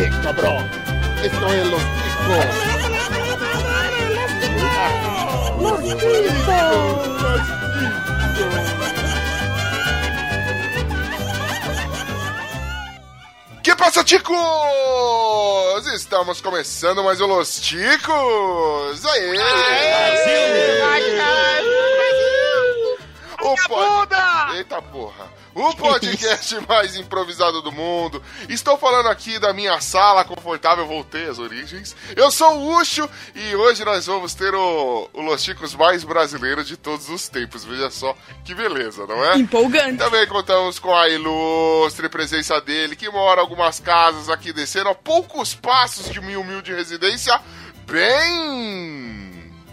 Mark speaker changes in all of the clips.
Speaker 1: Eh, cabrón. Esto es los chicos.
Speaker 2: Los chicos.
Speaker 3: Que passa, ticos? Estamos começando mais o Los Ticos! Aê! O pod... Eita porra! O podcast mais improvisado do mundo. Estou falando aqui da minha sala confortável, voltei às origens. Eu sou o Ucho e hoje nós vamos ter o, o Los Chicos mais brasileiro de todos os tempos. Veja só que beleza, não é?
Speaker 4: Empolgante.
Speaker 3: Também contamos com a ilustre presença dele, que mora algumas casas aqui descendo a poucos passos de minha humilde residência. Bem.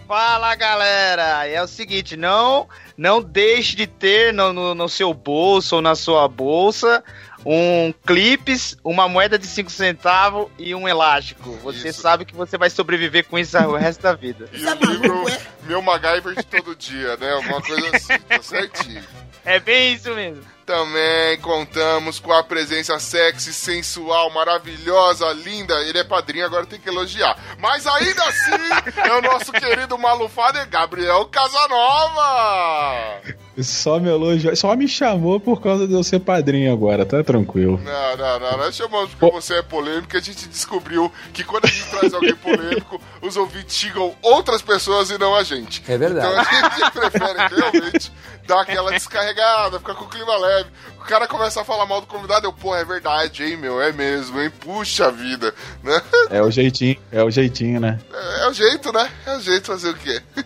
Speaker 5: Fala galera, é o seguinte, não não deixe de ter no, no, no seu bolso ou na sua bolsa um clipes, uma moeda de 5 centavos e um elástico. Você
Speaker 3: Isso.
Speaker 5: sabe que você vai sobreviver com isso o resto da vida.
Speaker 3: E o livro Meu MacGyver de todo dia, né? Alguma coisa assim, tá certinho.
Speaker 5: É bem isso mesmo.
Speaker 3: Também contamos com a presença sexy, sensual, maravilhosa, linda. Ele é padrinho, agora tem que elogiar. Mas ainda assim, é o nosso querido malufado Gabriel Casanova!
Speaker 6: Só me elogiou, só me chamou por causa de eu ser padrinho agora, tá tranquilo.
Speaker 3: Não, não, não, nós chamamos porque você é polêmico e a gente descobriu que quando a gente traz alguém polêmico, os ouvintes xingam outras pessoas e não a gente.
Speaker 7: É verdade.
Speaker 3: Então a gente prefere realmente dar aquela descarregada, ficar com o clima leve. O cara começa a falar mal do convidado, eu, pô, é verdade, hein, meu, é mesmo, hein, puxa vida, né?
Speaker 6: É o jeitinho, é o jeitinho, né?
Speaker 3: É, é o jeito, né? É o jeito fazer o quê?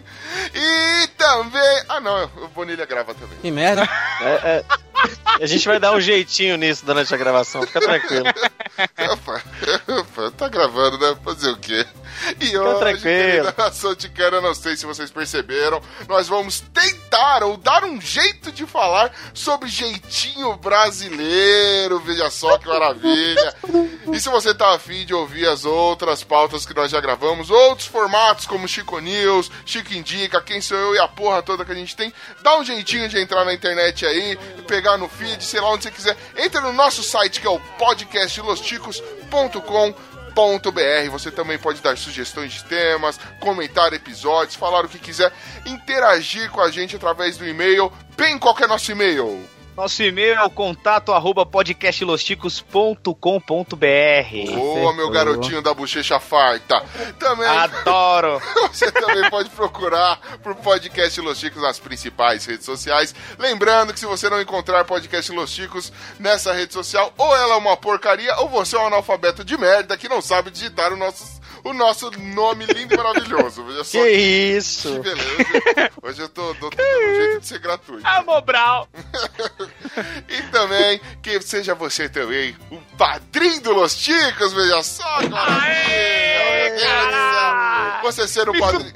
Speaker 3: E também. Ah, não, o Bonilha grava também.
Speaker 7: Que merda.
Speaker 8: É, é, a gente vai dar um jeitinho nisso durante a gravação, fica tranquilo.
Speaker 3: Opa, opa, tá gravando, né? Fazer o quê? E hoje,
Speaker 8: tranquilo.
Speaker 3: nação ticana, não sei se vocês perceberam, nós vamos tentar ou dar um jeito de falar sobre jeitinho brasileiro. Veja só que maravilha. E se você tá afim de ouvir as outras pautas que nós já gravamos, outros formatos como Chico News, Chico Indica, Quem Sou Eu e a porra toda que a gente tem, dá um jeitinho de entrar na internet aí, pegar no feed, sei lá onde você quiser. Entra no nosso site que é o podcastlosticos.com.br. Você também pode dar sugestões de temas, comentar episódios, falar o que quiser, interagir com a gente através do e-mail. Bem, qual é nosso e-mail?
Speaker 5: Nosso e-mail é o contato arroba podcastlosticos.com.br.
Speaker 3: Ô, meu garotinho da bochecha farta. Também.
Speaker 5: Adoro!
Speaker 3: Você também pode procurar por Podcast Los Chicos nas principais redes sociais. Lembrando que se você não encontrar Podcast Los Chicos nessa rede social, ou ela é uma porcaria, ou você é um analfabeto de merda que não sabe digitar o nosso, o nosso nome lindo e maravilhoso. Veja só
Speaker 8: Que isso?
Speaker 3: que beleza. Hoje eu tô, tô, tô dando um jeito de ser gratuito.
Speaker 5: Amobral!
Speaker 3: E também que seja você também um padrinho do Los Chicos, veja só, maravilha, meu Deus. Você ser um padrinho.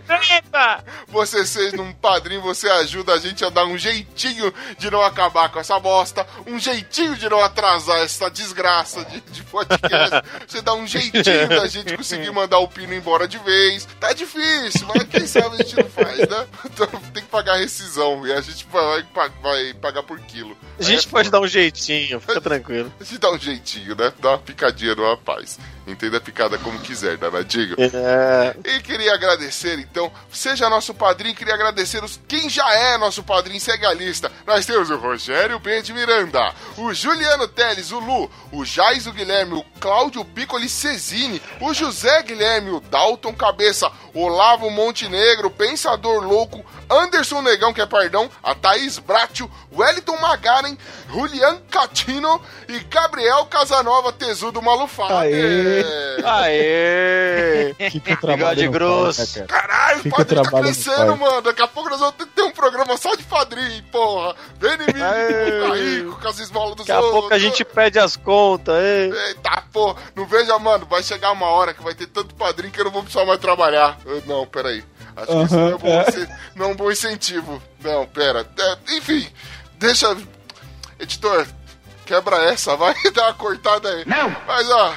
Speaker 3: Você sendo um padrinho, você ajuda a gente a dar um jeitinho de não acabar com essa bosta, um jeitinho de não atrasar essa desgraça de, de podcast. Você dá um jeitinho da gente conseguir mandar o pino embora de vez. Tá difícil, mas quem sabe a gente não faz, né? Então tem que pagar rescisão e a gente vai, vai, pagar por quilo.
Speaker 8: A gente
Speaker 3: é
Speaker 8: pode dar um jeitinho, fica tranquilo.
Speaker 3: A gente dá um jeitinho, né? Dá uma picadinha no rapaz. Entenda a picada como quiser, danadinho.
Speaker 8: É,
Speaker 3: E queria agradecer, então, seja nosso padrinho, queria agradecer os, quem já é nosso padrinho, segue a lista. Nós temos o Rogério Bente Miranda, o Juliano Teles, o Lu, o Jais, o Guilherme, o Cláudio Piccoli Cesini, o José Guilherme, o Dalton Cabeça, Olavo Montenegro, Pensador Louco, Anderson Negão, que é pardão, a Thaís Bratio, Wellington Magaren, Julian Catino e Gabriel Casanova Tesudo Malufado.
Speaker 6: Aê!
Speaker 8: Aê!
Speaker 6: Fica trabalho no
Speaker 8: grosso.
Speaker 6: né, cara?
Speaker 3: Caralho, o
Speaker 6: Fica
Speaker 3: padrinho tá crescendo,
Speaker 6: pai.
Speaker 3: mano. Daqui a pouco nós vamos ter que ter um programa só de padrinho, porra. Vem em mim,
Speaker 8: Aê.
Speaker 3: ficar rico com as esmolas dos
Speaker 8: Daqui a pouco a gente pede as contas, hein?
Speaker 3: Eita, porra. Não veja, mano. Vai chegar uma hora que vai ter tanto padrinho que eu não vou precisar mais trabalhar. Eu- não, peraí. Acho que isso não é, um bom,
Speaker 6: é.
Speaker 3: não é um bom incentivo. Não, pera. É, enfim, deixa... Editor, quebra essa, vai dar uma cortada aí. Não! Mas, ó...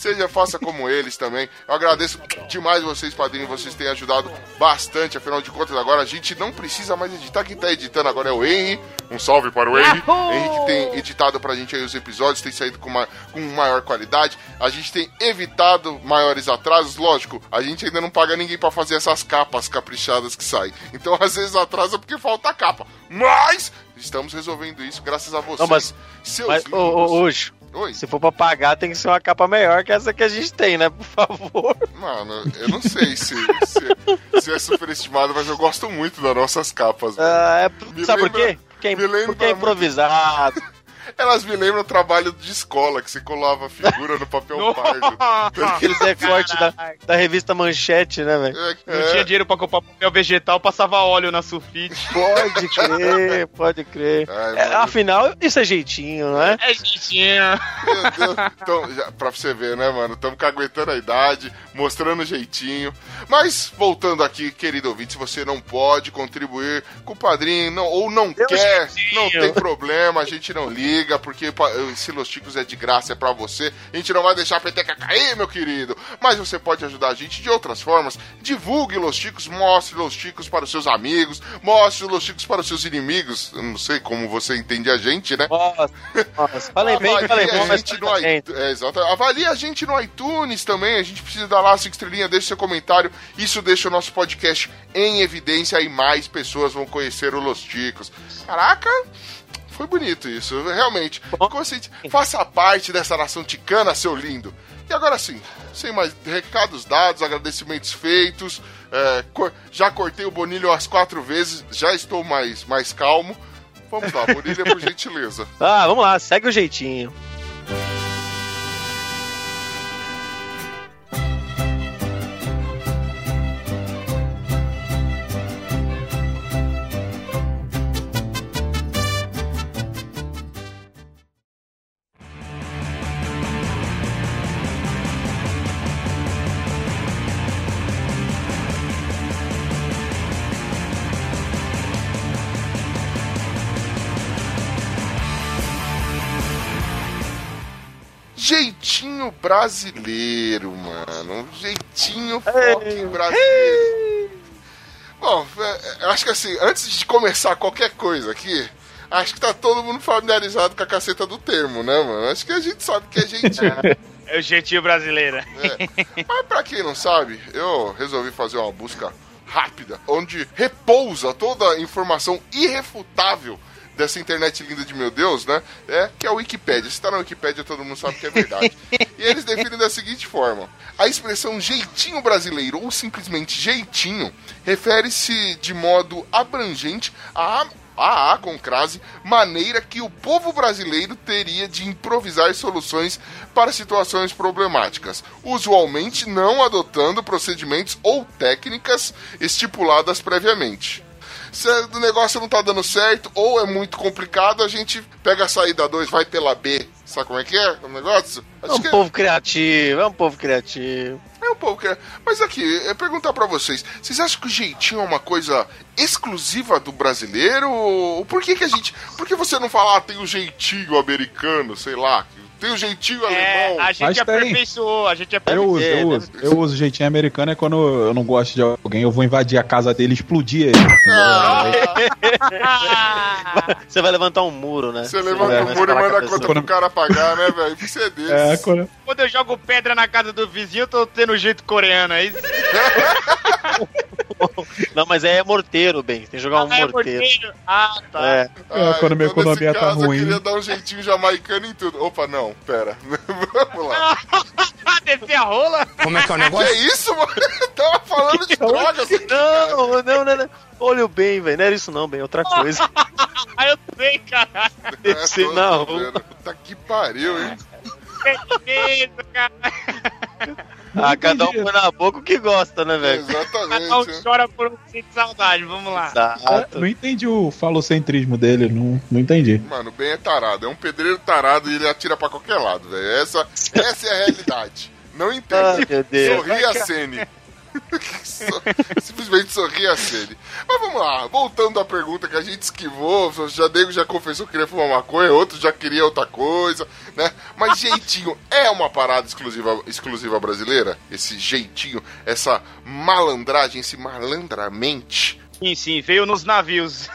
Speaker 3: seja, faça como eles também. Eu agradeço demais vocês, padrinho, vocês têm ajudado bastante. Afinal de contas, agora a gente não precisa mais editar. Quem tá editando agora é o Henry. Um salve para o Henry. Henry que tem editado pra gente aí os episódios, tem saído com, uma, com maior qualidade. A gente tem evitado maiores atrasos. Lógico, a gente ainda não paga ninguém pra fazer essas capas caprichadas que saem. Então, às vezes atrasa porque falta capa. Mas estamos resolvendo isso graças a vocês.
Speaker 8: Não, mas-
Speaker 3: seus
Speaker 8: Mas, ô,
Speaker 3: lindos.
Speaker 8: ô, Ucho,
Speaker 3: Oi.
Speaker 8: se for pra pagar, tem que ser uma capa melhor que essa que a gente tem, né? Por favor.
Speaker 3: Mano, eu não sei se, se, se é superestimado, mas eu gosto muito das nossas capas.
Speaker 8: Ah, é, sabe por
Speaker 3: lembra-
Speaker 8: quê? Porque é, porque é
Speaker 3: muito-
Speaker 8: improvisado.
Speaker 3: Elas me lembram o trabalho de escola, que você colava figura no papel pardo.
Speaker 8: Aqueles recortes da, da revista Manchete, né, velho?
Speaker 3: É,
Speaker 5: Não
Speaker 3: é,
Speaker 5: tinha dinheiro pra comprar papel vegetal, passava óleo na sulfite.
Speaker 8: Pode crer, pode crer.
Speaker 3: Ai,
Speaker 8: É, afinal, isso é jeitinho, não é?
Speaker 5: É, jeitinho.
Speaker 3: Meu Deus. Então, já, pra você ver, né, mano? Estamos aguentando a idade, mostrando jeitinho. Mas, voltando aqui, querido ouvinte, se você não pode contribuir com o padrinho não, ou não quer,
Speaker 8: jeitinho.
Speaker 3: não tem problema, a gente não liga, porque esse Los Ticos é de graça, é pra você. A gente não vai deixar a peteca cair, meu querido. Mas você pode ajudar a gente de outras formas. Divulgue Los Ticos, mostre Los Ticos para os seus amigos, mostre Los Ticos para os seus inimigos. Eu não sei como você entende a gente, né?
Speaker 8: Nossa, nossa. Falei bem, falei bom,
Speaker 3: a
Speaker 8: mas
Speaker 3: gente no
Speaker 8: bem.
Speaker 3: iTunes. É, exato. Avalie a gente no iTunes também. A gente precisa dar lá cinco estrelinhas, deixe seu comentário. Isso deixa o nosso podcast em evidência e mais pessoas vão conhecer o Los Ticos. Caraca! Foi bonito isso, realmente. Consciente, faça parte dessa nação ticana, seu lindo. E agora sim, sem mais recados dados, agradecimentos feitos. é, já cortei o Bonilho as quatro vezes, já estou mais, mais calmo. Vamos lá, Bonilha, por gentileza.
Speaker 8: Ah, vamos lá, segue o jeitinho.
Speaker 3: Jeitinho brasileiro, mano. Um jeitinho fucking brasileiro. Bom, é, eu acho que assim, antes de começar qualquer coisa aqui, acho que tá todo mundo familiarizado com a caceta do termo, né, mano? Acho que a gente sabe que é jeitinho.
Speaker 5: É o jeitinho brasileiro.
Speaker 3: É. Mas pra quem não sabe, eu resolvi fazer uma busca rápida, onde repousa toda a informação irrefutável dessa internet linda de meu Deus, né? É que é a Wikipédia. Se tá na Wikipédia, todo mundo sabe que é verdade. e eles definem da seguinte forma: a expressão jeitinho brasileiro ou simplesmente jeitinho refere-se de modo abrangente a a, a com crase, maneira que o povo brasileiro teria de improvisar soluções para situações problemáticas, usualmente não adotando procedimentos ou técnicas estipuladas previamente. Se o negócio não tá dando certo ou é muito complicado, a gente pega a saída 2, vai pela B. Sabe como é que é o negócio?
Speaker 8: É
Speaker 3: Acho
Speaker 8: um
Speaker 3: que é-
Speaker 8: povo criativo, é um povo criativo.
Speaker 3: é um pouco. é. Mas aqui, é perguntar pra vocês: vocês acham que o jeitinho é uma coisa exclusiva do brasileiro? Ou por que, que a gente. Por que você não fala, ah, tem o jeitinho americano, sei lá? Tem o jeitinho
Speaker 5: É,
Speaker 3: alemão?
Speaker 5: a gente
Speaker 6: Mas tem.
Speaker 5: aperfeiçou, a gente
Speaker 6: Eu
Speaker 5: aperfeiçou.
Speaker 6: uso, eu uso. Eu uso jeitinho americano é quando eu não gosto de alguém, eu vou invadir a casa dele e explodir ele.
Speaker 8: Você vai levantar um muro, né?
Speaker 3: Você levanta o muro e manda a conta pro cara pagar, né, velho? Porque você é desse.
Speaker 6: É, quando...
Speaker 5: Quando eu jogo pedra na casa do vizinho, eu tô tendo jeito coreano, é isso?
Speaker 8: Não, mas é morteiro, bem. Tem que jogar um
Speaker 5: Ah, é
Speaker 8: morteiro.
Speaker 5: morteiro. Ah, tá.
Speaker 8: É.
Speaker 6: É, quando minha
Speaker 3: então, nesse
Speaker 6: economia tá
Speaker 3: caso,
Speaker 6: ruim.
Speaker 3: Eu queria dar um jeitinho jamaicano em tudo. Opa, não, pera. Vamos lá.
Speaker 5: Ah, descer a rola?
Speaker 2: Como é que é o
Speaker 3: Que
Speaker 2: negócio?
Speaker 3: isso, mano? Tava falando de drogas.
Speaker 8: Não, não, não, não. Olha o bem, velho. Não era isso não, bem. Outra coisa.
Speaker 5: Ah, eu sei, caralho.
Speaker 8: Descer
Speaker 3: tô-
Speaker 8: na.
Speaker 3: Puta que pariu, hein?
Speaker 5: Isso, cara.
Speaker 8: Ah, cada um põe na boca o que gosta, né, velho?
Speaker 5: Cada um
Speaker 3: Exatamente.
Speaker 5: chora por um de saudade, vamos lá.
Speaker 8: Exato.
Speaker 6: Não entendi o falocentrismo dele, não, não entendi.
Speaker 3: Mano, o Ben é tarado. É um pedreiro tarado e ele atira pra qualquer lado, velho. Essa, essa é a realidade. Não entende.
Speaker 8: Deus.
Speaker 3: Sorri a Sene. Simplesmente sorria a Cine. Mas vamos lá, voltando à pergunta que a gente esquivou, já Nego já confessou que queria fumar maconha, outro já queria outra coisa, né? Mas jeitinho é uma parada exclusiva, exclusiva brasileira? Esse jeitinho, essa malandragem, esse malandramente.
Speaker 5: Sim, sim, veio nos navios.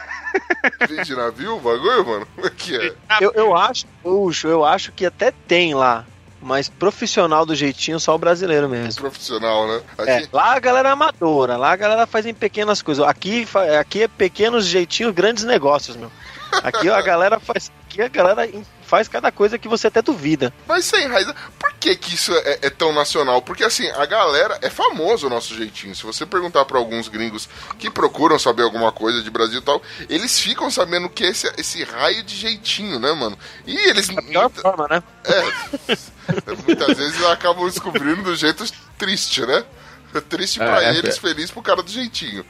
Speaker 3: Vem de navio o bagulho, mano? Como é que é?
Speaker 8: Eu, eu acho, puxo, eu acho que até tem lá. Mas profissional do jeitinho só o brasileiro mesmo.
Speaker 3: Profissional, né?
Speaker 8: É,
Speaker 3: Aqui,
Speaker 8: lá a galera é amadora, lá a galera faz em pequenas coisas. Aqui, aqui é pequenos jeitinhos, grandes negócios, meu. Aqui a galera faz. Aqui a galera faz cada coisa que você até duvida.
Speaker 3: Mas sem raiz, por que que isso é, é tão nacional? Porque assim, a galera, é famoso o nosso jeitinho. Se você perguntar pra alguns gringos que procuram saber alguma coisa de Brasil e tal, eles ficam sabendo que esse, esse raio de jeitinho, né, mano? E eles...
Speaker 8: Da pior forma, né?
Speaker 3: É, muitas vezes acabam descobrindo do jeito triste, né? Triste pra
Speaker 6: É, é,
Speaker 3: eles,
Speaker 6: é.
Speaker 3: feliz pro cara do jeitinho.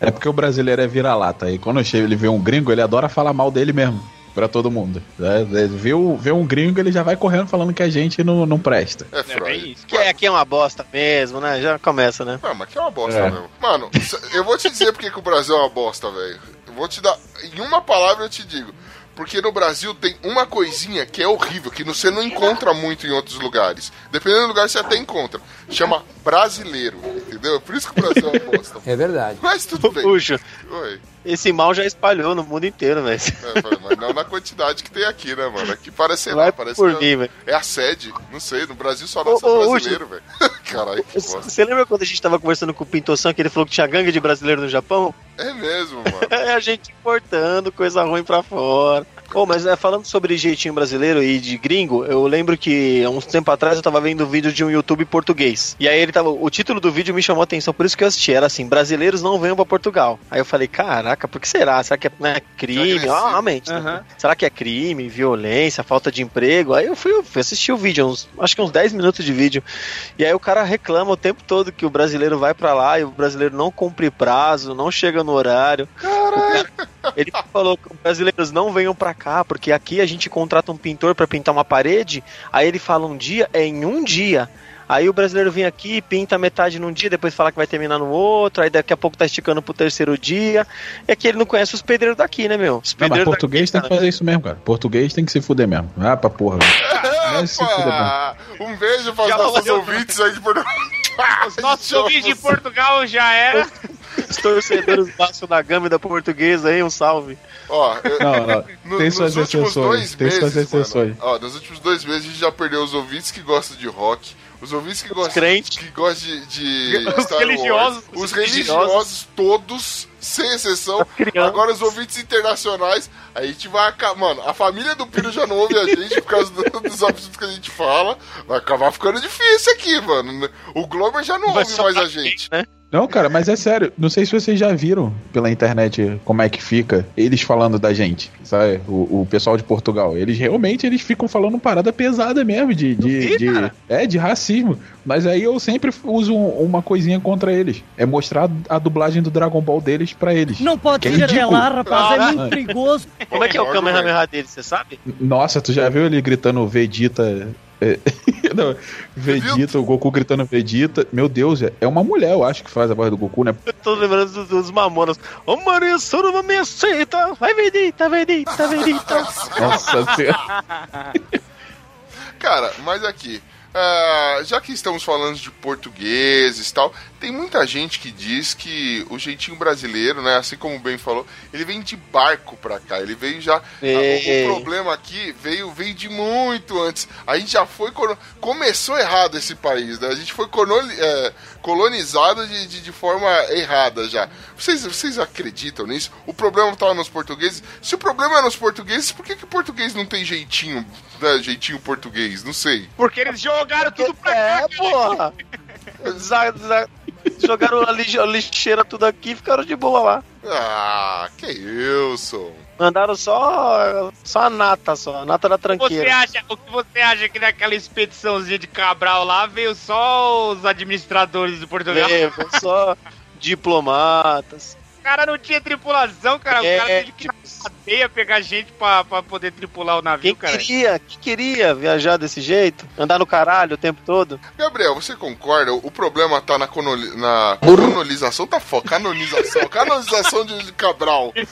Speaker 6: É porque o brasileiro é vira-lata. E quando chega, ele vê um gringo, ele adora falar mal dele mesmo. Pra todo mundo. né? Vê, o- vê um gringo, ele já vai correndo falando que a gente não, não presta.
Speaker 3: É,
Speaker 5: É
Speaker 3: Freud.
Speaker 5: bem isso.
Speaker 8: Que é, aqui é uma bosta mesmo, né? Já começa, né?
Speaker 3: Ah, mas que é uma bosta
Speaker 6: É.
Speaker 3: mesmo. Mano, eu vou te dizer porque que o Brasil é uma bosta, velho. Eu vou te dar. Em uma palavra eu te digo. Porque no Brasil tem uma coisinha que é horrível, que você não encontra muito em outros lugares. Dependendo do lugar, você até encontra. Chama brasileiro, entendeu? Por isso que o Brasil é uma bosta.
Speaker 4: É verdade.
Speaker 3: Mas tudo bem.
Speaker 8: Puxa,
Speaker 3: Oi.
Speaker 8: Esse mal já espalhou no mundo inteiro, velho.
Speaker 3: É, mas não na quantidade que tem aqui, né, mano? Aqui parece, sei lá, parece
Speaker 8: por
Speaker 3: que
Speaker 8: mim, velho.
Speaker 3: é a sede. Não sei, no Brasil só nasce brasileiro, velho. Caralho, que bosta.
Speaker 8: Você lembra quando a gente tava conversando com o Pintossan que ele falou que tinha gangue de brasileiro no Japão?
Speaker 3: É mesmo, mano.
Speaker 8: É a gente importando coisa ruim pra fora. Pô, mas é, falando sobre jeitinho brasileiro e de gringo, eu lembro que há uns tempo atrás eu tava vendo um vídeo de um YouTube português. E aí ele tava. O título do vídeo me chamou a atenção, por isso que eu assisti. Era assim: brasileiros não venham pra Portugal. Aí eu falei, caraca, por que será? Será que é né, crime? Ah, a mente.
Speaker 5: Aham.
Speaker 8: Será que é crime, violência, falta de emprego? Aí eu fui, eu fui assistir o vídeo, uns, acho que uns 10 minutos de vídeo. E aí o cara reclama o tempo todo que o brasileiro vai pra lá e o brasileiro não cumpre prazo, não chega no horário. Ele falou que os brasileiros não venham pra cá, porque aqui a gente contrata um pintor pra pintar uma parede, aí ele fala um dia, é em um dia. Aí o brasileiro vem aqui, pinta metade num dia, depois fala que vai terminar no outro, aí daqui a pouco tá esticando pro terceiro dia. É que ele não conhece os pedreiros daqui, né, meu? Os
Speaker 6: Não, mas
Speaker 8: pedreiros
Speaker 6: português tem
Speaker 8: daqui,
Speaker 6: que fazer isso mesmo, cara. Português tem que se fuder mesmo. Ah, pra porra. velho. Vai se fuder mesmo.
Speaker 3: Um beijo para os
Speaker 5: Já
Speaker 3: nossos ouvintes aí de Portugal.
Speaker 5: Os nossos ouvintes de Portugal já era.
Speaker 8: Os torcedores do Vasco da Gama e da Portuguesa aí, um salve.
Speaker 3: Ó, eu-
Speaker 6: Não, não.
Speaker 3: no-
Speaker 6: Tem suas exceções. Tem suas exceções.
Speaker 3: mano, ó, nos últimos dois meses a gente já perdeu os ouvintes que gostam de rock, os ouvintes que gostam,
Speaker 8: crentes.
Speaker 3: que gostam de, de
Speaker 5: Os
Speaker 3: Star
Speaker 5: religiosos.
Speaker 3: Wars, os
Speaker 8: Os
Speaker 3: religiosos, todos, sem exceção. Agora os ouvintes internacionais, a gente vai acabar. Mano, a família do Piro já não ouve a gente por causa do- dos absurdos que a gente fala. Vai acabar ficando difícil aqui, mano. O Glober já não
Speaker 8: Vai
Speaker 3: ouve mais a gente.
Speaker 8: né?
Speaker 6: Não, cara, mas é sério. Não sei se vocês já viram pela internet como é que fica eles falando da gente, sabe? O, o pessoal de Portugal. Eles realmente eles ficam falando parada pesada mesmo de, de, de- é de racismo. Mas aí eu sempre uso um- uma coisinha contra eles. É mostrar a dublagem do Dragon Ball deles pra eles.
Speaker 2: Não pode
Speaker 6: é
Speaker 2: revelar, rapaz. É muito perigoso.
Speaker 8: Como é que é o Kamehameha dele, você sabe?
Speaker 6: Nossa, tu já viu ele gritando Vegeta? É, não, Vegeta, o Goku gritando Vegeta. Meu Deus, é- é uma mulher, eu acho, que faz a voz do Goku, né?
Speaker 8: Eu tô lembrando dos, dos mamonas. Ô Maria Suruma me aceita! Vai Vegeta, Vegeta, Vegeta!
Speaker 6: Nossa senhora.
Speaker 3: Cara, mas aqui, ah, já que estamos falando de portugueses e tal, tem muita gente que diz que o jeitinho brasileiro, né, assim como o Ben falou, ele vem de barco pra cá, ele veio já...
Speaker 8: Ei.
Speaker 3: O problema aqui veio, veio de muito antes. A gente já foi... Começou errado esse país, né? A gente foi é, colonizado de, de, de forma errada já. Vocês, vocês acreditam nisso? O problema estava nos portugueses? Se o problema é nos portugueses, por que, que o português não tem jeitinho, né, jeitinho português? Não sei.
Speaker 5: Porque eles jogaram tudo pra
Speaker 8: É,
Speaker 5: cá.
Speaker 8: porra! Za- za- Jogaram a lix- a lixeira tudo aqui e ficaram de boa lá.
Speaker 3: Ah, que isso?
Speaker 8: Mandaram só, só a nata, só. A nata da
Speaker 5: Você
Speaker 8: tranqueira.
Speaker 5: acha, o que você acha que naquela expediçãozinha de Cabral lá veio só os administradores do Portugal?
Speaker 8: É, só diplomatas.
Speaker 5: Cara não tinha tripulação, cara.
Speaker 8: É,
Speaker 5: o cara teve que ir na cadeia pegar gente pra, pra poder tripular o navio,
Speaker 8: Quem
Speaker 5: cara.
Speaker 8: queria, quem queria viajar desse jeito? Andar no caralho o tempo todo?
Speaker 3: Gabriel, você concorda? O problema tá na, conoli- na canonização, tá foda, canonização, canonização de Cabral.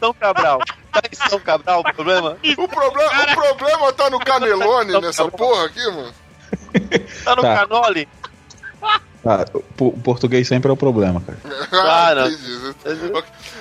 Speaker 8: São Cabral. Tá em São Cabral o problema?
Speaker 3: O problema, o problema tá no Canelone nessa porra aqui, mano.
Speaker 8: Tá no
Speaker 6: Tá.
Speaker 8: canole?
Speaker 6: Ah, o, português sempre é o problema, cara.
Speaker 3: Ah, entendi.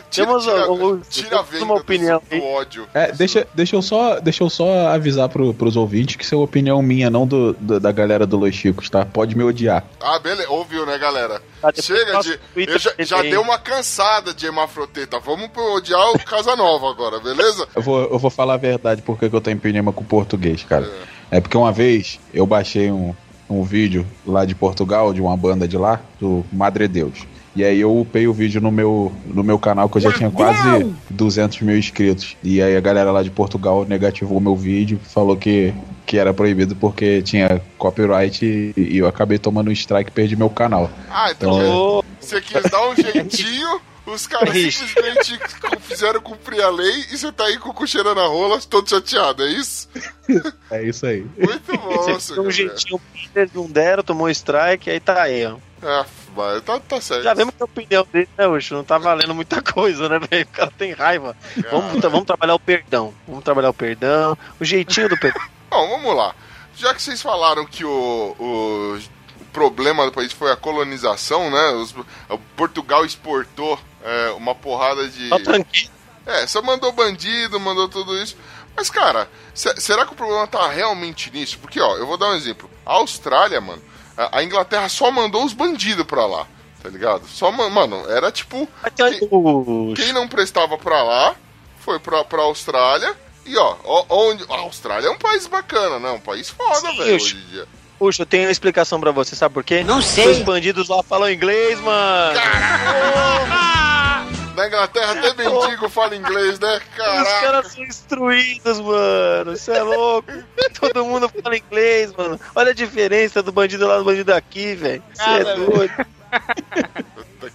Speaker 3: Tira,
Speaker 8: Temos
Speaker 3: tira, tira a
Speaker 8: uma
Speaker 3: do-
Speaker 8: opinião
Speaker 3: do,
Speaker 8: aí.
Speaker 3: ódio.
Speaker 6: É, deixa, deixa, eu só, deixa eu só avisar pro, pros ouvintes que isso é opinião minha, não do, do- da galera do Los Chicos, tá? Pode me odiar.
Speaker 3: Ah, beleza. Ouviu, né, galera?
Speaker 8: Depois
Speaker 3: Chega de. Eu já, já deu uma cansada de hemafroteta. Vamos pro odiar o Casanova agora, beleza?
Speaker 6: Eu vou, eu vou falar a verdade porque que eu tenho problema com o português, cara. É porque uma vez eu baixei um, um vídeo lá de Portugal, de uma banda de lá, do Madre Deus. E aí eu upei o vídeo no meu, no meu canal, que eu já tinha quase 200 mil inscritos. E aí a galera lá de Portugal negativou meu vídeo, falou que, que era proibido porque tinha copyright e, e eu acabei tomando um strike e perdi meu canal.
Speaker 3: Ah, então
Speaker 6: Então,
Speaker 8: Ô,
Speaker 3: você quis dar um jeitinho, os caras simplesmente fizeram cumprir a lei e você tá aí com o cu cheirando a rola, todo chateado, é isso?
Speaker 6: É isso aí.
Speaker 3: Muito bom,
Speaker 8: Você um jeitinho, eles não deram, tomou um strike, aí tá aí, ó.
Speaker 3: Ah, mas tá, tá certo.
Speaker 8: Já vemos que a opinião dele, né, Ucho? Não tá valendo muita coisa, né, velho? O cara tem raiva. Vamos, vamos trabalhar o perdão. Vamos trabalhar o perdão, o jeitinho do perdão.
Speaker 3: Bom, vamos lá. Já que vocês falaram que o, o, o problema do país foi a colonização, né? Os- o Portugal exportou é, uma porrada de.
Speaker 8: Tá tranquilo.
Speaker 3: É, só mandou bandido, mandou tudo isso. Mas, cara, se- será que o problema tá realmente nisso? Porque, ó, eu vou dar um exemplo. A Austrália, mano, a, a Inglaterra só mandou os bandidos pra lá, tá ligado? Só, ma- mano, era tipo.
Speaker 8: O-
Speaker 3: Quem não prestava pra lá foi pra, pra Austrália. E ó, onde. A Austrália é um país bacana, né? Um país foda, velho, hoje em dia.
Speaker 8: Puxa, eu tenho uma explicação pra você, sabe por quê?
Speaker 2: Não
Speaker 8: Os
Speaker 2: sei.
Speaker 8: bandidos lá falam inglês, mano.
Speaker 3: Na Inglaterra até mendigo fala inglês, né?
Speaker 8: Os
Speaker 3: Caraca.
Speaker 8: caras são instruídos, mano. Você é louco. Todo mundo fala inglês, mano. Olha a diferença do bandido lá do bandido aqui, velho. Você é doido.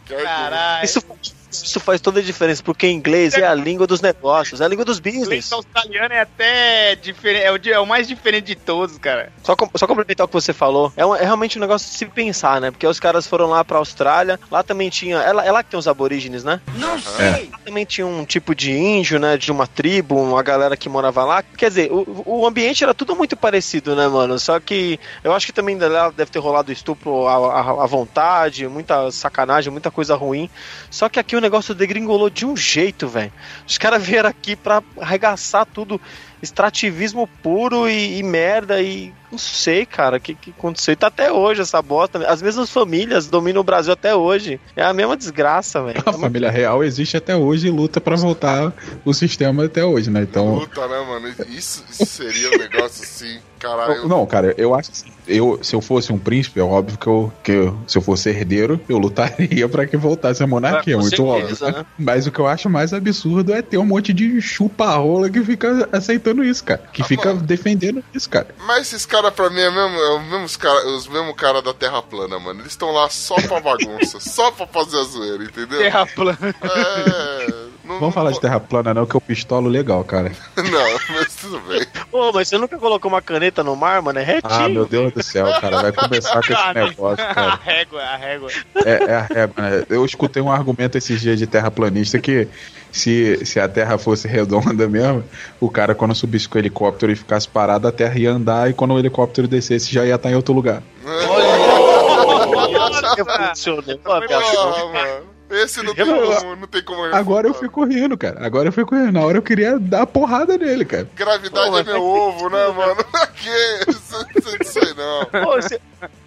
Speaker 5: Caralho.
Speaker 8: Isso, isso faz toda a diferença, porque inglês é a língua dos negócios, é a língua dos
Speaker 5: O inglês
Speaker 8: business.
Speaker 5: australiano é até diferente, é o, é o mais diferente de todos, cara.
Speaker 8: Só, com- só complementar o que você falou, é, um- é realmente um negócio de se pensar, né? Porque os caras foram lá pra Austrália, lá também tinha. É lá, é lá que tem os aborígenes, né?
Speaker 2: Não
Speaker 6: É.
Speaker 2: sei.
Speaker 8: Lá também tinha um tipo de índio, né? De uma tribo, uma galera que morava lá. Quer dizer, o, o ambiente era tudo muito parecido, né, mano? Só que eu acho que também lá deve ter rolado estupro à, à- à vontade, muita sacanagem, muita coisa ruim. Só que aqui o negócio degringolou de um jeito, velho. Os caras vieram aqui pra arregaçar tudo. Extrativismo puro e, e merda e não sei, cara, o que, que aconteceu. E tá até hoje essa bosta. As mesmas famílias dominam o Brasil até hoje. É a mesma desgraça, velho.
Speaker 6: A família real existe até hoje e luta pra voltar o sistema até hoje, né? Então.
Speaker 3: Puta, né, mano? Isso, isso seria um negócio assim, caralho.
Speaker 6: Não, cara, eu acho assim. Eu, se eu fosse um príncipe, é óbvio que eu, que eu- se eu fosse herdeiro, eu lutaria pra que voltasse a monarquia, é muito
Speaker 8: certeza,
Speaker 6: óbvio.
Speaker 8: né?
Speaker 6: Mas o que eu acho mais absurdo é ter um monte de chupa-rola que fica aceitando isso, cara. Que
Speaker 3: Ah,
Speaker 6: fica
Speaker 3: mano.
Speaker 6: defendendo isso, cara.
Speaker 3: Mas esses caras, pra mim, é, mesmo, é os mesmos cara, os mesmos cara da Terra plana, mano. Eles estão lá só pra bagunça, só pra fazer a zoeira, entendeu?
Speaker 5: Terra plana.
Speaker 3: É. Não,
Speaker 6: Vamos falar de terra plana, não, que eu pistolo legal, cara.
Speaker 3: Não, mas tudo bem.
Speaker 8: Ô, mas você nunca colocou uma caneta no mar, mano? É retinho.
Speaker 6: Ah, meu Deus do céu, cara. Vai começar com esse
Speaker 5: Ah,
Speaker 6: negócio,
Speaker 5: A
Speaker 6: cara.
Speaker 5: régua, a régua.
Speaker 6: É, é a régua, né? Eu escutei um argumento esses dias de terraplanista que se, se a terra fosse redonda mesmo, o cara, quando subisse com o helicóptero e ficasse parado, a terra ia andar e quando o helicóptero descesse já ia estar em outro lugar.
Speaker 8: Nossa, que funcionou. Pô,
Speaker 3: Ah,
Speaker 8: Piazza,
Speaker 3: mano. Esse não tem
Speaker 6: Eu-
Speaker 3: como, não tem como
Speaker 6: Agora eu fico rindo, cara. Agora eu fico rindo. Na hora eu queria dar porrada nele, cara.
Speaker 3: Gravidade
Speaker 8: Pô,
Speaker 3: é meu ovo, né, mano? que isso? Não sei não.
Speaker 8: Pô, você...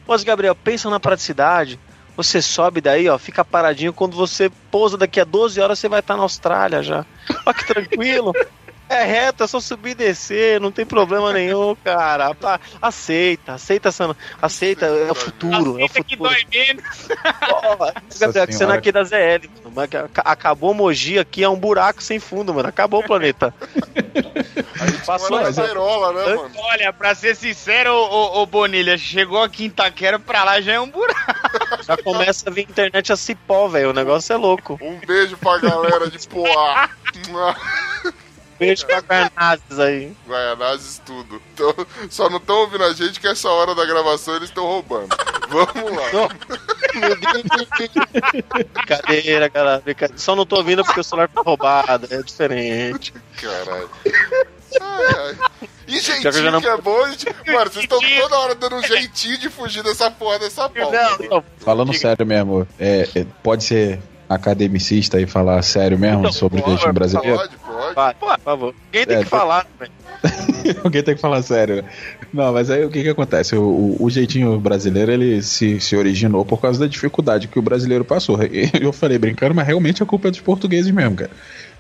Speaker 8: Pô, Gabriel, pensa na praticidade. Você sobe daí, ó, fica paradinho. Quando você pousa daqui a 12 horas, você vai estar na Austrália já. Ó, que tranquilo. É reto, é só subir e descer, não tem problema nenhum, cara. Pá, Aceita, aceita essa. Aceita, é o futuro, é o
Speaker 5: Aceita que
Speaker 8: futuro.
Speaker 5: dói menos.
Speaker 8: Gabriel, que você não
Speaker 6: senhora.
Speaker 8: é aqui da ZL, Acabou Mogi aqui, é um buraco sem fundo, mano. Acabou o planeta.
Speaker 3: A gente
Speaker 8: Passou, mas é-
Speaker 3: Cerola, né, mano?
Speaker 5: Olha, pra ser sincero, ô, ô, ô Bonilha, chegou aqui em Itaquera pra lá já é um buraco.
Speaker 8: Já começa a vir internet a cipó, velho. O negócio é louco.
Speaker 3: Um beijo pra galera de Poá.
Speaker 8: Beijo pra Guanazes aí.
Speaker 3: Guaianazes, tudo. Então, só não estão ouvindo a gente que essa hora da gravação eles estão roubando. Vamos lá.
Speaker 8: Meu Deus. Brincadeira, cara. Brincadeira. Só não tô ouvindo porque o celular tá roubado. É diferente.
Speaker 3: Caralho. Ai, ai. E jeitinho
Speaker 8: já não-
Speaker 3: que é bom, gente. Mano, vocês estão toda hora dando um jeitinho de fugir dessa porra dessa pauta.
Speaker 8: Não.
Speaker 6: Falando sério mesmo, é, é, pode ser academicista e falar sério mesmo
Speaker 8: Então,
Speaker 6: sobre o
Speaker 8: pode,
Speaker 6: jeitinho brasileiro?
Speaker 3: Pode, pode.
Speaker 8: Vai, por favor. Alguém tem
Speaker 6: É,
Speaker 8: que
Speaker 6: tá-
Speaker 8: falar, velho.
Speaker 6: Alguém tem que falar sério. né? Não, mas aí o que que acontece? O, o- o jeitinho brasileiro, ele se, se originou por causa da dificuldade que o brasileiro passou. Eu falei brincando, mas realmente a culpa é dos portugueses mesmo, cara.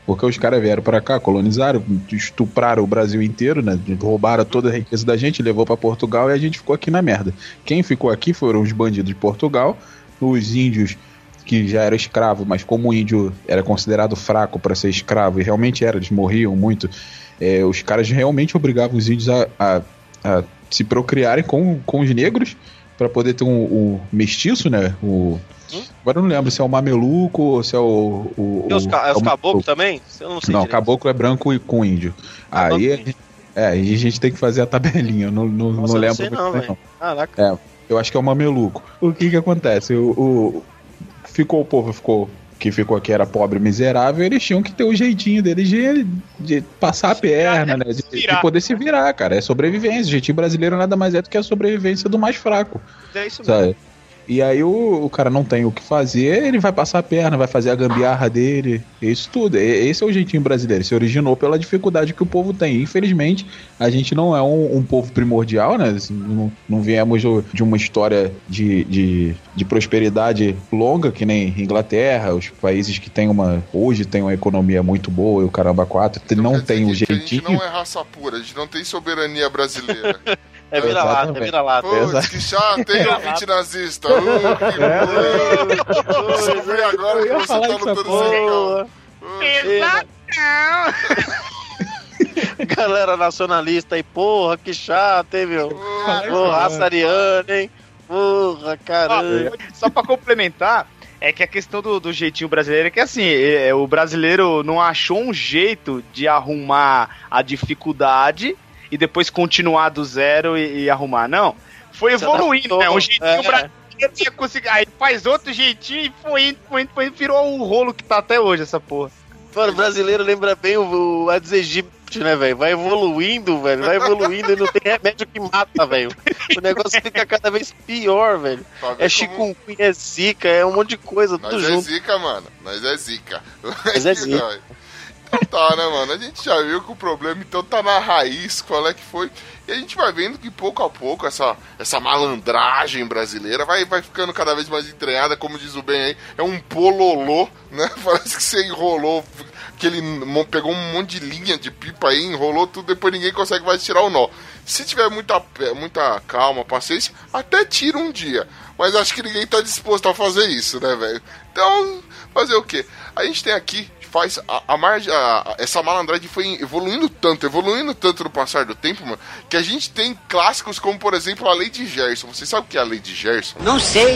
Speaker 6: Porque os caras vieram pra cá, colonizaram, estupraram o Brasil inteiro, né? Roubaram toda a riqueza da gente, levou pra Portugal e a gente ficou aqui na merda. Quem ficou aqui foram os bandidos de Portugal, os índios que já eram escravos, mas como o índio era considerado fraco pra ser escravo, e realmente era, eles morriam muito, é, os caras realmente obrigavam os índios a, a- a se procriarem com, com os negros pra poder ter um, um mestiço, né? O, agora eu não lembro se é o mameluco ou se é o. o,
Speaker 8: ca-
Speaker 6: é
Speaker 8: os
Speaker 6: o-
Speaker 8: caboclos também? Eu não sei.
Speaker 6: Não,
Speaker 8: direito.
Speaker 6: caboclo é branco e com índio.
Speaker 8: Caboclo
Speaker 6: Aí, a gente- é, aí a gente tem que fazer a tabelinha. Eu não, não,
Speaker 8: Nossa,
Speaker 6: não lembro
Speaker 8: sei não,
Speaker 6: bem,
Speaker 8: velho. Caraca.
Speaker 6: eu acho que é o mameluco. O que que acontece? O, o- ficou o povo ficou que ficou aqui era pobre, miserável, eles tinham que ter o jeitinho deles de, de passar a perna, né? De, de
Speaker 5: virar.
Speaker 6: poder se virar, cara. É sobrevivência. O jeitinho brasileiro nada mais é do que a sobrevivência do mais fraco,
Speaker 5: É isso mesmo.
Speaker 6: sabe? E aí o, o cara não tem o que fazer, ele vai passar a perna, vai fazer a gambiarra dele, isso tudo. Esse é o jeitinho brasileiro. Se originou pela dificuldade que o povo tem. Infelizmente, a gente não é um, um povo primordial, né? Assim, Não, não viemos de uma história de, de, de prosperidade longa, que nem Inglaterra, os países que têm uma. Hoje tem uma economia muito boa, e o caramba, quatro, não
Speaker 3: dizer
Speaker 6: tem o
Speaker 3: que A
Speaker 6: jeitinho.
Speaker 3: gente não é raça pura, a gente não tem soberania brasileira.
Speaker 8: É vira-lata, é vira-lata.
Speaker 3: Putz, que chato, hein, ouvinte nazista. Uh, que veio agora que você tá lutando sem
Speaker 8: Boa.
Speaker 5: Exato.
Speaker 8: Galera nacionalista aí, porra, que chato, hein, meu? Porra, raça ariana, hein? Porra, caramba.
Speaker 5: Só pra complementar, é que a questão do, do jeitinho brasileiro é que assim, é, o brasileiro não achou um jeito de arrumar a dificuldade e depois continuar do zero e, e arrumar, não. Foi
Speaker 8: Se
Speaker 5: evoluindo,
Speaker 8: adaptou,
Speaker 5: né? O jeitinho
Speaker 8: é.
Speaker 5: brasileiro tinha conseguido. Aí faz outro jeitinho e foi indo, foi indo, foi indo, virou o rolo que tá até hoje, essa porra.
Speaker 8: Mano, o brasileiro lembra bem o, o aegypti, né, velho? Vai evoluindo, velho. Vai evoluindo e não tem remédio que mata, velho. O negócio fica cada vez pior, velho. É
Speaker 3: como-
Speaker 8: chikungunya, é zika, é um monte de coisa, tudo
Speaker 3: Nós é
Speaker 8: junto.
Speaker 3: zica, mano. Nós é zica.
Speaker 8: Nós é zica.
Speaker 3: Tá, né, mano? A gente já viu que o problema então tá na raiz, qual é que foi. E a gente vai vendo que pouco a pouco essa, essa malandragem brasileira vai, vai ficando cada vez mais entranhada, como diz o bem aí, é um pololô, né? Parece que você enrolou, que ele pegou um monte de linha de pipa aí, enrolou tudo, depois ninguém consegue mais tirar o nó. Se tiver muita, pe- muita calma, paciência, até tira um dia. Mas acho que ninguém tá disposto a fazer isso, né, velho? Então, fazer o quê? A gente tem aqui, faz a, a margem, a- a- essa malandragem foi evoluindo tanto, evoluindo tanto no passar do tempo, mano, que a gente tem clássicos como, por exemplo, a Lei de Gerson. Você sabe o que é a Lei de Gerson?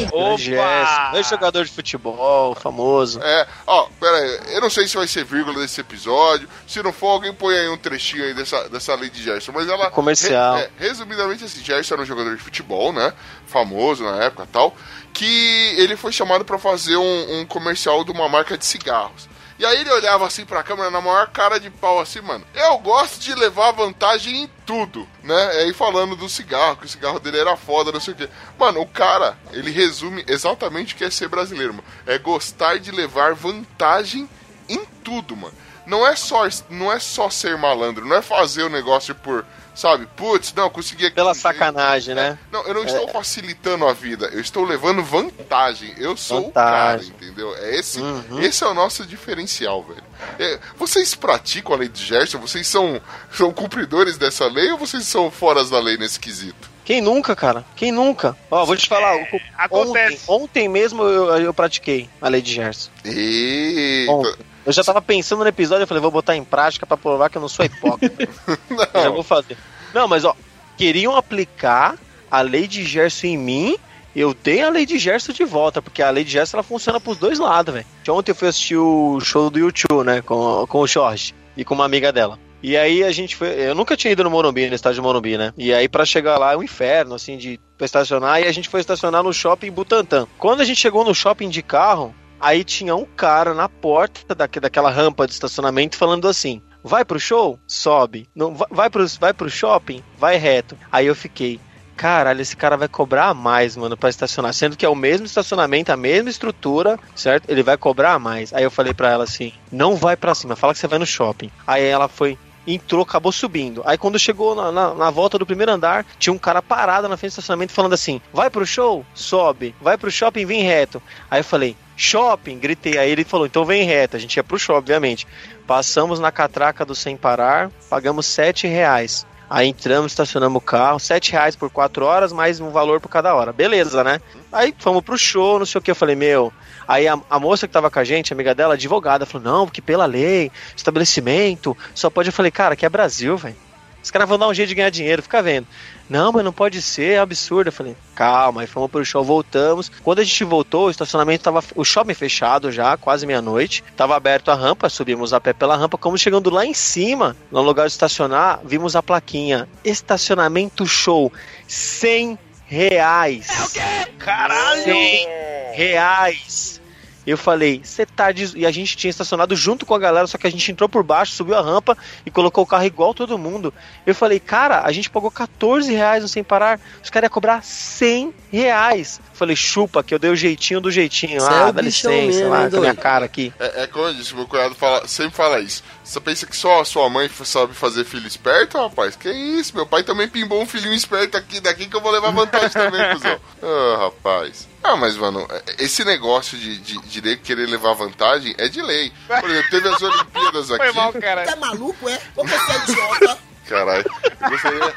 Speaker 8: Grande Gerson, Dois jogador de futebol, famoso.
Speaker 3: É, ó, pera aí, eu não sei se vai ser vírgula desse episódio, se não for, alguém põe aí um trechinho aí dessa, dessa Lei de Gerson, mas ela...
Speaker 8: Comercial.
Speaker 3: re- é, resumidamente, assim, Gerson era um jogador de futebol, né, famoso na época e tal, que ele foi chamado pra fazer um, um comercial de uma marca de cigarros. E aí ele olhava assim pra câmera na maior cara de pau assim, mano. Eu gosto de levar vantagem em tudo, né? E aí falando do cigarro, que o cigarro dele era foda, não sei o quê. Mano, o cara, ele resume exatamente o que é ser brasileiro, mano. É gostar de levar vantagem em tudo, mano. Não é só, não é só ser malandro, não é fazer o negócio por, sabe, putz, não, consegui aqui.
Speaker 8: Pela
Speaker 3: jeito.
Speaker 8: sacanagem, né?
Speaker 3: Não, eu não estou facilitando a vida, eu estou levando vantagem. Eu sou
Speaker 8: Vantagem.
Speaker 3: o cara, entendeu? É esse,
Speaker 8: Uhum.
Speaker 3: esse é o nosso diferencial, velho. É, vocês praticam a lei de Gerson? Vocês são, são cumpridores dessa lei ou vocês são foras da lei nesse quesito?
Speaker 8: Quem nunca, cara? Quem nunca? Ó, vou te falar. o-
Speaker 5: acontece.
Speaker 8: Ontem, ontem mesmo eu, eu pratiquei a lei de Gerson.
Speaker 3: Eita.
Speaker 8: Ontem. Eu já tava pensando no episódio, eu falei, vou botar em prática pra provar que eu não sou hipócrita. Eu já
Speaker 3: Não,
Speaker 8: vou fazer. Não, mas ó, queriam aplicar a lei de Gerson em mim eu dei a Lady Gerson de volta, porque a Lady Gerson ela funciona pros dois lados, velho. Ontem eu fui assistir o show do YouTube, né, com, com o Jorge e com uma amiga dela. E aí a gente foi. Eu nunca tinha ido no Morumbi, no estádio Morumbi, né? E aí para chegar lá é um inferno, assim, de pra estacionar. E a gente foi estacionar no shopping Butantã. Quando a gente chegou no shopping de carro, aí tinha um cara na porta da, daquela rampa de estacionamento falando assim: vai pro show? Sobe. Não, vai, vai, pro, vai pro shopping? Vai reto. Aí eu fiquei. Caralho, esse cara vai cobrar a mais, mano, pra estacionar. Sendo que é o mesmo estacionamento, a mesma estrutura, certo? Ele vai cobrar a mais. Aí eu falei pra ela assim: não vai pra cima, fala que você vai no shopping. Aí ela foi, entrou, acabou subindo. Aí quando chegou na, na, na, volta do primeiro andar, tinha um cara parado na frente do estacionamento falando assim: vai pro show? Sobe. Vai pro shopping, vem reto. Aí eu falei: shopping? Gritei. Aí ele falou: então vem reto. A gente ia pro shopping, obviamente. Passamos na catraca do Sem Parar, pagamos sete reais. Aí entramos, estacionamos o carro, sete reais por quatro horas, mais um valor por cada hora. Beleza, né? Aí fomos pro show, não sei o que. Eu falei, meu. Aí a, a moça que tava com a gente, amiga dela, advogada, falou: não, porque pela lei, estabelecimento, só pode. Eu falei, cara, que é Brasil, velho. Os caras vão dar um jeito de ganhar dinheiro, fica vendo. Não, mas não pode ser, é absurdo. Eu falei, calma, aí fomos pro show, voltamos. Quando a gente voltou, o estacionamento tava. O shopping fechado já, quase meia-noite. Tava aberto a rampa, subimos a pé pela rampa. Como chegando lá em cima, no lugar de estacionar, vimos a plaquinha: estacionamento show, 100 reais. É o quê?
Speaker 5: Caralho!
Speaker 8: 100 reais. Eu falei, você tá. Des... E a gente tinha estacionado junto com a galera, só que a gente entrou por baixo, subiu a rampa e colocou o carro igual todo mundo. Eu falei, cara, a gente pagou 14 reais no sem parar, os caras iam cobrar 100 reais. Eu falei, chupa, que eu dei o jeitinho do jeitinho.
Speaker 4: Cê
Speaker 8: ah,
Speaker 4: é o
Speaker 8: dá licença,
Speaker 4: mesmo,
Speaker 8: lá, com a minha cara aqui.
Speaker 3: É, é como eu disse, meu cunhado fala, sempre fala isso. Você pensa que só a sua mãe sabe fazer filho esperto, rapaz? Que isso, meu pai também pimbou um filhinho esperto aqui, daqui que eu vou levar vantagem também, cuzão. Ah, rapaz. Ah, mas, mano, esse negócio de, de, de nego querer levar vantagem é de lei. Por exemplo, teve as Olimpíadas aqui.
Speaker 5: Foi mal, cara.
Speaker 4: Tá maluco, é? Ou você é idiota?
Speaker 3: Caralho. Gostaria...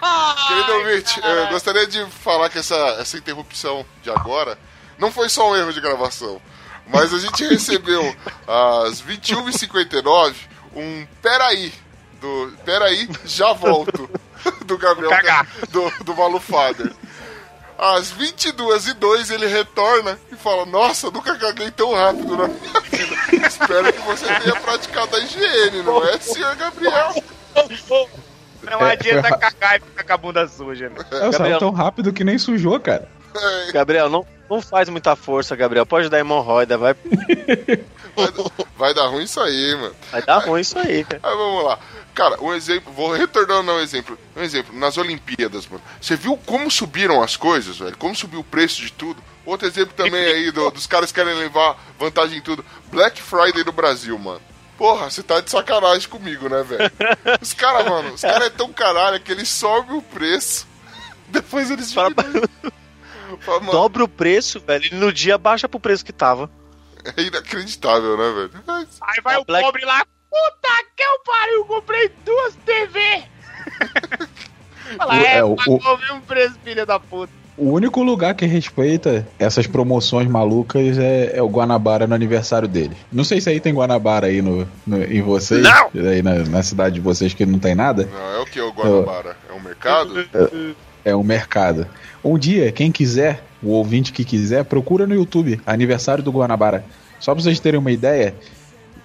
Speaker 3: Querido ouvinte, eu gostaria de falar que essa, essa interrupção de agora não foi só um erro de gravação. Mas a gente recebeu às 21h59 um peraí. Do. Peraí, já volto. Do Gabriel.
Speaker 5: Cagar.
Speaker 3: Do, do Malufader. Às 22h02 ele retorna e fala: Nossa, nunca caguei tão rápido na minha vida. Espero que você tenha praticado a higiene, não é, senhor Gabriel?
Speaker 5: Não
Speaker 6: É,
Speaker 5: adianta
Speaker 6: ra-
Speaker 5: cagar e ficar com a bunda suja, né?
Speaker 6: É,
Speaker 8: Gabriel.
Speaker 6: tão rápido que nem sujou, cara.
Speaker 3: É,
Speaker 8: Gabriel, não, não faz muita força, Gabriel. Pode dar hemorroida, vai,
Speaker 3: vai, dar ruim isso aí, mano.
Speaker 8: vai dar ruim isso aí, cara.
Speaker 3: Aí vamos lá. Cara, um exemplo, vou retornando ao exemplo. Um exemplo, nas Olimpíadas, mano. Você viu como subiram as coisas, velho? Como subiu o preço de tudo? Outro exemplo também aí do- dos caras que querem levar vantagem em tudo. Black Friday no Brasil, mano. Porra, você tá de sacanagem comigo, né, velho? Os caras, mano, os caras é tão caralho que eles sobem o preço. Depois eles diminuem. Fala,
Speaker 8: Dobra o preço, velho, e no dia baixa pro preço que tava.
Speaker 3: é inacreditável, né, velho? Mas,
Speaker 5: Aí vai
Speaker 8: A
Speaker 5: o
Speaker 8: Black-
Speaker 5: pobre lá. Puta que eu pariu, comprei duas TV. Fala,
Speaker 6: O-
Speaker 5: é,
Speaker 6: é, o-
Speaker 5: pagou o mesmo preço, filha da puta.
Speaker 6: O único lugar que respeita essas promoções malucas é, é o Guanabara no aniversário dele. Não sei se aí tem Guanabara aí no, no- em vocês.
Speaker 5: Não!
Speaker 6: Aí na, na cidade de vocês que não tem nada.
Speaker 3: não, é o que, o Guanabara? É um mercado?
Speaker 6: É um mercado. Um dia, quem quiser, o ouvinte que quiser, procura no YouTube aniversário do Guanabara. Só pra vocês terem uma ideia,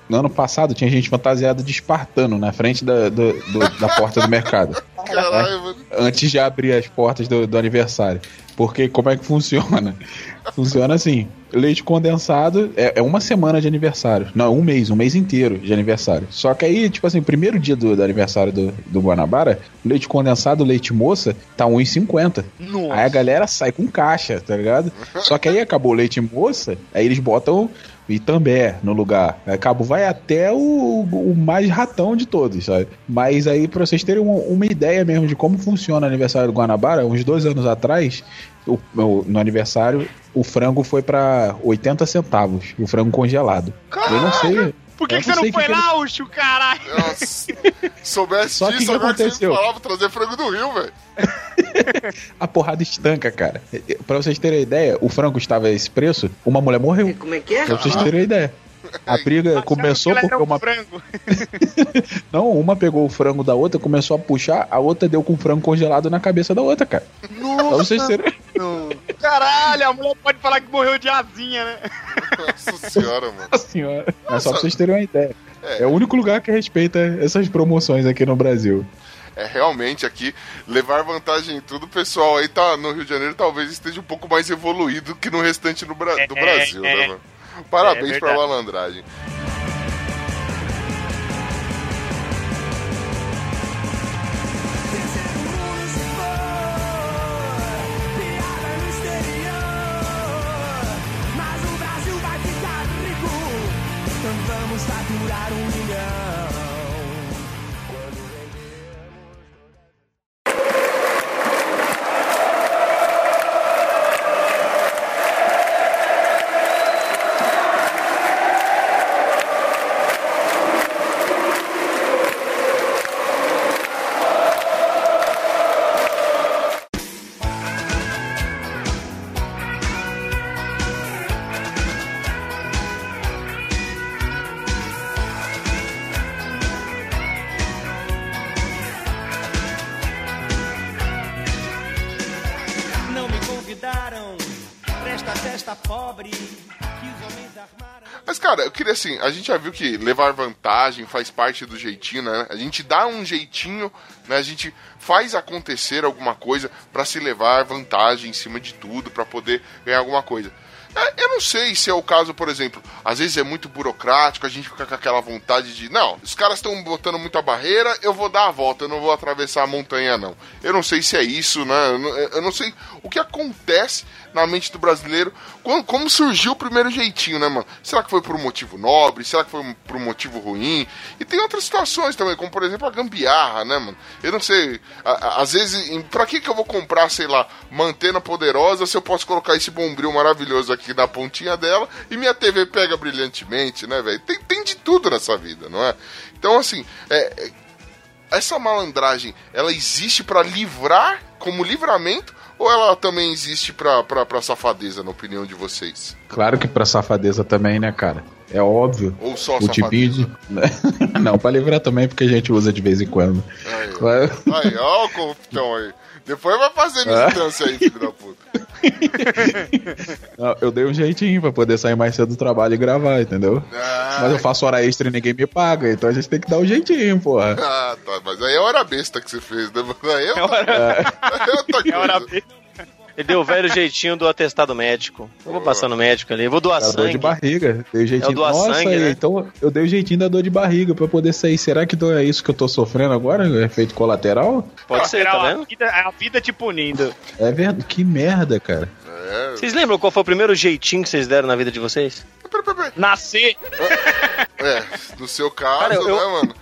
Speaker 6: no ano passado tinha gente fantasiada de espartano na frente da, do- do- da porta do mercado.
Speaker 3: Caralho, mano.
Speaker 6: antes de abrir as portas do, do aniversário. Porque como é que funciona? Funciona assim: leite condensado é, é uma semana de aniversário. Não, um mês, um mês inteiro de aniversário. Só que aí, tipo assim, primeiro dia do, do aniversário do, do Guanabara, leite condensado, leite moça, tá 1,50. Aí a galera sai com caixa, tá ligado? Só que aí acabou o leite moça, aí eles botam Itambé no lugar. Aí Cabo vai até o, o mais ratão de todos, sabe? Mas aí, pra vocês terem uma, uma ideia mesmo de como funciona o aniversário do Guanabara, uns dois anos atrás, o- no aniversário, o frango foi pra 80 centavos, o frango congelado. Eu não sei.
Speaker 5: Por que, que
Speaker 6: não
Speaker 5: você não foi
Speaker 6: que
Speaker 5: lá, Ucho, caralho?
Speaker 3: Nossa, soubesse
Speaker 6: Só
Speaker 3: disso,
Speaker 6: que
Speaker 3: agora que você
Speaker 6: aconteceu?
Speaker 3: falava trazer frango do Rio, velho.
Speaker 6: A porrada estanca, cara. Pra vocês terem ideia, o frango estava a esse preço, uma mulher morreu.
Speaker 4: Como é que é?
Speaker 6: Pra vocês terem ideia. A briga começou porque
Speaker 5: um
Speaker 6: uma
Speaker 5: frango.
Speaker 6: Não, uma pegou o frango da outra, começou a puxar, a outra deu com o frango congelado na cabeça da outra, cara. Pra vocês terem...
Speaker 5: Caralho, a mulher pode falar que morreu de asinha, né?
Speaker 3: Nossa senhora, mano.
Speaker 6: Nossa senhora. É só pra vocês terem uma ideia.
Speaker 3: É.
Speaker 6: É. o único lugar que respeita essas promoções aqui no Brasil.
Speaker 3: É realmente aqui levar vantagem em tudo. O pessoal aí tá no Rio de Janeiro talvez esteja um pouco mais evoluído que no restante do, Bra- do
Speaker 5: É,
Speaker 3: Brasil,
Speaker 5: é.
Speaker 3: né, mano? Parabéns
Speaker 5: É
Speaker 3: pra malandragem. Assim, a gente já viu que levar vantagem faz parte do jeitinho, né? A gente dá um jeitinho, né? A gente faz acontecer alguma coisa pra se levar vantagem em cima de tudo, pra poder ganhar alguma coisa. É, Eu não sei se é o caso, por exemplo, às vezes é muito burocrático, a gente fica com aquela vontade de, não, os caras estão botando muita barreira, eu vou dar a volta, eu não vou atravessar a montanha, não. Eu não sei se é isso, né? Eu não, eu não sei o que acontece na mente do brasileiro, como, como surgiu o primeiro jeitinho, né, mano? Será que foi por um motivo nobre? Será que foi por um motivo ruim? E tem outras situações também, como por exemplo a gambiarra, né, mano? Eu não sei, a- a- às vezes, pra que que eu vou comprar, sei lá, uma antena poderosa se eu posso colocar esse bombril maravilhoso aqui na pontinha dela e minha TV pega brilhantemente, né, velho? Tem, tem de tudo nessa vida, não é? Então, assim, é, é- essa malandragem, ela existe pra livrar, como livramento, ou ela também existe pra, pra, pra safadeza, na opinião de vocês?
Speaker 6: Claro que pra safadeza também, né, cara? É óbvio.
Speaker 3: Ou só
Speaker 6: O tipinho de... Não, pra livrar também, porque a gente usa de vez em quando.
Speaker 3: Aí.
Speaker 6: Claro.
Speaker 3: Aí, ó o corruptão aí. Depois vai fazer militância aí, filho da puta.
Speaker 6: Não, Eu dei um jeitinho pra poder sair mais cedo do trabalho e gravar, entendeu?
Speaker 3: Ah,
Speaker 6: Mas eu faço hora extra e ninguém me paga, então a gente tem que dar um jeitinho, porra.
Speaker 3: ah, tá. Mas aí é hora besta que você fez, né? Aí é outra, é outra coisa.
Speaker 5: É hora besta.
Speaker 8: Ele deu o velho jeitinho do atestado médico. Eu vou passar no médico ali, eu vou doar
Speaker 6: Dá dor de
Speaker 8: sangue.
Speaker 6: barriga. Dei jeitinho.
Speaker 8: É o doar
Speaker 6: Nossa,
Speaker 8: sangue, né?
Speaker 6: então eu dei o jeitinho da dor de barriga pra poder sair. Será que é isso que eu tô sofrendo agora? Efeito colateral?
Speaker 8: Pode ser, tá
Speaker 5: a
Speaker 8: vendo?
Speaker 5: vida, a vida te punindo.
Speaker 6: É verdade. Que merda, cara.
Speaker 3: É.
Speaker 8: Vocês lembram qual foi o primeiro jeitinho que vocês deram na vida de vocês?
Speaker 5: Nascer.
Speaker 3: É, no seu caso,
Speaker 8: Cara, eu-
Speaker 3: né, mano?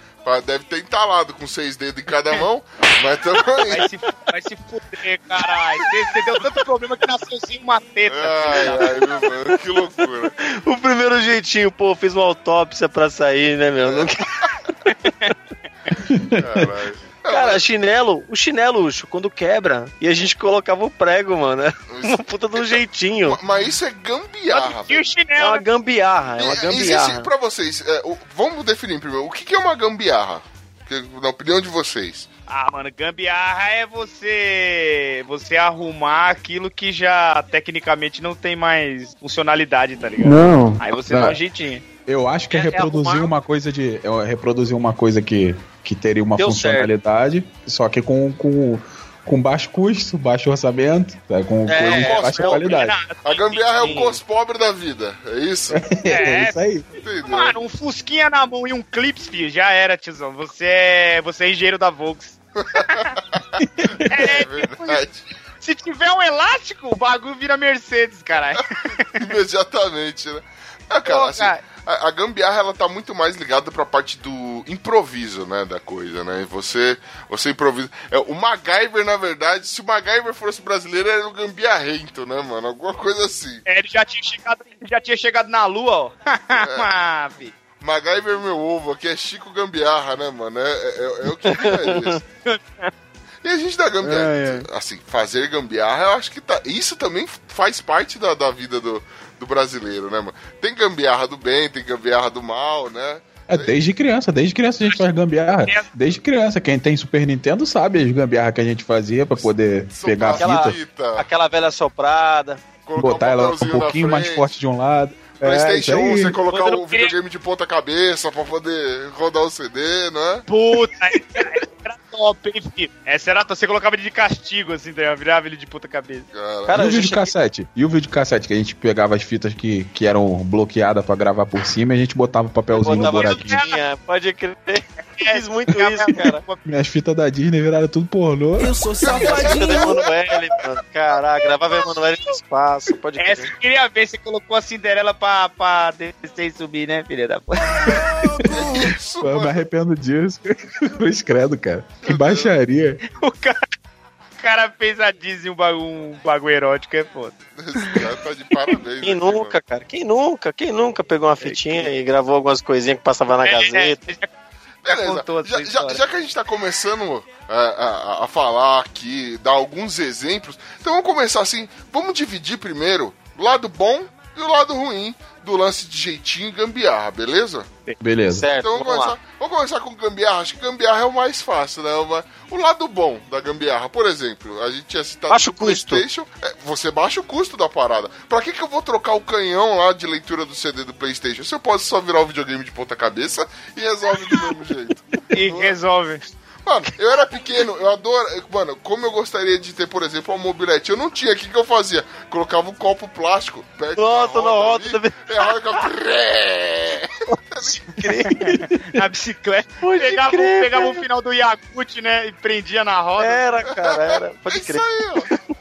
Speaker 3: Deve ter entalado com seis dedos em cada mão, mas também.
Speaker 5: Vai se, vai se fuder, caralho. Você, você deu tanto problema que nasceu sem uma teta.
Speaker 3: Ai,
Speaker 5: da-
Speaker 3: ai, meu mano, que loucura.
Speaker 8: O primeiro jeitinho, pô, fiz uma autópsia pra sair, né, meu? Não-
Speaker 3: Caralho.
Speaker 8: Cara, chinelo, o chinelo, Ucho, quando quebra, e a gente colocava o prego, mano. Uma puta de um jeitinho.
Speaker 3: Mas isso é gambiarra,
Speaker 5: E o
Speaker 3: velho.
Speaker 8: É
Speaker 5: chinelo.
Speaker 8: uma gambiarra, é uma
Speaker 3: Existe
Speaker 8: gambiarra.
Speaker 3: pra vocês, é, o- vamos definir primeiro, o que, que é uma gambiarra? Que- na opinião de vocês.
Speaker 5: Ah, mano, gambiarra é você você arrumar aquilo que já tecnicamente não tem mais funcionalidade, tá ligado?
Speaker 2: Não.
Speaker 5: Aí você
Speaker 6: Não.
Speaker 5: dá um jeitinho.
Speaker 6: Eu acho que é,
Speaker 5: É- é
Speaker 6: reproduzir
Speaker 5: arrumar-
Speaker 6: uma coisa de. É reproduzir uma coisa que, que teria uma
Speaker 8: Deu
Speaker 6: funcionalidade, só que com, com, com baixo custo, baixo orçamento, tá? com
Speaker 8: É,
Speaker 6: coisa de
Speaker 3: é,
Speaker 6: baixa
Speaker 3: é,
Speaker 6: qualidade.
Speaker 3: A gambiarra é o cos pobre da vida, é isso?
Speaker 6: É, isso aí.
Speaker 3: Entendeu?
Speaker 5: Mano, um fusquinha na mão e um clips, filho, já era, tiozão. Você é, você é engenheiro da Volks.
Speaker 3: É verdade.
Speaker 5: Se tiver um elástico, o bagulho vira Mercedes, caralho.
Speaker 3: Imediatamente, né? Ah, cara,
Speaker 5: Pô,
Speaker 3: assim,
Speaker 5: cara.
Speaker 3: A, a gambiarra ela tá muito mais ligada pra parte do improviso, né, da coisa, né? Você, você improvisa. É, o MacGyver, na verdade, se o MacGyver fosse brasileiro, era o gambiarrento, né, mano? Alguma coisa assim.
Speaker 5: É, ele já tinha chegado, ele já tinha chegado na lua, ó. Filho.
Speaker 3: MacGyver meu ovo, aqui é Chico Gambiarra, né, mano? É, é, é o que é isso. E a gente da gambiarra, assim, fazer gambiarra, eu acho que tá. Isso também faz parte da, da vida do, do brasileiro, né, mano? Tem gambiarra do bem, tem gambiarra do mal, né?
Speaker 6: É desde criança, desde criança a gente faz gambiarra. Desde criança, quem tem Super Nintendo sabe as gambiarra que a gente fazia pra poder pegar a fita,
Speaker 3: fita,
Speaker 8: Aquela velha soprada.
Speaker 3: colocar
Speaker 6: botar ela um pouquinho mais forte de um lado. É,
Speaker 3: PlayStation
Speaker 6: isso
Speaker 3: 1,
Speaker 6: aí.
Speaker 3: você colocar o videogame de ponta cabeça pra poder rodar o CD, não é?
Speaker 5: Puta, essa era top, hein, filho? Essa era top. Você colocava ele de castigo, assim, tá? virava ele de puta cabeça.
Speaker 3: Cara,
Speaker 8: Cara,
Speaker 6: e o
Speaker 8: já
Speaker 6: videocassete? E o videocassete que a gente pegava as fitas que, que eram bloqueadas pra gravar por cima e a gente botava o papelzinho no
Speaker 8: Botava
Speaker 6: buraquinho.
Speaker 8: fitinha, pode crer. Fiz muito isso, cara.
Speaker 6: Minhas fitas da Disney viraram tudo pornô.
Speaker 4: Eu sou safadinho.
Speaker 8: Emanuele, mano. Caraca, gravava Emanuele no espaço, pode
Speaker 5: Essa eu queria ver, você colocou a Cinderela pra, pra descer e subir, né, filha da puta?
Speaker 6: Eu me
Speaker 3: mano.
Speaker 6: arrependo disso. Cruz credo, cara. Que baixaria.
Speaker 5: O cara, o cara fez a Disney um bagulho, um bagulho erótico, é foda.
Speaker 3: Esse cara tá de parabéns.
Speaker 8: Quem
Speaker 3: aqui,
Speaker 8: nunca, cara? Quem nunca? Quem nunca pegou uma fitinha e gravou algumas coisinhas que passava na Gazeta?
Speaker 5: É, já-
Speaker 3: Beleza. Já, já, já que a gente tá começando é, a, a falar aqui, dar alguns exemplos, então vamos começar assim. Vamos dividir primeiro lado bom e o lado ruim do lance de jeitinho e gambiarra, beleza?
Speaker 6: Beleza.
Speaker 8: Certo,
Speaker 3: Então vamos,
Speaker 8: vamos
Speaker 3: começar,
Speaker 8: lá.
Speaker 3: vamos começar com gambiarra. Acho que gambiarra é o mais fácil, né? O lado bom da gambiarra, por exemplo, a gente tinha citado
Speaker 8: Baixa
Speaker 3: do
Speaker 8: o custo.
Speaker 3: PlayStation. É, você baixa o custo da parada. Pra que, que eu vou trocar o canhão lá de leitura do CD do PlayStation? Se eu posso só virar o videogame de ponta-cabeça e resolve do mesmo jeito.
Speaker 5: E resolve.
Speaker 3: Mano, eu era pequeno, eu adoro. Mano, como eu gostaria de ter, por exemplo, uma mobilete. Eu não tinha, o que, que eu fazia? Colocava um copo plástico perto
Speaker 8: Nossa,
Speaker 3: da
Speaker 8: na roda
Speaker 3: ali,
Speaker 8: também.
Speaker 3: e a roda ficava...
Speaker 5: Na bicicleta.
Speaker 8: Pode
Speaker 5: pegava
Speaker 8: crer,
Speaker 5: pegava o final do Yakult, né? E prendia na roda.
Speaker 8: Era, cara, era.
Speaker 3: É
Speaker 8: Pode
Speaker 3: isso
Speaker 8: crer.
Speaker 3: aí, ó.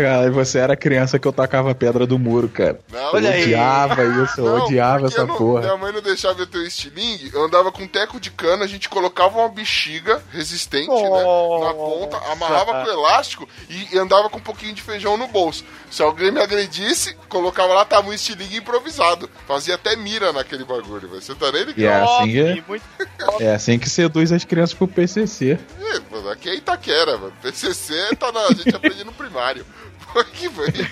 Speaker 6: Cara, e você era criança que eu tacava pedra do muro, cara.
Speaker 3: Não,
Speaker 6: eu
Speaker 8: aí.
Speaker 6: odiava isso, eu
Speaker 3: Não,
Speaker 6: odiava
Speaker 3: porque
Speaker 6: essa
Speaker 3: não-
Speaker 6: porra.
Speaker 3: Minha mãe não deixava eu ter o estilingue, eu andava com um teco de cana, a gente colocava uma bexiga resistente, né? Na ponta, amarrava com elástico e, andava com um pouquinho de feijão no bolso. Se alguém me agredisse, colocava lá, tava um estilingue improvisado. Fazia até mira naquele bagulho, velho. Você tá nem ligado?
Speaker 6: E é assim que,
Speaker 5: muito
Speaker 6: é assim que seduz as crianças pro PCC.
Speaker 3: Mano, aqui é Itaquera, mano. PCC tá na, a gente aprende no primário. Aqui, velho.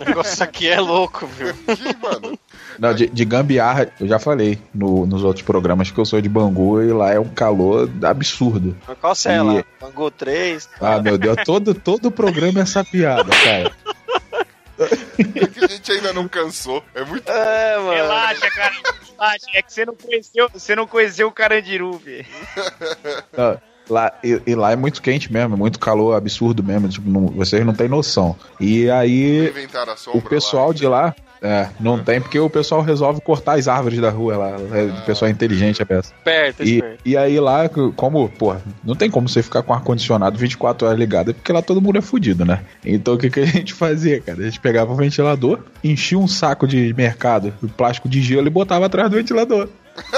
Speaker 8: O negócio aqui é louco, viu?
Speaker 3: Aqui, mano.
Speaker 6: Não, de, de gambiarra, eu já falei no- nos outros programas que eu sou de Bangu e lá é um calor absurdo.
Speaker 8: Qual você é
Speaker 6: E-
Speaker 8: lá? Bangu 3?
Speaker 6: Ah, meu Deus, todo, todo programa é essa piada, cara.
Speaker 3: É que a gente ainda não cansou. É muito.
Speaker 8: É, mano.
Speaker 5: Relaxa, cara. Relaxa. É que você não conheceu, você não conheceu o Carandiru, velho.
Speaker 6: Lá, e, e lá é muito quente mesmo, é muito calor absurdo mesmo. Tipo, não- vocês não têm noção. E aí,
Speaker 3: a
Speaker 6: o pessoal
Speaker 3: lá.
Speaker 6: de lá, é, não tem, porque o pessoal resolve cortar as árvores da rua lá. É, o pessoal é inteligente, é peça.
Speaker 8: Esperto,
Speaker 6: E,
Speaker 8: esperto.
Speaker 6: e aí lá, como, pô, não tem como você ficar com ar-condicionado 24 horas ligado, porque lá todo mundo é fudido, né? Então o que, que a gente fazia, cara? A gente pegava o ventilador, enchia um saco de mercado, de plástico de gelo e botava atrás do ventilador.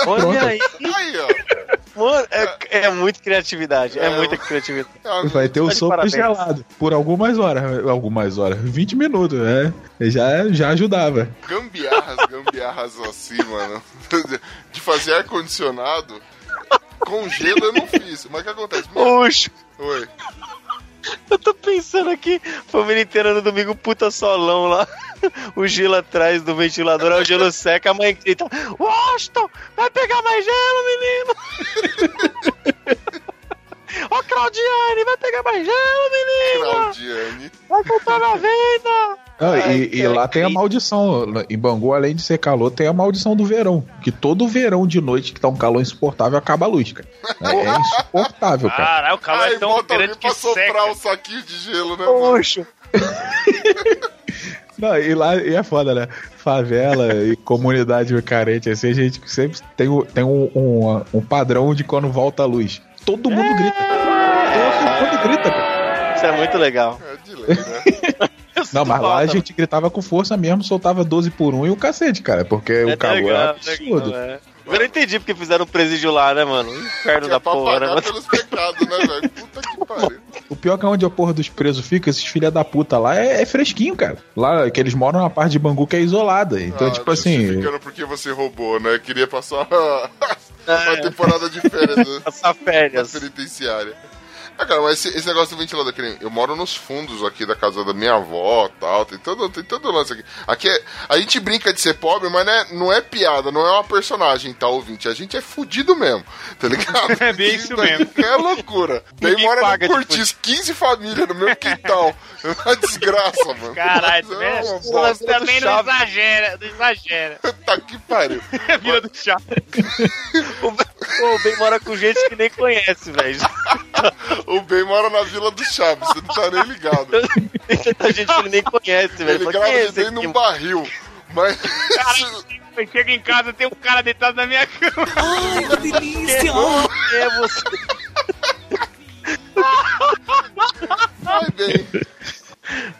Speaker 8: Olha
Speaker 6: pronto.
Speaker 8: aí,
Speaker 3: Aí, ó.
Speaker 8: Mano, é, é muita criatividade. É,
Speaker 3: É,
Speaker 8: muita criatividade.
Speaker 3: É,
Speaker 6: Vai ter o sopro gelado por algumas horas. Algumas horas, 20 minutos, né? Já, já ajudava.
Speaker 3: gambiarras, gambiarras assim, mano. De fazer ar-condicionado com gelo eu não fiz. Mas o que acontece?
Speaker 8: Oxi,
Speaker 3: Oi.
Speaker 8: Eu tô pensando aqui, família inteira no domingo, puta solão lá. O gelo atrás do ventilador, aí o gelo seca, a mãe grita: Washington, vai pegar mais gelo, menino! Ô Claudiane, vai pegar mais gelo, menino!
Speaker 3: Claudiane.
Speaker 8: Vai comprar na venda!
Speaker 6: Ah,
Speaker 8: Ai,
Speaker 6: e, e lá tem a maldição. Em Bangu, além de ser calor, tem a maldição do verão. Que todo verão de noite que tá um calor insuportável, acaba a luz, cara. É, é insuportável, cara.
Speaker 5: Caralho, o calor
Speaker 3: Aí
Speaker 5: é tão
Speaker 3: bota
Speaker 5: grande que
Speaker 3: pra soprar o saquinho de gelo, né?
Speaker 8: Oxo!
Speaker 6: Não, e lá e é foda, né? Favela e comunidade carente, assim, a gente sempre tem, tem um, um, um padrão de quando volta a luz. Todo mundo grita. Todo mundo grita, cara.
Speaker 8: Isso é muito legal.
Speaker 3: É de lei, né?
Speaker 6: Não, mas lá a gente gritava com força mesmo, soltava 12 por 1 e o cacete, cara, porque o calor é absurdo.
Speaker 8: legal, é. Eu não entendi porque fizeram um presídio lá, né, mano? Inferno da
Speaker 3: é pra
Speaker 8: porra, né,
Speaker 3: pelos pecados, né, velho? Puta que pariu.
Speaker 6: O pior é que onde a porra dos presos fica, esses filha da puta lá, é, é fresquinho, cara. Lá, que eles moram numa parte de Bangu que é isolada. Então,
Speaker 3: Ah,
Speaker 6: tipo assim.
Speaker 3: Porque você roubou, né? Queria passar uma temporada de férias né?
Speaker 8: Passar
Speaker 3: na
Speaker 8: férias.
Speaker 3: penitenciária. Ah, cara, mas esse, esse negócio do ventilador, que nem- eu moro nos fundos aqui da casa da minha avó tal, tem todo, tem todo lance aqui. Aqui é, a gente brinca de ser pobre, mas não é, não é piada, não é uma personagem, tá, ouvinte? A gente é fudido mesmo, tá ligado?
Speaker 5: É bem isso mesmo.
Speaker 3: É loucura. Daí mora
Speaker 5: paga
Speaker 3: no Cortiço, 15 famílias no meu quintal. É uma desgraça, mano.
Speaker 5: Caralho,
Speaker 3: Mas
Speaker 5: né?
Speaker 3: é uma bosta.
Speaker 5: Também não exagera, não exagera.
Speaker 3: Tá que pariu.
Speaker 5: Vila do chá.
Speaker 8: Pô, o Ben mora com gente que nem conhece, velho.
Speaker 3: O Ben mora na Vila do Chaves, você não tá nem ligado.
Speaker 8: A gente que ele nem conhece, velho.
Speaker 3: Ele
Speaker 8: Fala,
Speaker 3: grava
Speaker 8: "Quem é
Speaker 3: de dentro
Speaker 8: aqui,
Speaker 3: num barril. Mas.
Speaker 5: Eu chego em casa tem um cara deitado na minha cama.
Speaker 4: Ai, que delícia!
Speaker 8: Quem é você?
Speaker 3: Vai bem.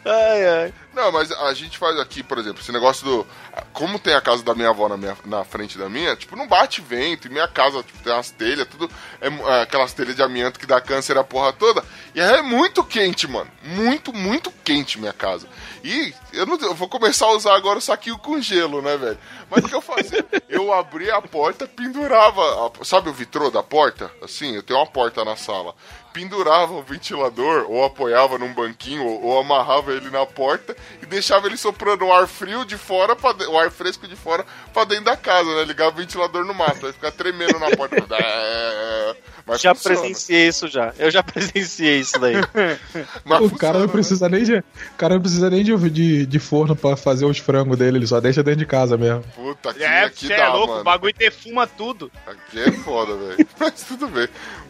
Speaker 8: Ai, ai.
Speaker 3: Não, mas a gente faz aqui, por exemplo, esse negócio do. Como tem a casa da minha avó na, minha, na frente da minha, tipo, não bate vento. E minha casa, tipo, tem umas telhas, tudo. É, é aquelas telhas de amianto que dá câncer a porra toda. E é muito quente, mano. Muito, muito quente minha casa. E eu, não, eu vou começar a usar agora o saquinho com gelo, né, velho? Mas o que eu fazia? Eu abria a porta, pendurava. a- sabe o vitrô da porta? Assim, eu tenho uma porta na sala. Pendurava o ventilador, ou apoiava num banquinho, ou, ou amarrava ele na porta e deixava ele soprando o ar frio de fora, pra de- o ar fresco de fora, pra dentro da casa, né? Ligava o ventilador no mato, aí ficar tremendo na porta. É, Mas
Speaker 8: Já
Speaker 3: funciona.
Speaker 8: presenciei isso já. Eu já presenciei isso daí.
Speaker 3: Mas
Speaker 6: O cara
Speaker 3: funciona,
Speaker 6: não
Speaker 3: né?
Speaker 6: precisa nem de. O cara não precisa nem de, de, de forno pra fazer os frangos dele, ele só deixa dentro de casa mesmo.
Speaker 3: Puta, aqui,
Speaker 5: É,
Speaker 3: aqui
Speaker 5: você é
Speaker 3: dá,
Speaker 5: louco,
Speaker 3: mano.
Speaker 5: o bagulho defuma tudo.
Speaker 3: Aqui é foda, velho. Mas tudo bem.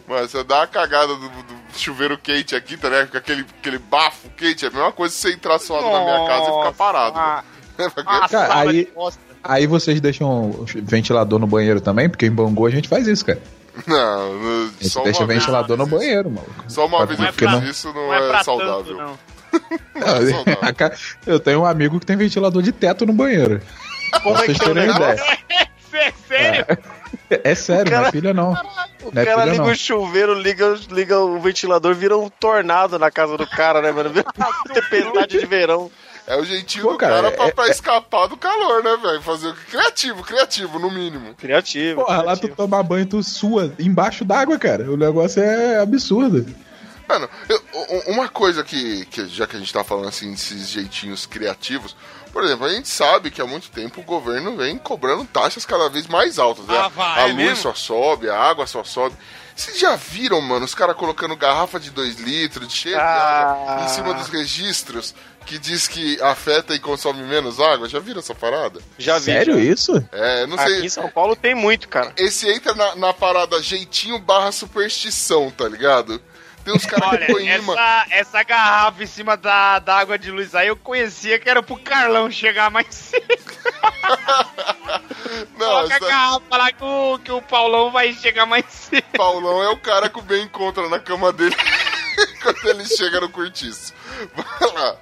Speaker 3: Mas você dá uma cagada do, do chuveiro quente aqui, tá ligado? Com aquele, aquele bafo quente, é a mesma coisa que você entrar suado na minha casa e ficar parado.
Speaker 5: Ah,
Speaker 3: né?
Speaker 5: ah,
Speaker 6: Cara,
Speaker 5: sala
Speaker 6: aí-. Aí vocês deixam o ventilador no banheiro também, porque em Bangu a gente faz isso, cara.
Speaker 3: Não, no-
Speaker 6: A gente
Speaker 3: só
Speaker 6: deixa
Speaker 3: uma vez
Speaker 6: ventilador
Speaker 3: eu
Speaker 6: no banheiro, maluco.
Speaker 3: Só uma vez
Speaker 6: Não
Speaker 3: eu
Speaker 6: é
Speaker 3: fiz
Speaker 6: pra-
Speaker 3: isso, não,
Speaker 5: Não é
Speaker 3: é saudável.
Speaker 5: tanto, não.
Speaker 3: Não é saudável.
Speaker 6: A ca- Eu tenho um amigo que tem ventilador de teto no banheiro. Pra vocês terem uma ideia.
Speaker 5: É sério?
Speaker 6: É sério, não é filha não.
Speaker 8: O
Speaker 6: Não é
Speaker 8: cara liga
Speaker 6: não.
Speaker 8: o chuveiro, liga, liga o ventilador, vira um tornado na casa do cara, né, mano? Vira tempestade de verão.
Speaker 3: É o jeitinho
Speaker 6: Pô,
Speaker 3: do
Speaker 6: cara,
Speaker 3: cara, pra,
Speaker 6: é-
Speaker 3: pra
Speaker 6: é-
Speaker 3: escapar do calor, né, velho? Fazer o que? Criativo, criativo, no mínimo.
Speaker 8: Criativo.
Speaker 6: Porra, lá tu
Speaker 8: criativo.
Speaker 6: tomar banho, tu sua embaixo d'água, cara. O negócio é absurdo.
Speaker 3: Mano, eu- uma coisa que, que, já que a gente tá falando assim, desses jeitinhos criativos, por exemplo, a gente sabe que há muito tempo o governo vem cobrando taxas cada vez mais altas, né?
Speaker 5: Ah, vai,
Speaker 3: a
Speaker 5: é
Speaker 3: luz
Speaker 5: mesmo?
Speaker 3: só sobe, a água só sobe. Vocês já viram, mano, os caras colocando garrafa de 2 litros, cheia de água,
Speaker 8: Ah.
Speaker 3: em cima dos registros, que diz que afeta e consome menos água? Já viram essa parada?
Speaker 8: Já vi.
Speaker 6: Sério
Speaker 8: já.
Speaker 6: isso?
Speaker 3: É, não sei.
Speaker 8: Aqui em São Paulo tem muito, cara.
Speaker 3: Esse entra na, na parada jeitinho barra superstição, tá ligado? Tem uns caras que
Speaker 5: Olha,
Speaker 3: põem imã.
Speaker 5: essa, essa garrafa em cima da, da água de luz aí eu conhecia que era pro Carlão chegar mais cedo.
Speaker 3: Não,
Speaker 5: Coloca a garrafa lá que o, que o Paulão vai chegar mais cedo.
Speaker 3: Paulão é o cara que o Ben encontra na cama dele quando ele chega no cortiço. Vai lá.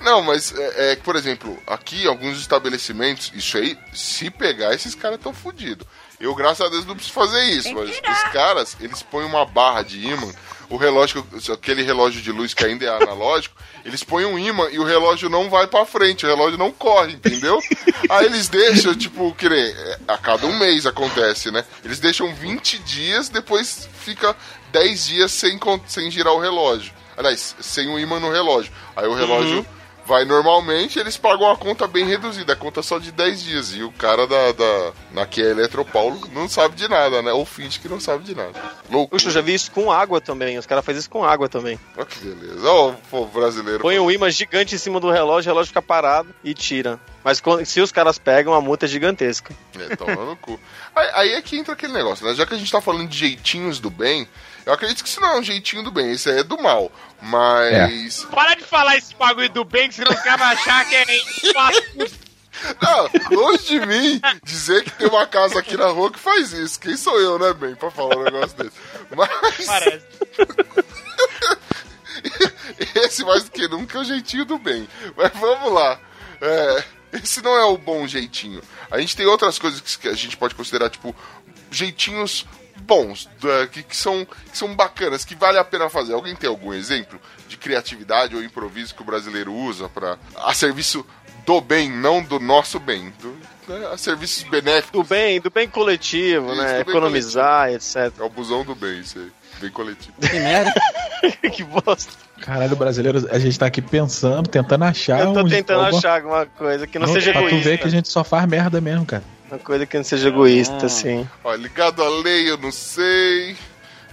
Speaker 3: Não, mas, é, é, por exemplo, aqui alguns estabelecimentos, isso aí, se pegar, esses caras estão fodidos. Eu, graças a Deus, não preciso fazer isso, mas os caras, eles põem uma barra de imã, o relógio, aquele relógio de luz que ainda é analógico, eles põem um imã e o relógio não vai pra frente, o relógio não corre, entendeu? Aí eles deixam, tipo, que nem, é, a cada um mês acontece, né? Eles deixam 20 dias, depois fica 10 dias sem, sem girar o relógio. Aliás, sem o imã no relógio. Aí o relógio vai normalmente, eles pagam uma conta bem reduzida, a conta só de 10 dias. E o cara da, da na que é Eletropaulo não sabe de nada, né? Ou finge que não sabe de nada. Louco.
Speaker 8: Puxa, eu já vi isso com água também. Os caras fazem isso com água também.
Speaker 3: Olha que beleza. Ó, o povo brasileiro.
Speaker 8: Põe um imã gigante em cima do relógio, o relógio fica parado e tira. Mas se os caras pegam, a multa é gigantesca.
Speaker 3: É, toma no cu. Aí, aí é que entra aquele negócio, né? Já que a gente tá falando de jeitinhos do bem, eu acredito que isso não é um jeitinho do bem, isso aí é do mal. Mas.
Speaker 5: Para de falar esse bagulho do bem, que senão os caras vão achar que é.
Speaker 3: Não, longe de mim dizer que tem uma casa aqui na rua que faz isso. Quem sou eu, né, bem, pra falar um negócio desse? Mas.
Speaker 5: Parece.
Speaker 3: Esse mais do que nunca é o jeitinho do bem. Mas vamos lá. É, esse não é o bom jeitinho. A gente tem outras coisas que a gente pode considerar, tipo, jeitinhos bons, é, que, que são, que são bacanas, que vale a pena fazer. Alguém tem algum exemplo de criatividade ou improviso que o brasileiro usa para a serviço do bem, não do nosso bem. Do, né, serviços benéficos.
Speaker 8: Do bem, do bem coletivo,
Speaker 3: Isso,
Speaker 8: né? Economizar, etc.
Speaker 3: É o busão do bem, isso aí. Bem coletivo.
Speaker 7: Que merda.
Speaker 8: que bosta.
Speaker 6: Caralho, brasileiro, a gente tá aqui pensando, tentando achar.
Speaker 8: Eu tô
Speaker 6: uns-
Speaker 8: tentando
Speaker 6: alguma-
Speaker 8: achar alguma coisa que não,
Speaker 6: Não,
Speaker 8: seja
Speaker 6: pra tu
Speaker 8: egoísta.
Speaker 6: ver que a gente só faz merda mesmo, cara.
Speaker 8: Uma coisa que não seja egoísta, assim.
Speaker 3: Ó, ligado à lei, eu não sei.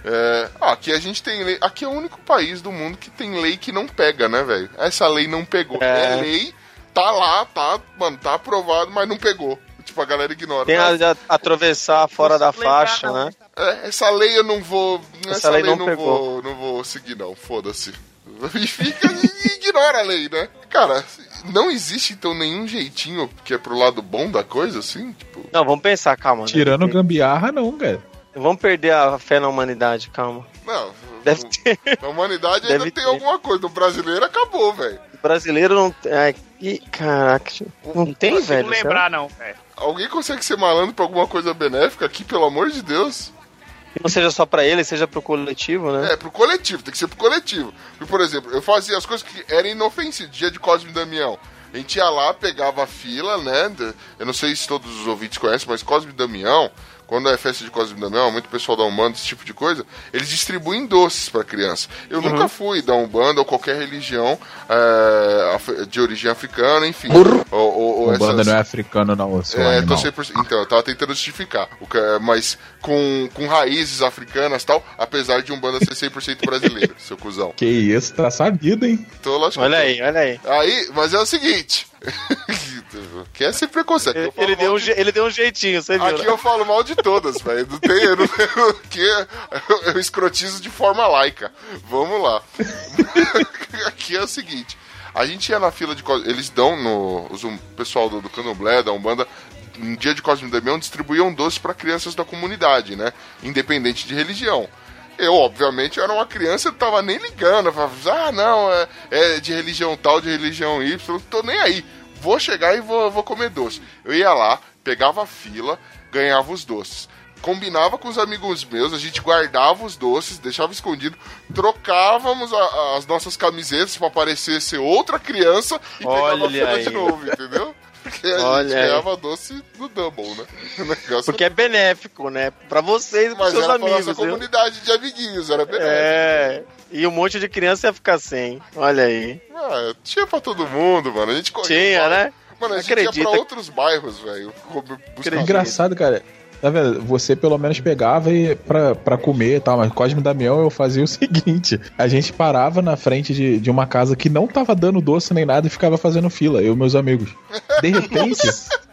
Speaker 3: É, ah, aqui a gente tem lei. Aqui é o único país do mundo que tem lei que não pega, né, velho? Essa lei não pegou. É.
Speaker 8: É.
Speaker 3: lei, tá lá, tá, mano, tá aprovado, mas não pegou. Tipo, a galera ignora.
Speaker 8: Tem de a- atravessar fora da faixa, né?
Speaker 3: é, essa lei eu não vou. Essa,
Speaker 8: lei
Speaker 3: lei,
Speaker 8: não
Speaker 3: não,
Speaker 8: pegou.
Speaker 3: vou, não vou seguir, não. Foda-se. E fica e ignora a lei, né? Cara, não existe então nenhum jeitinho que é pro lado bom da coisa, assim? Tipo.
Speaker 8: Não, vamos pensar, calma. né?
Speaker 6: Tirando gambiarra, não, cara.
Speaker 8: Vamos perder a fé na humanidade, calma.
Speaker 3: Não.
Speaker 8: Deve ter.
Speaker 3: Na humanidade
Speaker 8: Deve
Speaker 3: ainda tem
Speaker 8: ter.
Speaker 3: alguma coisa. No brasileiro acabou, velho.
Speaker 8: brasileiro não tem. Ai, caraca, não tem,
Speaker 5: Não
Speaker 8: velho.
Speaker 5: consigo lembrar, não, velho.
Speaker 3: Alguém consegue ser malandro pra alguma coisa benéfica aqui, pelo amor de Deus?
Speaker 8: Não seja só pra ele, seja pro coletivo, né?
Speaker 3: É, pro coletivo, tem que ser pro coletivo. Por exemplo, eu fazia as coisas que eram inofensivas. Dia de Cosme e Damião. A gente ia lá, pegava a fila, né? Eu não sei se todos os ouvintes conhecem, mas Cosme e Damião, quando é festa de Cosme Damião, muito pessoal da Umbanda, esse tipo de coisa, eles distribuem doces pra criança. Eu nunca fui da Umbanda ou qualquer religião é, de origem africana, enfim. Ou, ou, ou
Speaker 6: O banda
Speaker 3: essas-
Speaker 6: não é africano, não,
Speaker 3: é,
Speaker 6: animal.
Speaker 3: tô 100%, então, eu tava tentando justificar. O ca- mas com, com raízes africanas e tal, apesar de um banda ser 100% brasileiro, seu cuzão.
Speaker 6: Que isso, tá sabido, hein?
Speaker 3: Lógico
Speaker 8: Olha aí, olha aí.
Speaker 3: tô. Aí, mas é o seguite. É sem preconceito.
Speaker 8: Ele, deu um,
Speaker 3: de-
Speaker 8: ele deu um jeitinho, você viu?
Speaker 3: Aqui
Speaker 8: né?
Speaker 3: eu falo mal de todas, velho. Não tem. Eu, não, eu, que eu, eu escrotizo de forma laica. Vamos lá. Aqui é o seguinte. A gente ia na fila de. Eles dão no. O pessoal do, do Candomblé, da Umbanda. Um dia de Cosme Damião distribuíam doces para crianças da comunidade, né? Independente de religião. Eu, obviamente, era uma criança, eu tava nem ligando. Eu falava, ah, não, é, é de religião tal, de religião Y, tô nem aí. Vou chegar e vou, vou comer doce. Eu ia lá, pegava a fila, ganhava os doces. Combinava com os amigos meus, a gente guardava os doces, deixava escondido, trocávamos a- as nossas camisetas pra parecer ser outra criança e pegava a
Speaker 8: Olha
Speaker 3: fila de novo, entendeu? Porque a
Speaker 8: Olha
Speaker 3: gente
Speaker 8: aí.
Speaker 3: ganhava doce no Double, né?
Speaker 8: Porque é benéfico, né? Pra vocês e pros
Speaker 3: mas
Speaker 8: seus
Speaker 3: era pra
Speaker 8: amigos,
Speaker 3: nossa
Speaker 8: viu?
Speaker 3: comunidade de amiguinhos, era benéfico.
Speaker 8: É. E um monte de criança ia ficar sem. Olha aí.
Speaker 3: Ah, tinha pra todo mundo, mano. A gente corria
Speaker 8: Tinha, né?
Speaker 3: Mano, a gente ia
Speaker 8: Acredita.
Speaker 3: pra outros bairros, velho.
Speaker 6: engraçado, cara. Tá vendo? Você pelo menos pegava e pra, pra comer e tal, mas Cosme e Damião eu fazia o seguinte: a gente parava na frente de, de uma casa que não tava dando doce nem nada e ficava fazendo fila, eu e meus amigos. De repente,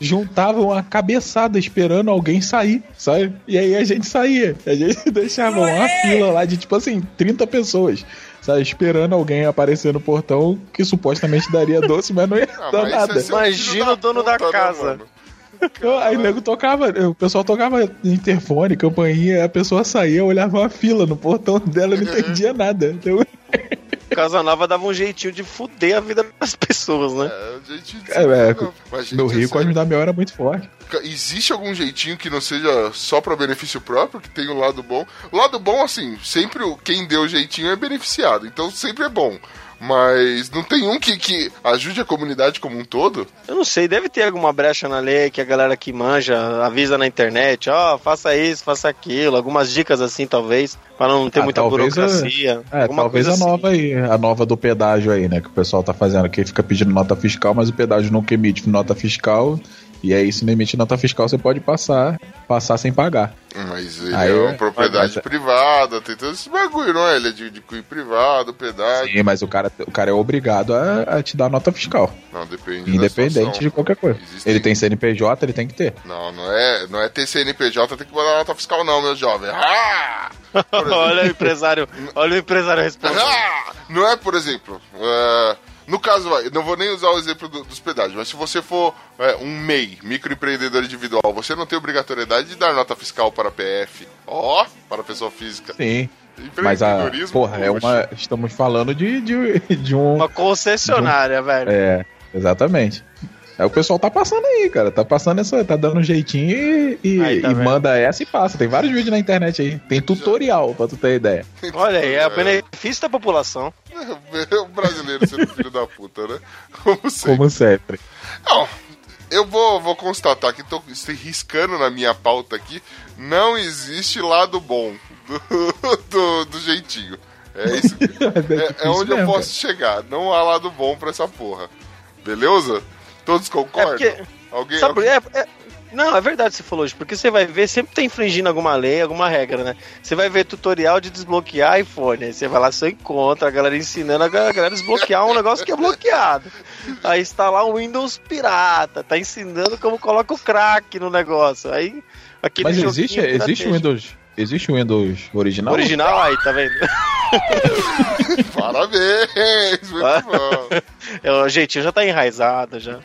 Speaker 6: juntavam uma cabeçada esperando alguém sair, sabe? E aí a gente saía. A gente deixava uma fila lá de tipo assim, 30 pessoas. Sabe, esperando alguém aparecer no portão que supostamente daria doce, mas não ia
Speaker 3: Ah,
Speaker 6: dar nada.
Speaker 3: é
Speaker 8: Imagina o dono da
Speaker 3: puta, né,
Speaker 8: casa.
Speaker 6: Então, aí o nego tocava, o pessoal tocava interfone, campainha, a pessoa saía, olhava uma fila no portão dela e não entendia nada. Então,
Speaker 8: Casa Nova dava um jeitinho de fuder a vida das pessoas, né?
Speaker 3: É, a gente...
Speaker 6: É, é,
Speaker 3: Mas, gente,
Speaker 6: no Rio,
Speaker 3: é
Speaker 6: Cosme
Speaker 3: sério.
Speaker 6: Damião era muito forte.
Speaker 3: Existe algum jeitinho que não seja só pra benefício próprio, que tenha o lado bom? O lado bom, assim, sempre o- quem deu o jeitinho é beneficiado, então sempre é bom. Mas não tem um que, que ajude a comunidade como um todo?
Speaker 8: Eu não sei, deve ter alguma brecha na lei que a galera que manja avisa na internet, ó, faça isso, faça aquilo, algumas dicas assim, talvez, para não ter
Speaker 6: Ah,
Speaker 8: muita burocracia.
Speaker 6: É,
Speaker 8: alguma
Speaker 6: talvez a
Speaker 8: coisa assim.
Speaker 6: nova aí, a nova do pedágio aí, né? Que o pessoal tá fazendo, que fica pedindo nota fiscal, mas o pedágio nunca emite nota fiscal. E aí, se não emite nota fiscal, você pode passar, passar sem pagar.
Speaker 3: Mas ele
Speaker 6: Aí
Speaker 3: é
Speaker 6: eu-
Speaker 3: uma propriedade
Speaker 6: mas-
Speaker 3: privada, tem todo esse bagulho, não é? Ele é de, de cunho privado, pedágio.
Speaker 6: Sim, mas o cara, o cara é obrigado a, a te dar nota fiscal.
Speaker 3: Não, depende
Speaker 6: Independente de qualquer coisa.
Speaker 3: Existem-
Speaker 6: Ele tem CNPJ, ele tem que ter.
Speaker 3: Não, não é, não é ter CNPJ, tem que mandar nota fiscal não, meu jovem. Ah!
Speaker 8: Olha o empresário, olha o empresário respondendo.
Speaker 3: Ah! Não é, por exemplo, é, no caso, não vou nem usar o exemplo do- dos pedágios, mas se você for é, um MEI, microempreendedor individual, você não tem obrigatoriedade de dar nota fiscal para a PF. Ó, para a pessoa física.
Speaker 6: Sim. Mas a.
Speaker 3: Empreendedorismo,
Speaker 6: Porra, é uma. Estamos falando de, de, de um.
Speaker 8: Uma concessionária, velho.
Speaker 6: É, exatamente. Aí o pessoal tá passando aí, cara. Tá passando essa. Tá dando um jeitinho e, e,
Speaker 8: Aí, tá
Speaker 6: e manda essa e passa. Tem vários vídeos na internet aí. Tem tutorial pra tu ter ideia.
Speaker 8: Olha aí, é o benefício da população.
Speaker 3: O brasileiro sendo filho da puta, né? Como sempre.
Speaker 6: Como sempre.
Speaker 3: Não, eu vou, vou constatar que tô estou riscando na minha pauta aqui. Não existe lado bom do, do, do jeitinho. É isso. que- É, é onde eu posso chegar. Não há lado bom pra essa porra. Beleza? Todos concordam?
Speaker 8: É porque-
Speaker 3: Alguém,
Speaker 8: Sabe, é, é- não, é verdade o que você falou, hoje, porque você vai ver, sempre tá infringindo alguma lei, alguma regra, né? Você vai ver tutorial de desbloquear iPhone, aí você vai lá, você encontra a galera ensinando a galera a desbloquear um negócio que é bloqueado. Aí instalar um Windows pirata, tá ensinando como coloca o crack no negócio. Aí, aquele
Speaker 6: Mas existe, existe o. Windows. Existe o Windows original?
Speaker 8: Original aí, tá vendo?
Speaker 3: Parabéns! Muito
Speaker 8: Ah.
Speaker 3: bom.
Speaker 8: É, o jeitinho já tá enraizado já.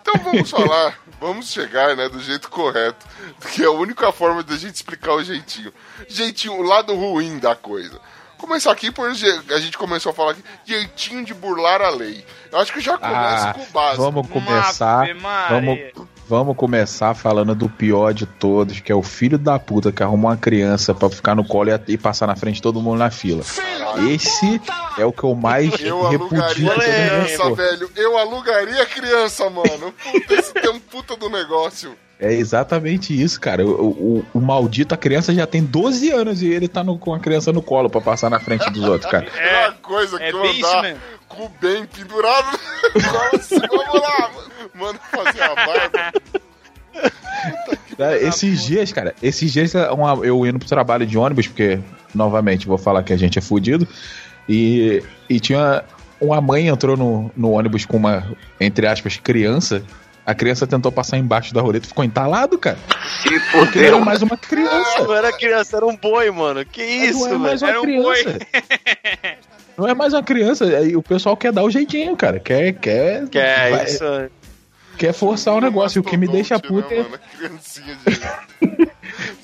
Speaker 3: Então vamos falar, vamos chegar, né, do jeito correto, que é a única forma da gente explicar o jeitinho. Jeitinho, o lado ruim da coisa. Começar aqui por a gente começou a falar aqui, jeitinho de burlar a lei. Eu acho que já começa
Speaker 6: Ah,
Speaker 3: com o básico.
Speaker 6: vamos começar. Vamos, vamos começar falando do pior de todos, que é o filho da puta que arrumou uma criança pra ficar no colo e, e passar na frente de todo mundo na fila. Esse é o que eu mais
Speaker 3: Eu
Speaker 6: repudio
Speaker 3: criança, velho. Eu alugaria criança, mano. Puta, esse tem um puta do negócio.
Speaker 6: É exatamente isso, cara. O, o, o maldito, a criança já tem 12 anos e ele tá no- com a criança no colo pra passar na frente dos outros, cara.
Speaker 3: É uma coisa
Speaker 5: é
Speaker 3: que eu
Speaker 5: bem isso
Speaker 3: andar o bem pendurado. Vamos lá, mano. Fazer a barba.
Speaker 6: Esses dias, cara, esses dias é uma- eu indo pro trabalho de ônibus, porque, novamente, vou falar que a gente é fudido, e, e tinha uma mãe entrou no, no ônibus com uma, entre aspas, criança. A criança tentou passar embaixo da roleta e ficou entalado, cara.
Speaker 8: Se
Speaker 6: Porque não era mais uma criança.
Speaker 8: Não era criança, era um boi, mano. Que isso,
Speaker 6: não é mais
Speaker 8: velho?
Speaker 6: uma
Speaker 5: Era um boi.
Speaker 6: criança. Não é mais uma criança. Aí o pessoal quer dar o jeitinho, cara. Quer, quer,
Speaker 8: Que é
Speaker 6: vai-
Speaker 8: isso?
Speaker 6: quer forçar o negócio. E o que me deixa puto
Speaker 3: Né,
Speaker 6: é.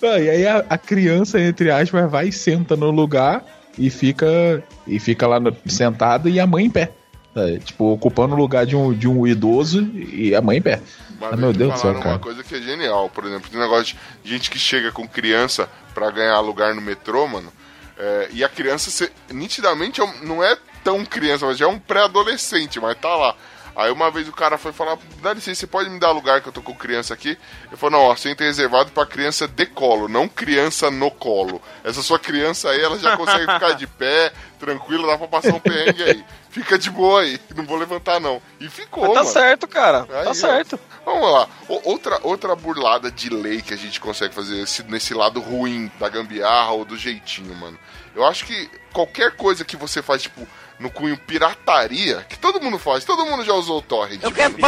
Speaker 6: Ah, e aí a, a criança, entre aspas, vai e senta no lugar e fica e fica lá no- sentada e a mãe em pé. É, tipo, ocupando o lugar de um, de um idoso e a mãe em pé. Ah, meu
Speaker 3: me
Speaker 6: Deus do céu, cara.
Speaker 3: uma coisa que é genial, por exemplo, tem negócio de gente que chega com criança pra ganhar lugar no metrô, mano. é, e a criança, cê- nitidamente, é um- não é tão criança, mas já é um pré-adolescente, mas tá lá. Aí uma vez o cara foi falar, dá licença, você pode me dar lugar que eu tô com criança aqui? Eu falei, não, ó, assento é reservado pra criança de colo, não criança no colo. Essa sua criança aí, ela já consegue ficar de pé, tranquila, dá pra passar um perrengue aí. Fica de boa aí, não vou levantar não. E ficou,
Speaker 8: Mas tá
Speaker 3: mano.
Speaker 8: certo, cara.
Speaker 3: Aí,
Speaker 8: tá
Speaker 3: ó.
Speaker 8: certo.
Speaker 3: Vamos lá. O- outra, outra burlada de lei que a gente consegue fazer esse- nesse lado ruim da gambiarra ou do jeitinho, mano. Eu acho que qualquer coisa que você faz, tipo, no cunho pirataria, que todo mundo faz, todo mundo já usou o torrent. Eu quero
Speaker 8: que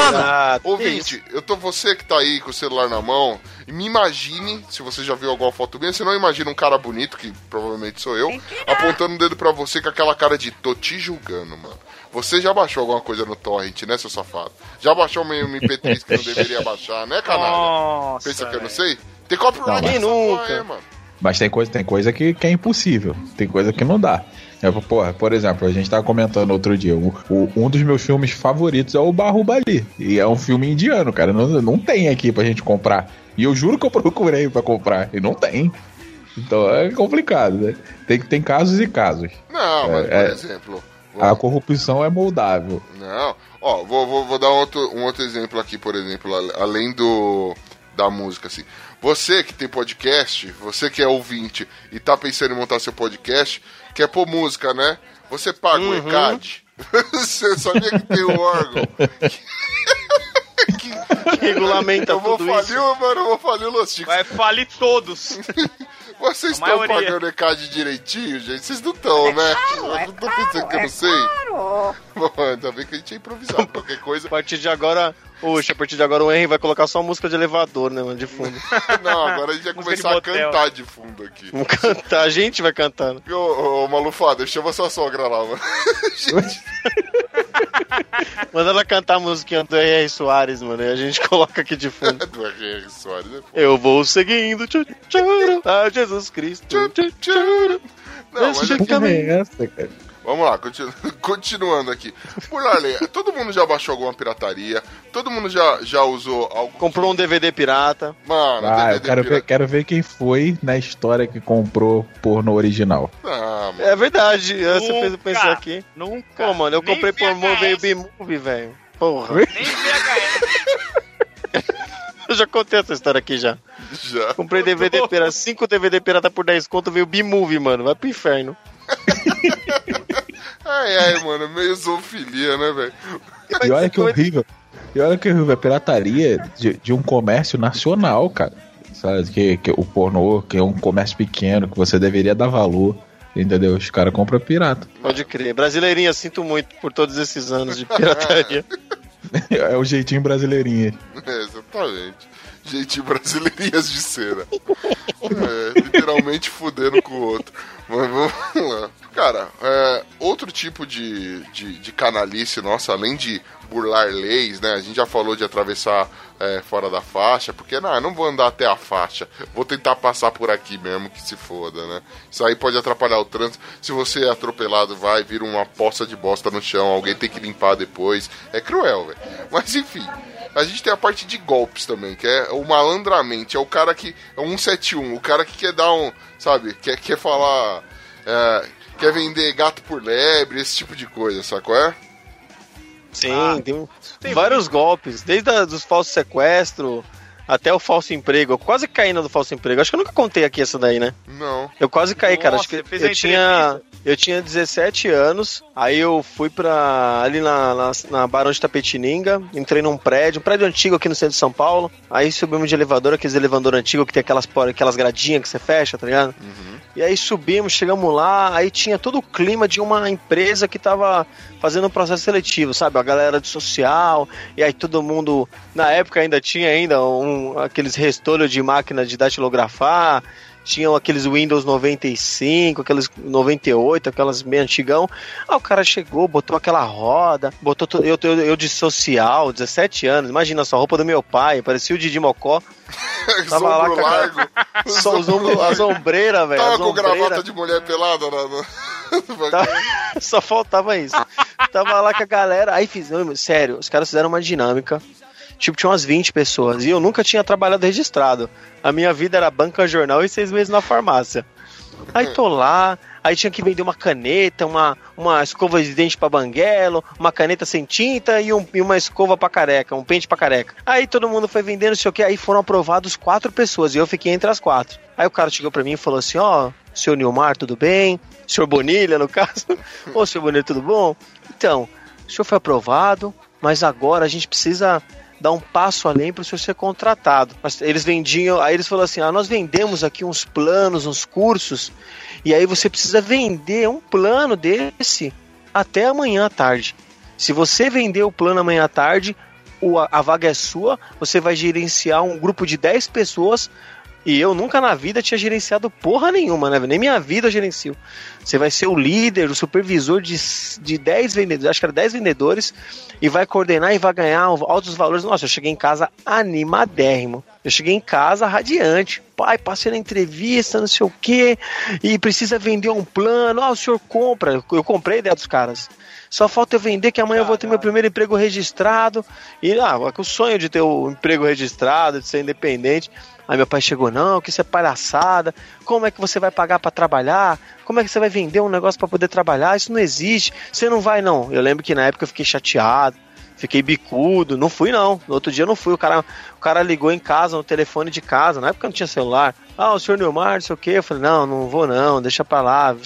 Speaker 3: Ouvinte, eu tô você que tá aí com o celular na mão, e me imagine, se você já viu alguma foto minha, você não imagina um cara bonito, que provavelmente sou eu, apontando o dedo pra você com aquela cara de tô te julgando, mano. Você já baixou alguma coisa no torrent, né, seu safado? Já baixou uma MP3 que não deveria baixar, né, canalha?
Speaker 5: Nossa.
Speaker 3: Pensa que eu não sei? Tem copyright porra aí, mano.
Speaker 6: Mas tem coisa, tem coisa que, que é impossível. Tem coisa que não dá. É, porra, por exemplo, a gente tava comentando outro dia. o- o- um dos meus filmes favoritos é o Bahubali. E é um filme indiano, cara. Não, não tem aqui pra gente comprar. E eu juro que eu procurei pra comprar. E não tem. Então é complicado, né? Tem, tem casos e casos.
Speaker 3: Não, mas, por
Speaker 6: É, é.
Speaker 3: exemplo...
Speaker 6: A corrupção é moldável.
Speaker 3: Não. Ó, vou, vou, vou dar um outro, um outro exemplo aqui, por exemplo, além do da música, assim. Você que tem podcast, você que é ouvinte e tá pensando em montar seu podcast, quer pôr música, né? Você paga o ECAD. você sabia que tem o órgão? que,
Speaker 8: Regulamenta
Speaker 3: eu vou
Speaker 8: tudo
Speaker 3: falir,
Speaker 8: isso.
Speaker 3: mano, eu vou falir o Los Chicos.
Speaker 5: Vai falir todos.
Speaker 3: Vocês estão
Speaker 5: maioria.
Speaker 3: pagando ECAD direitinho, gente? Vocês não estão, né? eu não tô pensando que eu não sei. Bom, ainda bem que a gente é improvisado. Qualquer coisa,
Speaker 8: A partir de agora, Oxe, a partir de agora o Henry vai colocar só música de elevador, né, mano, de fundo.
Speaker 3: Não, agora a gente vai começar a cantar de fundo aqui.
Speaker 8: Vamos cantar, a gente vai cantando.
Speaker 3: Ô, ô, ô Malufada, chama sua sogra lá, mano.
Speaker 8: Manda ela cantar a musiquinha do R.R. Soares, mano, e a gente coloca aqui de fundo.
Speaker 3: Do R.R. Soares, né?
Speaker 8: Eu vou seguindo, tchuru, a Jesus Cristo. tchu, tchuru.
Speaker 3: Não, mas
Speaker 8: Esse
Speaker 3: é
Speaker 8: jeito
Speaker 6: Porra é essa, cara?
Speaker 3: Vamos lá, continu- continuando aqui. Burlarley, todo mundo já baixou alguma pirataria? Todo mundo já, já usou algo.
Speaker 8: Comprou um DVD pirata.
Speaker 3: Mano,
Speaker 6: Ah, eu
Speaker 3: DVD
Speaker 6: quero ver,
Speaker 3: pirata.
Speaker 6: quero ver quem foi na história que comprou porno original.
Speaker 3: Ah, mano.
Speaker 8: É verdade, você fez eu
Speaker 5: Nunca.
Speaker 8: pensar aqui.
Speaker 5: Nunca.
Speaker 8: Pô, mano, eu
Speaker 5: Nem
Speaker 8: comprei por
Speaker 5: VHS,
Speaker 8: veio B-Movie, velho. Porra.
Speaker 5: Nem VHS.
Speaker 8: Eu já contei essa história aqui já.
Speaker 3: Já.
Speaker 8: Comprei DVD pirata, 5 DVD pirata por 10 conto, veio B-Movie, mano. Vai pro inferno.
Speaker 3: Ai, ai, mano, meio zoofilia, né, velho?
Speaker 6: E olha que horrível. E olha que horrível, é pirataria de, de um comércio nacional, cara. Sabe, que, que o pornô, que é um comércio pequeno, que você deveria dar valor. Entendeu? Os caras compram pirata.
Speaker 8: Pode crer. Brasileirinha, sinto muito por todos esses anos de pirataria.
Speaker 6: É o jeitinho brasileirinho.
Speaker 3: É, exatamente. Gente, brasileirinhas de cera. É, literalmente fudendo com o outro. Mas vamos lá. Cara, é, outro tipo de, de, de canalice nossa, além de burlar leis, né? A gente já falou de atravessar é, fora da faixa, porque não, eu não vou andar até a faixa. Vou tentar passar por aqui mesmo, que se foda, né? Isso aí pode atrapalhar o trânsito. Se você é atropelado, vai, vira uma poça de bosta no chão, alguém tem que limpar depois. É cruel, velho. Mas enfim. A gente tem a parte de golpes também, que é o malandramente. É o cara que. É o 171, o cara que quer dar um. Sabe? Quer, quer falar. é, quer vender gato por lebre, esse tipo de coisa, sacou? É?
Speaker 8: Sim,
Speaker 5: Ah,
Speaker 8: tem,
Speaker 5: tem
Speaker 8: vários golpes, desde a, dos falsos sequestros até o falso emprego. Eu quase caí no do falso emprego. Acho que eu nunca contei aqui essa daí, né?
Speaker 3: Não.
Speaker 8: Eu quase caí, cara. Acho
Speaker 5: Nossa,
Speaker 8: que
Speaker 5: fez
Speaker 8: eu
Speaker 5: a
Speaker 8: tinha, eu tinha 17 anos, aí eu fui pra ali na, na, na Barão de Tapetininga, entrei num prédio, um prédio antigo aqui no centro de São Paulo. Aí subimos de elevador, aqueles elevador antigo que tem aquelas, aquelas gradinhas que você fecha, tá ligado? E aí subimos, chegamos lá, aí tinha todo o clima de uma empresa que tava fazendo um processo seletivo, sabe? A galera de social, e aí todo mundo, na época ainda tinha ainda um, aqueles restolhos de máquina de datilografar, tinham aqueles Windows 95, aqueles 98, aquelas meio antigão. Aí o cara chegou, botou aquela roda, botou to- eu, eu, eu de social, 17 anos, imagina só, a roupa do meu pai, parecia o Didi Mocó, Tava lá
Speaker 3: Sombro
Speaker 8: a-
Speaker 3: largo.
Speaker 8: só os ombros, as ombreiras, velho.
Speaker 3: Tava com gravata de mulher pelada na. no-
Speaker 8: Só faltava isso. Tava lá com a galera, aí fizemos, sério, os caras fizeram uma dinâmica. Tipo, tinha umas 20 pessoas. E eu nunca tinha trabalhado registrado. A minha vida era banca, jornal e seis meses na farmácia. Aí tô lá, aí tinha que vender uma caneta, uma, uma escova de dente pra banguelo, uma caneta sem tinta e, um- e uma escova pra careca, um pente pra careca. Aí todo mundo foi vendendo, sei o que, aí foram aprovados quatro pessoas e eu fiquei entre as quatro. Aí o cara chegou pra mim e falou assim: Ó, senhor Nilmar, tudo bem? Senhor Bonilha, no caso. Ô, senhor Bonilha, tudo bom? Então, o senhor foi aprovado, mas agora a gente precisa dar um passo além para o senhor ser contratado. Mas eles vendiam, aí eles falaram assim: ah, nós vendemos aqui uns planos, uns cursos, e aí você precisa vender um plano desse até amanhã à tarde. Se você vender o plano amanhã à tarde, a vaga é sua, você vai gerenciar um grupo de 10 pessoas. E eu nunca na vida tinha gerenciado porra nenhuma, né? Nem minha vida eu gerencio. Você vai ser o líder, o supervisor de, de 10 vendedores, acho que era 10 vendedores, e vai coordenar e vai ganhar altos valores. Nossa, eu cheguei em casa animadérrimo. Eu cheguei em casa radiante. Pai, passei na entrevista, não sei o quê, e precisa vender um plano. Ah, o senhor compra. Eu, comprei a ideia dos caras. Só falta eu vender que amanhã eu vou ter meu primeiro emprego registrado. E ah, com o sonho de ter o emprego registrado, de ser independente. Aí meu pai chegou, não, que isso é palhaçada. Como é que você vai pagar pra trabalhar? Como é que você vai vender um negócio pra poder trabalhar? Isso não existe. Você não vai não. Eu lembro que na época eu fiquei chateado, fiquei bicudo, não fui não. No outro dia eu não fui. O cara, o cara ligou em casa, no telefone de casa. Na época não tinha celular. Ah, o senhor Neymar, não sei o quê. Eu falei, não, não vou não, deixa pra lá.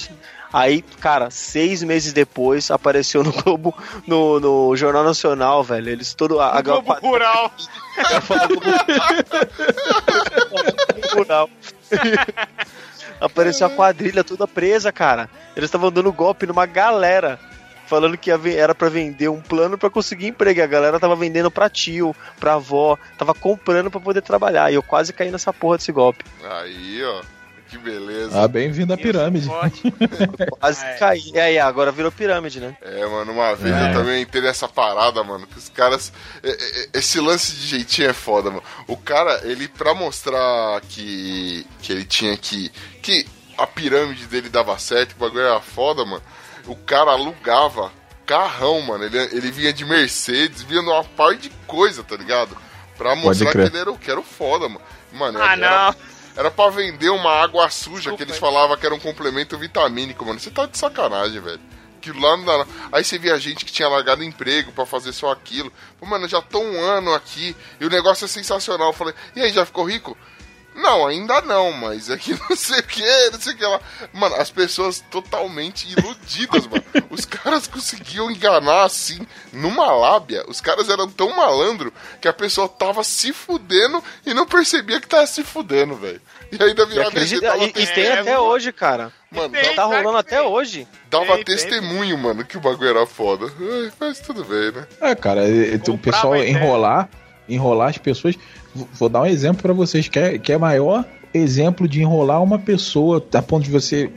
Speaker 8: Aí, cara, seis meses depois apareceu no Globo, no, no Jornal Nacional, velho. Eles todo. A, a,
Speaker 5: Globo Rural.
Speaker 8: Rural. Apareceu a quadrilha toda presa, cara. Eles estavam dando golpe numa galera. Falando que era pra vender um plano pra conseguir emprego. E a galera tava vendendo pra tio, pra avó, tava comprando pra poder trabalhar. E eu quase caí nessa porra desse golpe.
Speaker 3: Aí, ó. Que beleza.
Speaker 6: Ah, bem-vindo à pirâmide.
Speaker 8: Quase
Speaker 5: É.
Speaker 8: caí. E aí, agora virou pirâmide, né?
Speaker 3: É, mano, uma vez
Speaker 6: É.
Speaker 3: eu também entrei nessa parada, mano, que os caras. é, é, Esse lance de jeitinho é foda, mano. O cara, ele, pra mostrar que, que ele tinha que. que a pirâmide dele dava certo, o bagulho era foda, mano. O cara alugava carrão, mano. Ele, ele vinha de Mercedes, vinha numa par de coisa, tá ligado? Pra mostrar que ele era o que era o foda, mano. Mano,
Speaker 5: Ah,
Speaker 3: era,
Speaker 5: não.
Speaker 3: Era pra vender uma água suja que eles falavam que era um complemento vitamínico, mano. Você tá de sacanagem, velho. Aquilo lá não dá. Aí você via gente que tinha largado emprego pra fazer só aquilo. Pô, mano, eu já tô um ano aqui e o negócio é sensacional. Eu falei, e aí, já ficou rico? Não, ainda não, mas é que não sei o que, não sei o que lá. Mano, as pessoas totalmente iludidas, mano. Os caras conseguiam enganar assim, numa lábia. Os caras eram tão malandro que a pessoa tava se fudendo e não percebia que tava se fudendo, velho. E ainda
Speaker 8: E,
Speaker 3: virava
Speaker 8: acredita,
Speaker 3: tava
Speaker 8: e, e tem
Speaker 5: É,
Speaker 8: até
Speaker 5: mano.
Speaker 8: hoje, cara.
Speaker 3: Mano,
Speaker 5: tem.
Speaker 8: Tá rolando
Speaker 5: que
Speaker 8: até
Speaker 5: tem.
Speaker 8: hoje.
Speaker 3: dava
Speaker 5: Tem, tem.
Speaker 3: testemunho, mano, que o bagulho era foda. Ai, mas tudo bem, né?
Speaker 6: É, cara, e- e o pessoal enrolar, enrolar as pessoas. Vou dar um exemplo pra vocês, que é, que é maior exemplo de enrolar uma pessoa a ponto de você.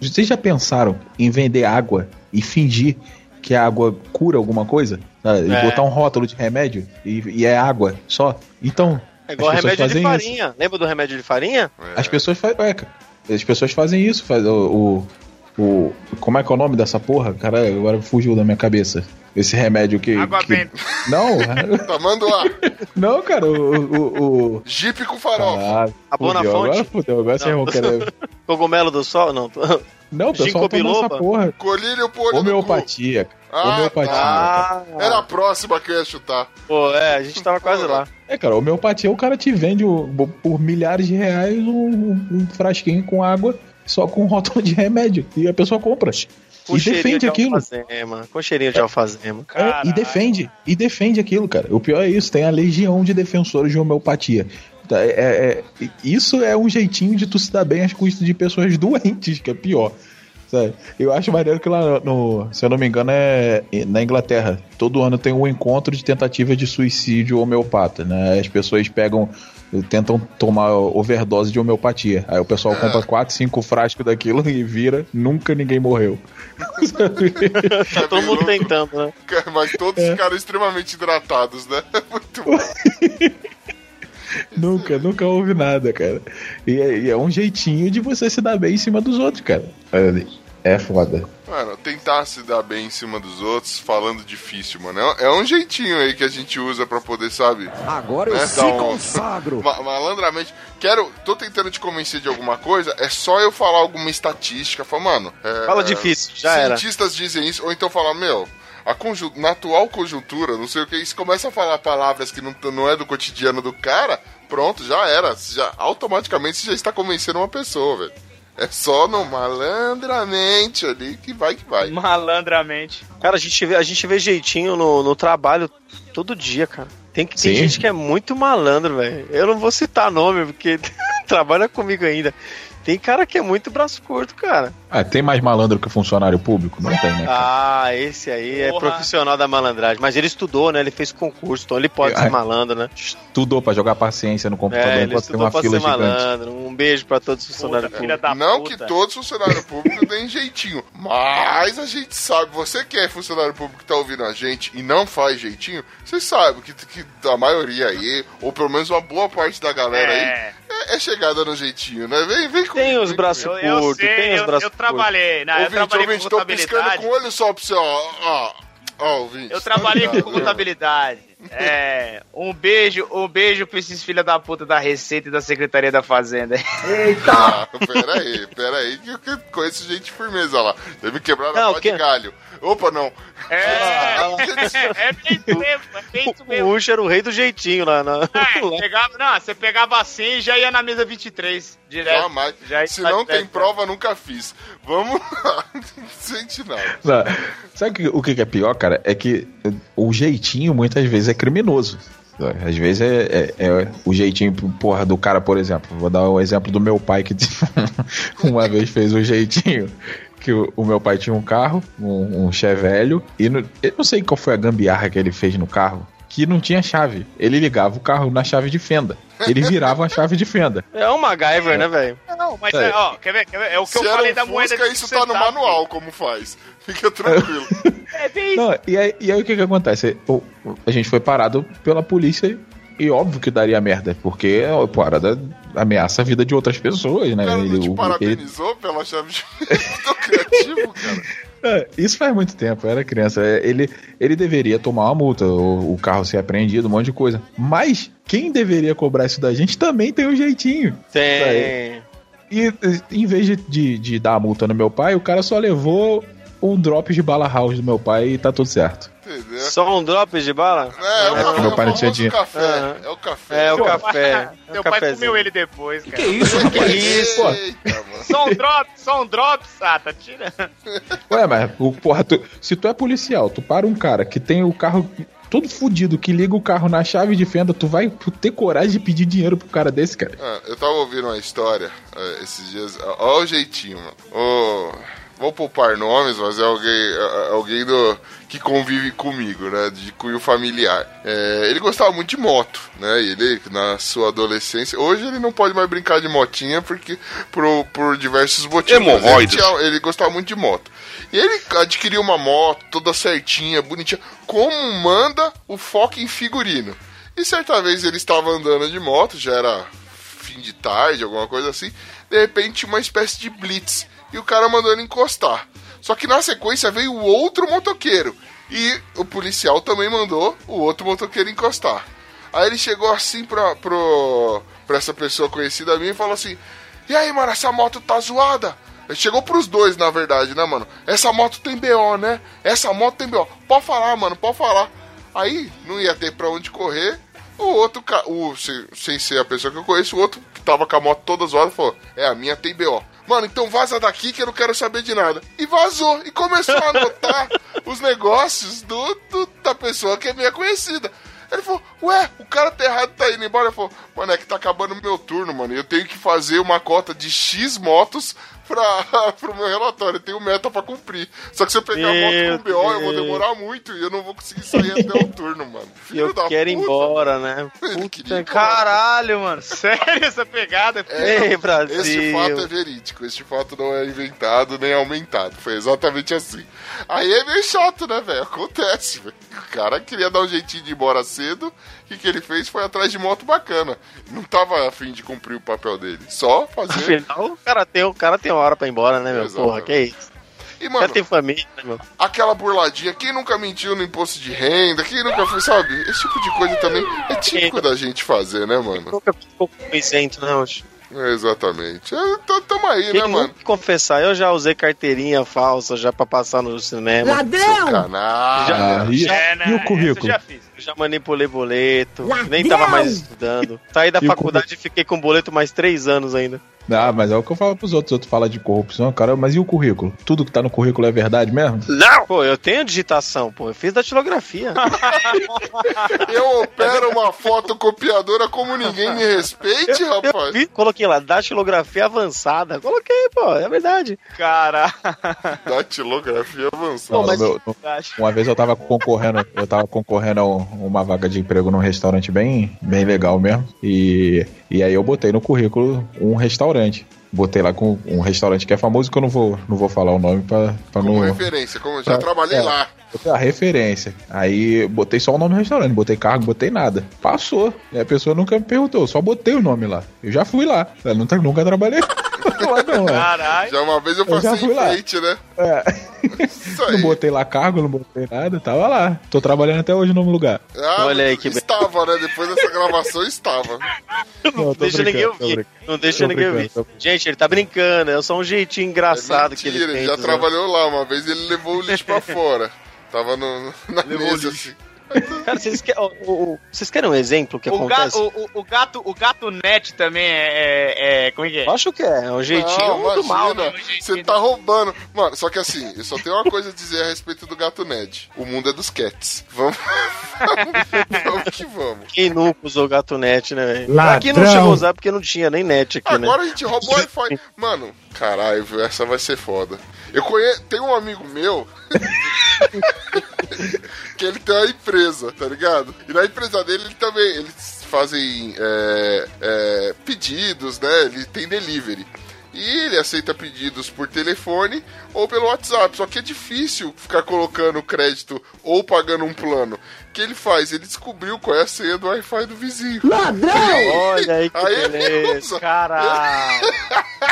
Speaker 6: Vocês já pensaram em vender água e fingir que a água cura alguma coisa? sabe? E
Speaker 8: É.
Speaker 6: botar um rótulo de remédio e, e é água só? Então.
Speaker 8: É igual
Speaker 6: as pessoas
Speaker 8: remédio de
Speaker 6: fazem isso.
Speaker 8: farinha. Lembra do remédio de farinha?
Speaker 6: As pessoas fazem. É, as pessoas fazem isso, faz o, o, o- Como é que é o nome dessa porra? Cara, agora fugiu da minha cabeça. Esse remédio que.
Speaker 5: Água
Speaker 6: que-
Speaker 5: benta.
Speaker 6: Não,
Speaker 3: Tomando a
Speaker 6: não, cara, o. o, o...
Speaker 3: Jeep com farofa.
Speaker 6: Ah,
Speaker 8: A boa na
Speaker 6: fudeu,
Speaker 8: fonte?
Speaker 6: Agora fudeu, agora
Speaker 8: Não.
Speaker 6: querer.
Speaker 8: Cogumelo do sol? Não. tô-
Speaker 6: Não, pessoal toma essa porra.
Speaker 3: Colírio cu.
Speaker 6: Homeopatia.
Speaker 3: Ah,
Speaker 6: homeopatia.
Speaker 3: tá.
Speaker 6: cara.
Speaker 3: Era a próxima que eu ia chutar.
Speaker 8: Pô, é, a gente tava quase lá.
Speaker 6: É, cara, homeopatia o cara te vende por milhares de reais um, um frasquinho com água só com rótulo de remédio. E a pessoa compra.
Speaker 8: Com
Speaker 6: e defende
Speaker 8: de
Speaker 6: aquilo.
Speaker 8: alfazema. Com cheirinho de alfazema.
Speaker 6: É, e defende. E defende aquilo, cara. O pior é isso, tem a legião de defensores de homeopatia. Tá, é- é- é- isso é um jeitinho de tu se dar bem às custas de pessoas doentes, que é pior. Sabe? Eu acho maneiro que lá no, se eu não me engano, é na Inglaterra. Todo ano tem um encontro de tentativa de suicídio homeopata, né? As pessoas pegam, tentam tomar overdose de homeopatia. Aí o pessoal compra 4, 5 frascos daquilo e vira, nunca ninguém morreu.
Speaker 8: Tá todo mundo tentando, né?
Speaker 3: Mas todos
Speaker 6: É.
Speaker 3: ficaram extremamente hidratados, né? Muito bom.
Speaker 6: Nunca, nunca houve nada, cara. E é, e é um jeitinho de você se dar bem em cima dos outros, cara. É foda.
Speaker 3: Mano, tentar se dar bem em cima dos outros falando difícil, mano. É, é um jeitinho aí que a gente usa pra poder, sabe?
Speaker 1: Agora eu
Speaker 3: Né,
Speaker 1: se
Speaker 3: dar um-
Speaker 1: consagro.
Speaker 3: Ma- malandramente. Quero. Tô tentando te convencer de alguma coisa. É só eu falar alguma estatística. Fala, mano. é,
Speaker 8: Fala difícil, já era.
Speaker 3: Cientistas dizem isso. Ou então falar, meu. A conju- na atual conjuntura, não sei o que, isso começa a falar palavras que não, não é do cotidiano do cara, pronto, já era. Já, automaticamente você já está convencendo uma pessoa, velho. É só no malandramente ali que vai que vai.
Speaker 5: Malandramente.
Speaker 8: Cara, a gente vê, a gente vê jeitinho no, no trabalho todo dia, cara. Tem, que, tem gente que é muito malandro, velho. Eu não vou citar nome, porque trabalha comigo ainda. Tem cara que é muito braço curto, cara.
Speaker 6: Ah, tem mais malandro que funcionário público? Não tem, né? cara?
Speaker 8: Ah, esse aí é
Speaker 5: Porra.
Speaker 8: profissional da malandragem. Mas ele estudou, né? Ele fez concurso, então ele pode
Speaker 6: É.
Speaker 8: ser malandro, né?
Speaker 6: Estudou pra jogar paciência no computador
Speaker 8: É, ele
Speaker 6: tem
Speaker 8: estudou
Speaker 6: uma
Speaker 8: pra
Speaker 6: fila
Speaker 8: ser
Speaker 6: gigante.
Speaker 8: malandro. Um beijo pra todos os funcionários públicos.
Speaker 3: Não
Speaker 5: puta.
Speaker 3: que todos os funcionários públicos deem jeitinho, mas a gente sabe, você que é funcionário público que tá ouvindo a gente e não faz jeitinho, você sabe que, que a maioria aí, ou pelo menos uma boa parte da galera aí,
Speaker 5: É.
Speaker 3: é, chegada no jeitinho, né? Vem, vem comigo.
Speaker 8: Tem os braços
Speaker 5: Eu, eu
Speaker 8: curtos,
Speaker 5: sei,
Speaker 8: tem os
Speaker 5: eu,
Speaker 8: braços
Speaker 5: eu trabalhei. Eu
Speaker 3: Ouvinte,
Speaker 5: trabalhei
Speaker 3: ouvinte,
Speaker 5: com
Speaker 3: tô piscando
Speaker 5: contabilidade.
Speaker 3: com o olho só pra você, ó. Ó, ó ouvinte.
Speaker 5: Eu trabalhei
Speaker 3: tá
Speaker 5: com contabilidade. É, um beijo, um beijo pra esses filha da puta da Receita e da Secretaria da Fazenda.
Speaker 3: Ah, peraí, peraí, que eu conheço gente firmeza lá. Deve quebrar na
Speaker 8: Não,
Speaker 3: pá
Speaker 8: que-
Speaker 3: de galho. Opa, não.
Speaker 5: É, é bem isso mesmo, é bem isso
Speaker 8: O
Speaker 5: mesmo.
Speaker 8: Ucho era o rei do jeitinho lá na.
Speaker 5: É,
Speaker 8: lá.
Speaker 5: pegava, não, você pegava assim e já ia na mesa 23, direto.
Speaker 3: Jamais.
Speaker 5: Já
Speaker 3: Se não tem
Speaker 5: direto.
Speaker 3: prova, nunca fiz. Vamos lá. Sente.
Speaker 6: Não, Sabe o que- o que é pior, cara? É que o jeitinho muitas vezes é criminoso. Às vezes é, é- é o jeitinho, porra, do cara, por exemplo. Vou dar o exemplo do meu pai que uma vez fez o jeitinho. Que o, o meu pai tinha um carro, um, um Chevelho, e no- eu não sei qual foi a gambiarra que ele fez no carro, que não tinha chave. Ele ligava o carro na chave de fenda. Ele virava a chave de fenda.
Speaker 8: É um MacGyver, né, velho?
Speaker 5: Não, mas
Speaker 6: É.
Speaker 5: é, ó, quer ver, quer ver? É o que
Speaker 3: Se
Speaker 5: eu falei
Speaker 3: um
Speaker 5: da moeda
Speaker 3: Fusca,
Speaker 5: de
Speaker 3: isso tá no manual como faz. Fica tranquilo.
Speaker 5: É bem isso.
Speaker 6: Não, e, aí, e aí o que que acontece? O- a gente foi parado pela polícia e óbvio que daria merda, porque a parada ameaça a vida de outras pessoas, né?
Speaker 3: O cara não
Speaker 6: Ele-
Speaker 3: te
Speaker 6: o- ele-
Speaker 3: parabenizou pela chave de Tô criativo, cara.
Speaker 6: É, isso faz muito tempo, eu era criança. É, Ele, ele deveria tomar uma multa, o, o carro ser apreendido, um monte de coisa. Mas quem deveria cobrar isso da gente também tem um jeitinho.
Speaker 8: Tem.
Speaker 6: E em vez de, de, de dar a multa no meu pai, o cara só levou um drop de bala house do meu pai e tá tudo certo.
Speaker 3: Entendeu?
Speaker 8: Só um drop de bala?
Speaker 3: É, é o,
Speaker 6: É,
Speaker 3: café,
Speaker 6: meu pai não tinha dinheiro.
Speaker 3: café.
Speaker 8: Aham.
Speaker 3: É o café.
Speaker 8: É, o café. É o
Speaker 5: Meu pai comeu ele depois, cara.
Speaker 6: isso?
Speaker 3: Que
Speaker 6: isso, pô?
Speaker 3: Eita, mano.
Speaker 5: Só um drop, só um drop, Sata, tira.
Speaker 6: Ué, mas, o, porra, tu- se tu é policial, tu para um cara que tem o carro todo fudido, que liga o carro na chave de fenda, tu vai ter coragem de pedir dinheiro pro cara desse, cara?
Speaker 3: Ah, eu tava ouvindo uma história eh, esses dias. Olha o jeitinho, mano. Ô, vou poupar nomes, mas é alguém, é- é alguém do, que convive comigo, né? De cunho familiar. É, ele gostava muito de moto, né? Ele, na sua adolescência. Hoje ele não pode mais brincar de motinha porque por, por diversos motivos. Ele, ele gostava muito de moto. E ele adquiriu uma moto toda certinha, bonitinha, como manda o foco em figurino. E certa vez ele estava andando de moto, já era fim de tarde, alguma coisa assim. De repente, uma espécie de blitz. E o cara mandou ele encostar. Só que na sequência veio o outro motoqueiro. E o policial também mandou o outro motoqueiro encostar. Aí ele chegou assim pra, pro, pra essa pessoa conhecida minha e falou assim: E aí, mano, essa moto tá zoada? Ele chegou pros dois, na verdade, né, mano? Essa moto tem BO, né? Essa moto tem BO. Pode falar, mano, pode falar. Aí não ia ter pra onde correr. O outro, o, sem, sem ser a pessoa que eu conheço, o outro que tava com a moto toda zoada falou: É, a minha tem BO. Mano, então vaza daqui que eu não quero saber de nada. E vazou. E começou a anotar os negócios do, do- da pessoa que é minha conhecida. Ele falou, ué, o cara tá errado, tá indo embora. Ele falou, mano, é que tá acabando o meu turno, mano. Eu tenho que fazer uma cota de X motos pra, pro meu relatório. Eu tenho meta pra cumprir. Só que se eu pegar a
Speaker 8: Meu
Speaker 3: moto com BO, eu vou demorar muito e eu não vou conseguir sair até o turno, mano.
Speaker 8: E eu quero ir embora, né?
Speaker 3: Ele queria ir
Speaker 8: Puta,
Speaker 3: embora.
Speaker 5: Caralho, mano. Sério essa pegada?
Speaker 3: É,
Speaker 8: Ei, Brasil.
Speaker 3: Este fato é verídico, este fato não é inventado nem aumentado. Foi exatamente assim. Aí é meio chato, né, velho? Acontece, velho. O cara queria dar um jeitinho de ir embora cedo. O que, que ele fez foi atrás de moto bacana. Não tava afim de cumprir o papel dele. Só fazer.
Speaker 8: Afinal, o cara tem, o cara tem hora pra ir embora, né, meu?
Speaker 3: Exatamente.
Speaker 8: Porra, que é isso?
Speaker 3: E, mano,
Speaker 8: tem família, né, meu?
Speaker 3: aquela burladinha. Quem nunca mentiu no imposto de renda? Quem nunca fez, sabe? Esse tipo de coisa também é típico da gente fazer, né, mano?
Speaker 8: Nunca ficou isento, não.
Speaker 3: É, exatamente. É, tá- tamo aí,
Speaker 8: Quem
Speaker 3: né, mano?
Speaker 8: confessar, eu já usei carteirinha falsa já pra passar no cinema.
Speaker 4: Ladrão!
Speaker 3: Canalha.
Speaker 6: Ah, e,
Speaker 5: É, né?
Speaker 6: e o
Speaker 5: eu
Speaker 6: currículo?
Speaker 5: já fiz.
Speaker 8: Já manipulei boleto,
Speaker 4: Ladrão!
Speaker 8: nem tava mais estudando. Saí da
Speaker 6: E
Speaker 8: faculdade e fiquei com boleto mais três anos ainda.
Speaker 6: Ah, mas é o que eu falo pros outros. Outros falam de corrupção, cara. Mas e o currículo? Tudo que tá no currículo é verdade mesmo?
Speaker 8: Pô, eu tenho digitação, pô. Eu fiz datilografia.
Speaker 3: Eu opero uma fotocopiadora como ninguém me respeite,
Speaker 8: Eu
Speaker 3: rapaz.
Speaker 8: vi, coloquei lá, datilografia avançada. Coloquei, pô, é verdade.
Speaker 5: Cara.
Speaker 3: Datilografia avançada.
Speaker 8: Pô, mas-
Speaker 6: Não, meu- uma vez eu tava concorrendo, eu tava concorrendo a um- uma vaga de emprego num restaurante bem, bem legal mesmo. E, e aí eu botei no currículo um restaurante. Botei lá com um restaurante que é famoso, que eu não vou, não vou falar o nome pra, pra
Speaker 3: Como
Speaker 6: não.
Speaker 3: referência, como eu já
Speaker 6: É,
Speaker 3: trabalhei
Speaker 6: é.
Speaker 3: lá.
Speaker 6: Botei a referência. Aí botei só o nome do restaurante, botei cargo, botei nada. Passou. E a pessoa nunca me perguntou, só botei o nome lá. Eu já fui lá. Eu nunca, nunca trabalhei não.
Speaker 5: Caralho.
Speaker 3: Já uma vez eu
Speaker 6: Eu
Speaker 3: passei
Speaker 6: fui
Speaker 3: em
Speaker 6: lá.
Speaker 3: frente, né?
Speaker 6: É.
Speaker 3: Isso
Speaker 6: Não botei lá cargo, não botei nada, tava lá. Tô trabalhando até hoje no mesmo lugar.
Speaker 3: Ah,
Speaker 8: Olha aí que
Speaker 3: estava, né? Depois dessa gravação estava.
Speaker 6: Não,
Speaker 8: deixa ninguém ouvir. Não deixa ninguém ouvir. Gente, ele tá brincando. É só um jeitinho
Speaker 3: É
Speaker 8: engraçado que ele
Speaker 3: mentira,
Speaker 8: tem.
Speaker 3: ele já
Speaker 8: né?
Speaker 3: trabalhou lá. Uma vez ele levou o lixo pra fora. Tava no, na mesa, assim.
Speaker 8: Cara, vocês, quer- o- o- vocês querem um exemplo que
Speaker 5: O,
Speaker 8: acontece?
Speaker 5: ga, o, o, o gato, o gato net também é, é, é- Como é que é?
Speaker 8: Eu acho que é. É um jeitinho
Speaker 3: Não,
Speaker 8: muito mal, né?
Speaker 3: Você tá roubando. Mano, só que assim, eu só tenho uma coisa a dizer a respeito do gato Ned. O mundo é dos cats. Vamos. vamos que vamos.
Speaker 8: Quem nunca usou gato net, né, velho? Aqui não chegou a usar porque não tinha nem net aqui, né?
Speaker 3: Agora a gente rouba o Wi-Fi. Mano, caralho, essa vai ser foda. Eu conheço. Tem um amigo meu. que ele tem uma empresa, tá ligado? E na empresa dele ele também. Eles fazem é, é, pedidos, né? Ele tem delivery. E ele aceita pedidos por telefone ou pelo WhatsApp. Só que é difícil ficar colocando crédito ou pagando um plano. O que ele faz? Ele descobriu qual é a senha do Wi-Fi do vizinho.
Speaker 8: Olha aí que
Speaker 3: Aí ele
Speaker 8: beleza.
Speaker 3: usa.
Speaker 8: Caralho.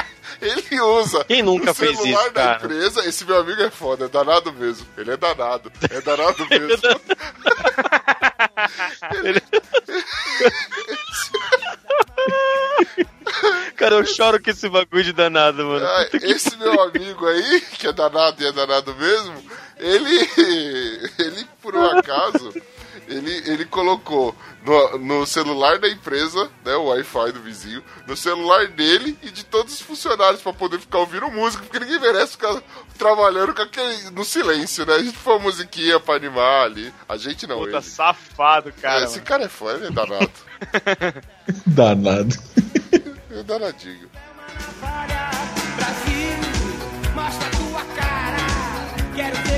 Speaker 3: Ele usa.
Speaker 8: Quem nunca
Speaker 3: o
Speaker 8: fez
Speaker 3: celular
Speaker 8: isso,
Speaker 3: da
Speaker 8: cara?
Speaker 3: empresa. Esse meu amigo é foda, é danado mesmo. Ele é danado. É danado mesmo.
Speaker 8: Cara, eu choro com esse bagulho de danado, mano.
Speaker 3: Ah, esse meu amigo aí, que é danado e é danado mesmo, ele, ele por um acaso, ele, ele colocou no, no celular da empresa, né, o Wi-Fi do vizinho, no celular dele e de todos os funcionários pra poder ficar ouvindo música, porque ninguém merece ficar trabalhando com aquele, no silêncio, né? A gente põe uma musiquinha pra animar ali. A gente não,
Speaker 5: Puta
Speaker 3: ele.
Speaker 5: safado, cara.
Speaker 3: É, esse cara é foda, ele é danado.
Speaker 6: Danado.
Speaker 3: É danadinho.
Speaker 2: Brasil, mostra tua cara. Quero ver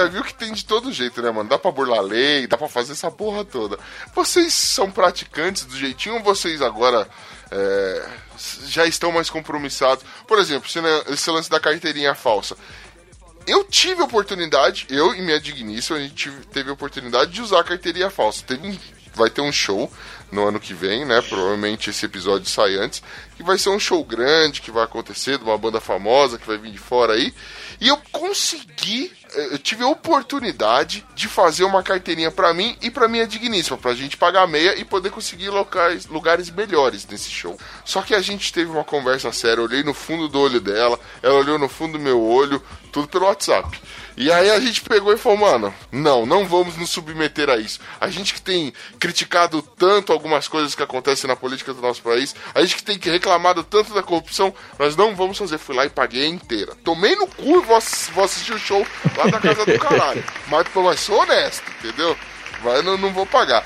Speaker 3: já viu que tem de todo jeito, né, mano? Dá pra burlar lei, dá pra fazer essa porra toda. Vocês são praticantes do jeitinho ou vocês agora é, já estão mais compromissados? Por exemplo, esse, lance da carteirinha falsa. Eu tive oportunidade, eu e minha digníssima, a gente teve a oportunidade de usar a carteirinha falsa. Teve um- vai ter um show no ano que vem, né? Provavelmente esse episódio sai antes. Que vai ser um show grande que vai acontecer, de uma banda famosa que vai vir de fora aí. E eu consegui, eh, eu tive a oportunidade de fazer uma carteirinha pra mim e pra minha digníssima, pra gente pagar meia e poder conseguir locais, lugares melhores nesse show. Só que a gente teve uma conversa séria, eu olhei no fundo do olho dela, ela olhou no fundo do meu olho, tudo pelo WhatsApp. E aí a gente pegou e falou, mano, não, não vamos nos submeter a isso. A gente que tem criticado tanto algumas coisas que acontecem na política do nosso país, a gente que tem reclamado tanto da corrupção, nós não vamos fazer. Fui lá e paguei a inteira. Tomei no cu e vou, vou assistir o show lá da casa do caralho. Mas, mas sou honesto, entendeu? Mas não, não vou pagar.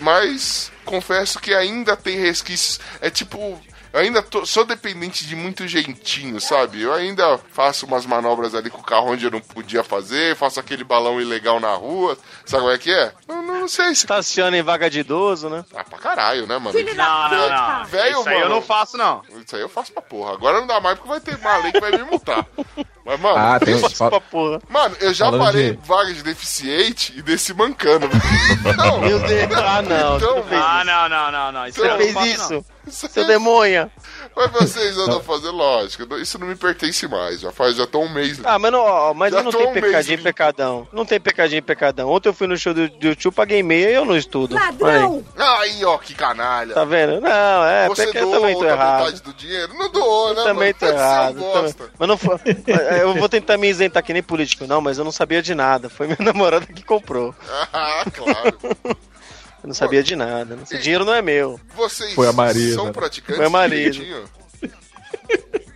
Speaker 3: Mas confesso que ainda tem resquícios. É tipo. Eu ainda tô- sou dependente de muito jeitinho, sabe? Eu ainda faço umas manobras ali com o carro onde eu não podia fazer, faço aquele balão ilegal na rua. Sabe como é que é? Eu não sei se.
Speaker 8: Estaciona em vaga de idoso, né?
Speaker 3: Ah, pra caralho, né, mano?
Speaker 5: Não, não, não.
Speaker 3: Velho,
Speaker 5: Isso aí eu
Speaker 3: mano.
Speaker 5: não faço, não.
Speaker 3: Isso aí eu faço pra porra. Agora não dá mais porque vai ter uma lei que vai me multar. Mas, mano.
Speaker 6: Ah, tem
Speaker 3: isso-
Speaker 6: uns. fa-
Speaker 8: Pra porra.
Speaker 3: Mano, eu já
Speaker 6: Falando
Speaker 3: parei
Speaker 6: de-
Speaker 3: vaga de deficiente e desci mancando. Não,
Speaker 8: Meu Deus. Ah, não.
Speaker 3: Então,
Speaker 8: não
Speaker 5: Ah, não, não, não, não. Isso eu
Speaker 8: Você
Speaker 5: não
Speaker 8: fez
Speaker 5: faço, não.
Speaker 8: isso?
Speaker 3: isso
Speaker 8: Seu
Speaker 3: aí-
Speaker 8: demônio.
Speaker 3: Mas vocês andam fazendo, lógico. Isso não me pertence mais. Já faz, já tô um mês.
Speaker 8: Ah, mas não, ó, mas
Speaker 3: Já
Speaker 8: não tem
Speaker 3: um
Speaker 8: pecadinho pecadão. Não tem pecadinho pecadão. Ontem eu fui no show do, do tio, paguei meia e eu não estudo. Ladrão!
Speaker 3: Aí, ó, que canalha.
Speaker 8: Tá vendo? Não, é,
Speaker 3: Você
Speaker 8: porque eu
Speaker 3: doou
Speaker 8: também tô errado.
Speaker 3: metade do dinheiro? Não doou, né,
Speaker 8: Também
Speaker 3: mano?
Speaker 8: tô
Speaker 3: é
Speaker 8: errado. também. Mas não foi. Eu vou tentar me isentar que nem político, não, mas eu não sabia de nada. Foi minha namorada que comprou.
Speaker 3: Ah, claro.
Speaker 8: Eu não sabia de nada. Esse dinheiro não é meu.
Speaker 3: Vocês
Speaker 6: Foi a Marisa.
Speaker 3: são praticantes
Speaker 8: Foi a Marisa.
Speaker 3: direitinho?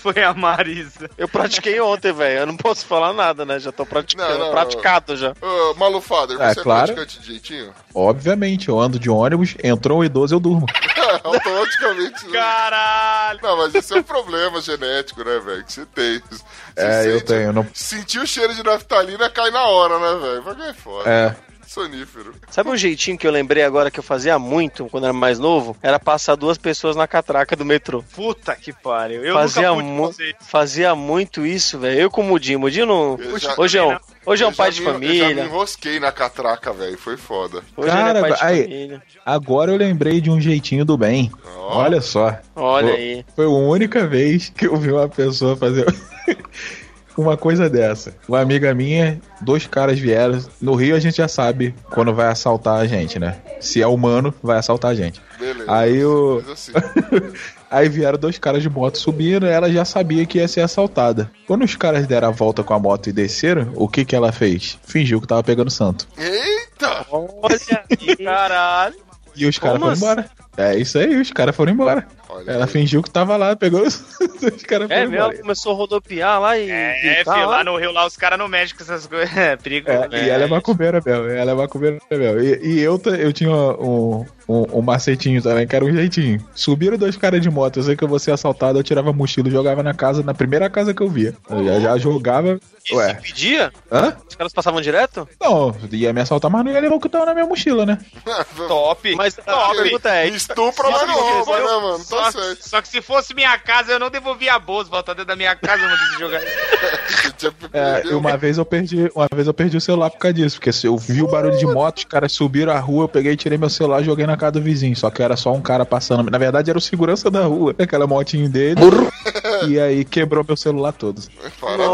Speaker 5: Foi a Marisa.
Speaker 8: Eu pratiquei ontem, velho. Eu não posso falar nada, né? Já tô praticando.
Speaker 3: Não, não,
Speaker 8: praticado já.
Speaker 3: Ô, Malufader,
Speaker 6: É,
Speaker 3: você é,
Speaker 6: claro.
Speaker 3: praticante de jeitinho?
Speaker 6: Obviamente, eu ando de ônibus, entrou um idoso, eu durmo.
Speaker 3: Automaticamente. né?
Speaker 5: Caralho.
Speaker 3: Não, mas esse é um problema genético, né, velho? Que você tem. Você
Speaker 6: É, eu
Speaker 3: sente-
Speaker 6: tenho. Não...
Speaker 3: Sentir o cheiro de naftalina cai na hora, né, velho? Mas é foda.
Speaker 6: É.
Speaker 3: sonífero.
Speaker 8: Sabe um jeitinho que eu lembrei agora que eu fazia muito quando era mais novo? Era passar duas pessoas na catraca do metrô.
Speaker 5: Puta que pariu. Eu
Speaker 8: fazia, mu- fazia muito isso, velho. Eu com o Mudinho. Mudinho não.
Speaker 3: Já-
Speaker 8: Hoje é um, hoje é um pai de
Speaker 3: me- Eu já me
Speaker 8: família.
Speaker 3: enrosquei na catraca, velho. Foi foda.
Speaker 8: Hoje ele é
Speaker 6: Cara,
Speaker 8: pai de
Speaker 6: aí-
Speaker 8: família.
Speaker 6: Agora eu lembrei de um jeitinho do bem.
Speaker 3: Ó.
Speaker 6: Olha só.
Speaker 8: Olha
Speaker 6: Pô,
Speaker 8: aí.
Speaker 6: Foi a única vez que eu vi uma pessoa fazer uma coisa dessa. Uma amiga minha, dois caras vieram. No Rio a gente já sabe quando vai assaltar a gente, né? Se é humano, vai assaltar a gente.
Speaker 3: Beleza.
Speaker 6: Aí o.
Speaker 3: Assim,
Speaker 6: Aí vieram dois caras de moto subindo, ela já sabia que ia ser assaltada. Quando os caras deram a volta com a moto e desceram, o que que ela fez? Fingiu que tava pegando santo.
Speaker 3: Eita!
Speaker 8: Olha aí. Caralho.
Speaker 6: E os caras foram embora. É isso aí, os caras foram embora.
Speaker 3: Olha
Speaker 6: Ela
Speaker 3: aí.
Speaker 6: fingiu que tava lá, pegou os, os caras
Speaker 8: É mesmo,
Speaker 6: embora.
Speaker 8: começou a rodopiar lá e.
Speaker 5: É,
Speaker 8: gritar
Speaker 5: filho,
Speaker 8: lá.
Speaker 5: lá no Rio, lá os caras não mexem com essas coisas. É, perigo.
Speaker 6: É, e ela é macumbeira mesmo, ela é macumbeira mesmo. E, e eu, eu tinha um, um, um macetinho também, que era um jeitinho. Subiram dois caras de moto, eu sei que eu vou ser assaltado, eu tirava a mochila e jogava na casa, na primeira casa que eu via. Eu já, já jogava.
Speaker 8: E se
Speaker 6: Ué,
Speaker 8: pedia?
Speaker 6: hã?
Speaker 8: Os caras passavam direto?
Speaker 6: Não, ia me assaltar, mas não ia levar o que tava na minha mochila, né?
Speaker 5: Top.
Speaker 8: Mas a
Speaker 5: top.
Speaker 8: pergunta é:
Speaker 3: Estupra, mas não né, mano?
Speaker 5: Só,
Speaker 3: Tá certo.
Speaker 5: só que se fosse minha casa, eu não devolvia a bolsa. Voltar dentro da minha casa, não quis jogar.
Speaker 6: É, uma vez eu perdi, uma vez eu perdi o celular por causa disso, porque se eu vi o barulho de moto, os caras subiram a rua, eu peguei, tirei meu celular e joguei na casa do vizinho. Só que era só um cara passando. Na verdade, era o segurança da rua, aquela motinho dele. E aí quebrou meu celular todo.
Speaker 3: Parabéns.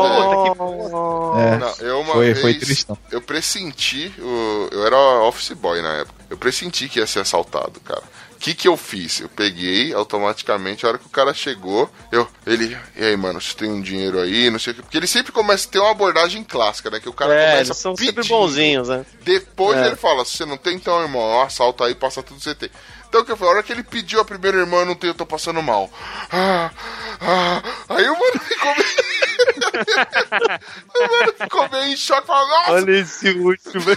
Speaker 6: É,
Speaker 3: Não, eu uma
Speaker 6: foi,
Speaker 3: vez,
Speaker 6: foi tristão.
Speaker 3: eu pressenti, o- eu era office boy na época, eu pressenti que ia ser assaltado, cara. O que que eu fiz? Eu peguei automaticamente, a hora que o cara chegou, eu, ele, e aí, mano, você tem um dinheiro aí, não sei o que, porque ele sempre começa a ter uma abordagem clássica, né, que o cara
Speaker 8: É,
Speaker 3: começa
Speaker 8: eles são sempre
Speaker 3: pedindo.
Speaker 8: bonzinhos, né?
Speaker 3: Depois
Speaker 8: É.
Speaker 3: ele fala, se você não tem, então, irmão, ó, assalta aí, passa tudo que você tem. Então, que eu falei, a hora que ele pediu a primeira irmã, eu não tenho, eu tô passando mal. Ah, ah, aí o mano ficou meio... o mano ficou meio em choque, falou, nossa,
Speaker 8: Olha esse último,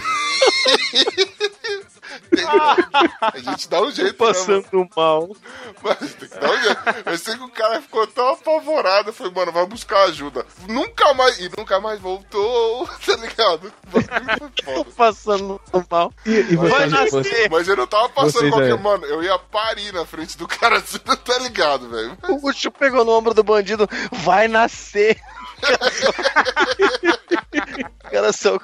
Speaker 3: a gente dá um jeito, né, mano?
Speaker 8: passando mal.
Speaker 3: Mas tem que dar um jeito. Eu sei que o cara ficou tão apavorado, falei, mano, vai buscar ajuda. Nunca mais, e nunca mais voltou, tá ligado? Foi foda.
Speaker 8: Passando mal.
Speaker 6: E, e
Speaker 8: Vai nascer.
Speaker 3: Mas eu não tava passando qualquer. Mano, eu ia parir na frente do cara, você não tá ligado, velho.
Speaker 8: O Ucho pegou no ombro do bandido, vai nascer. O cara saiu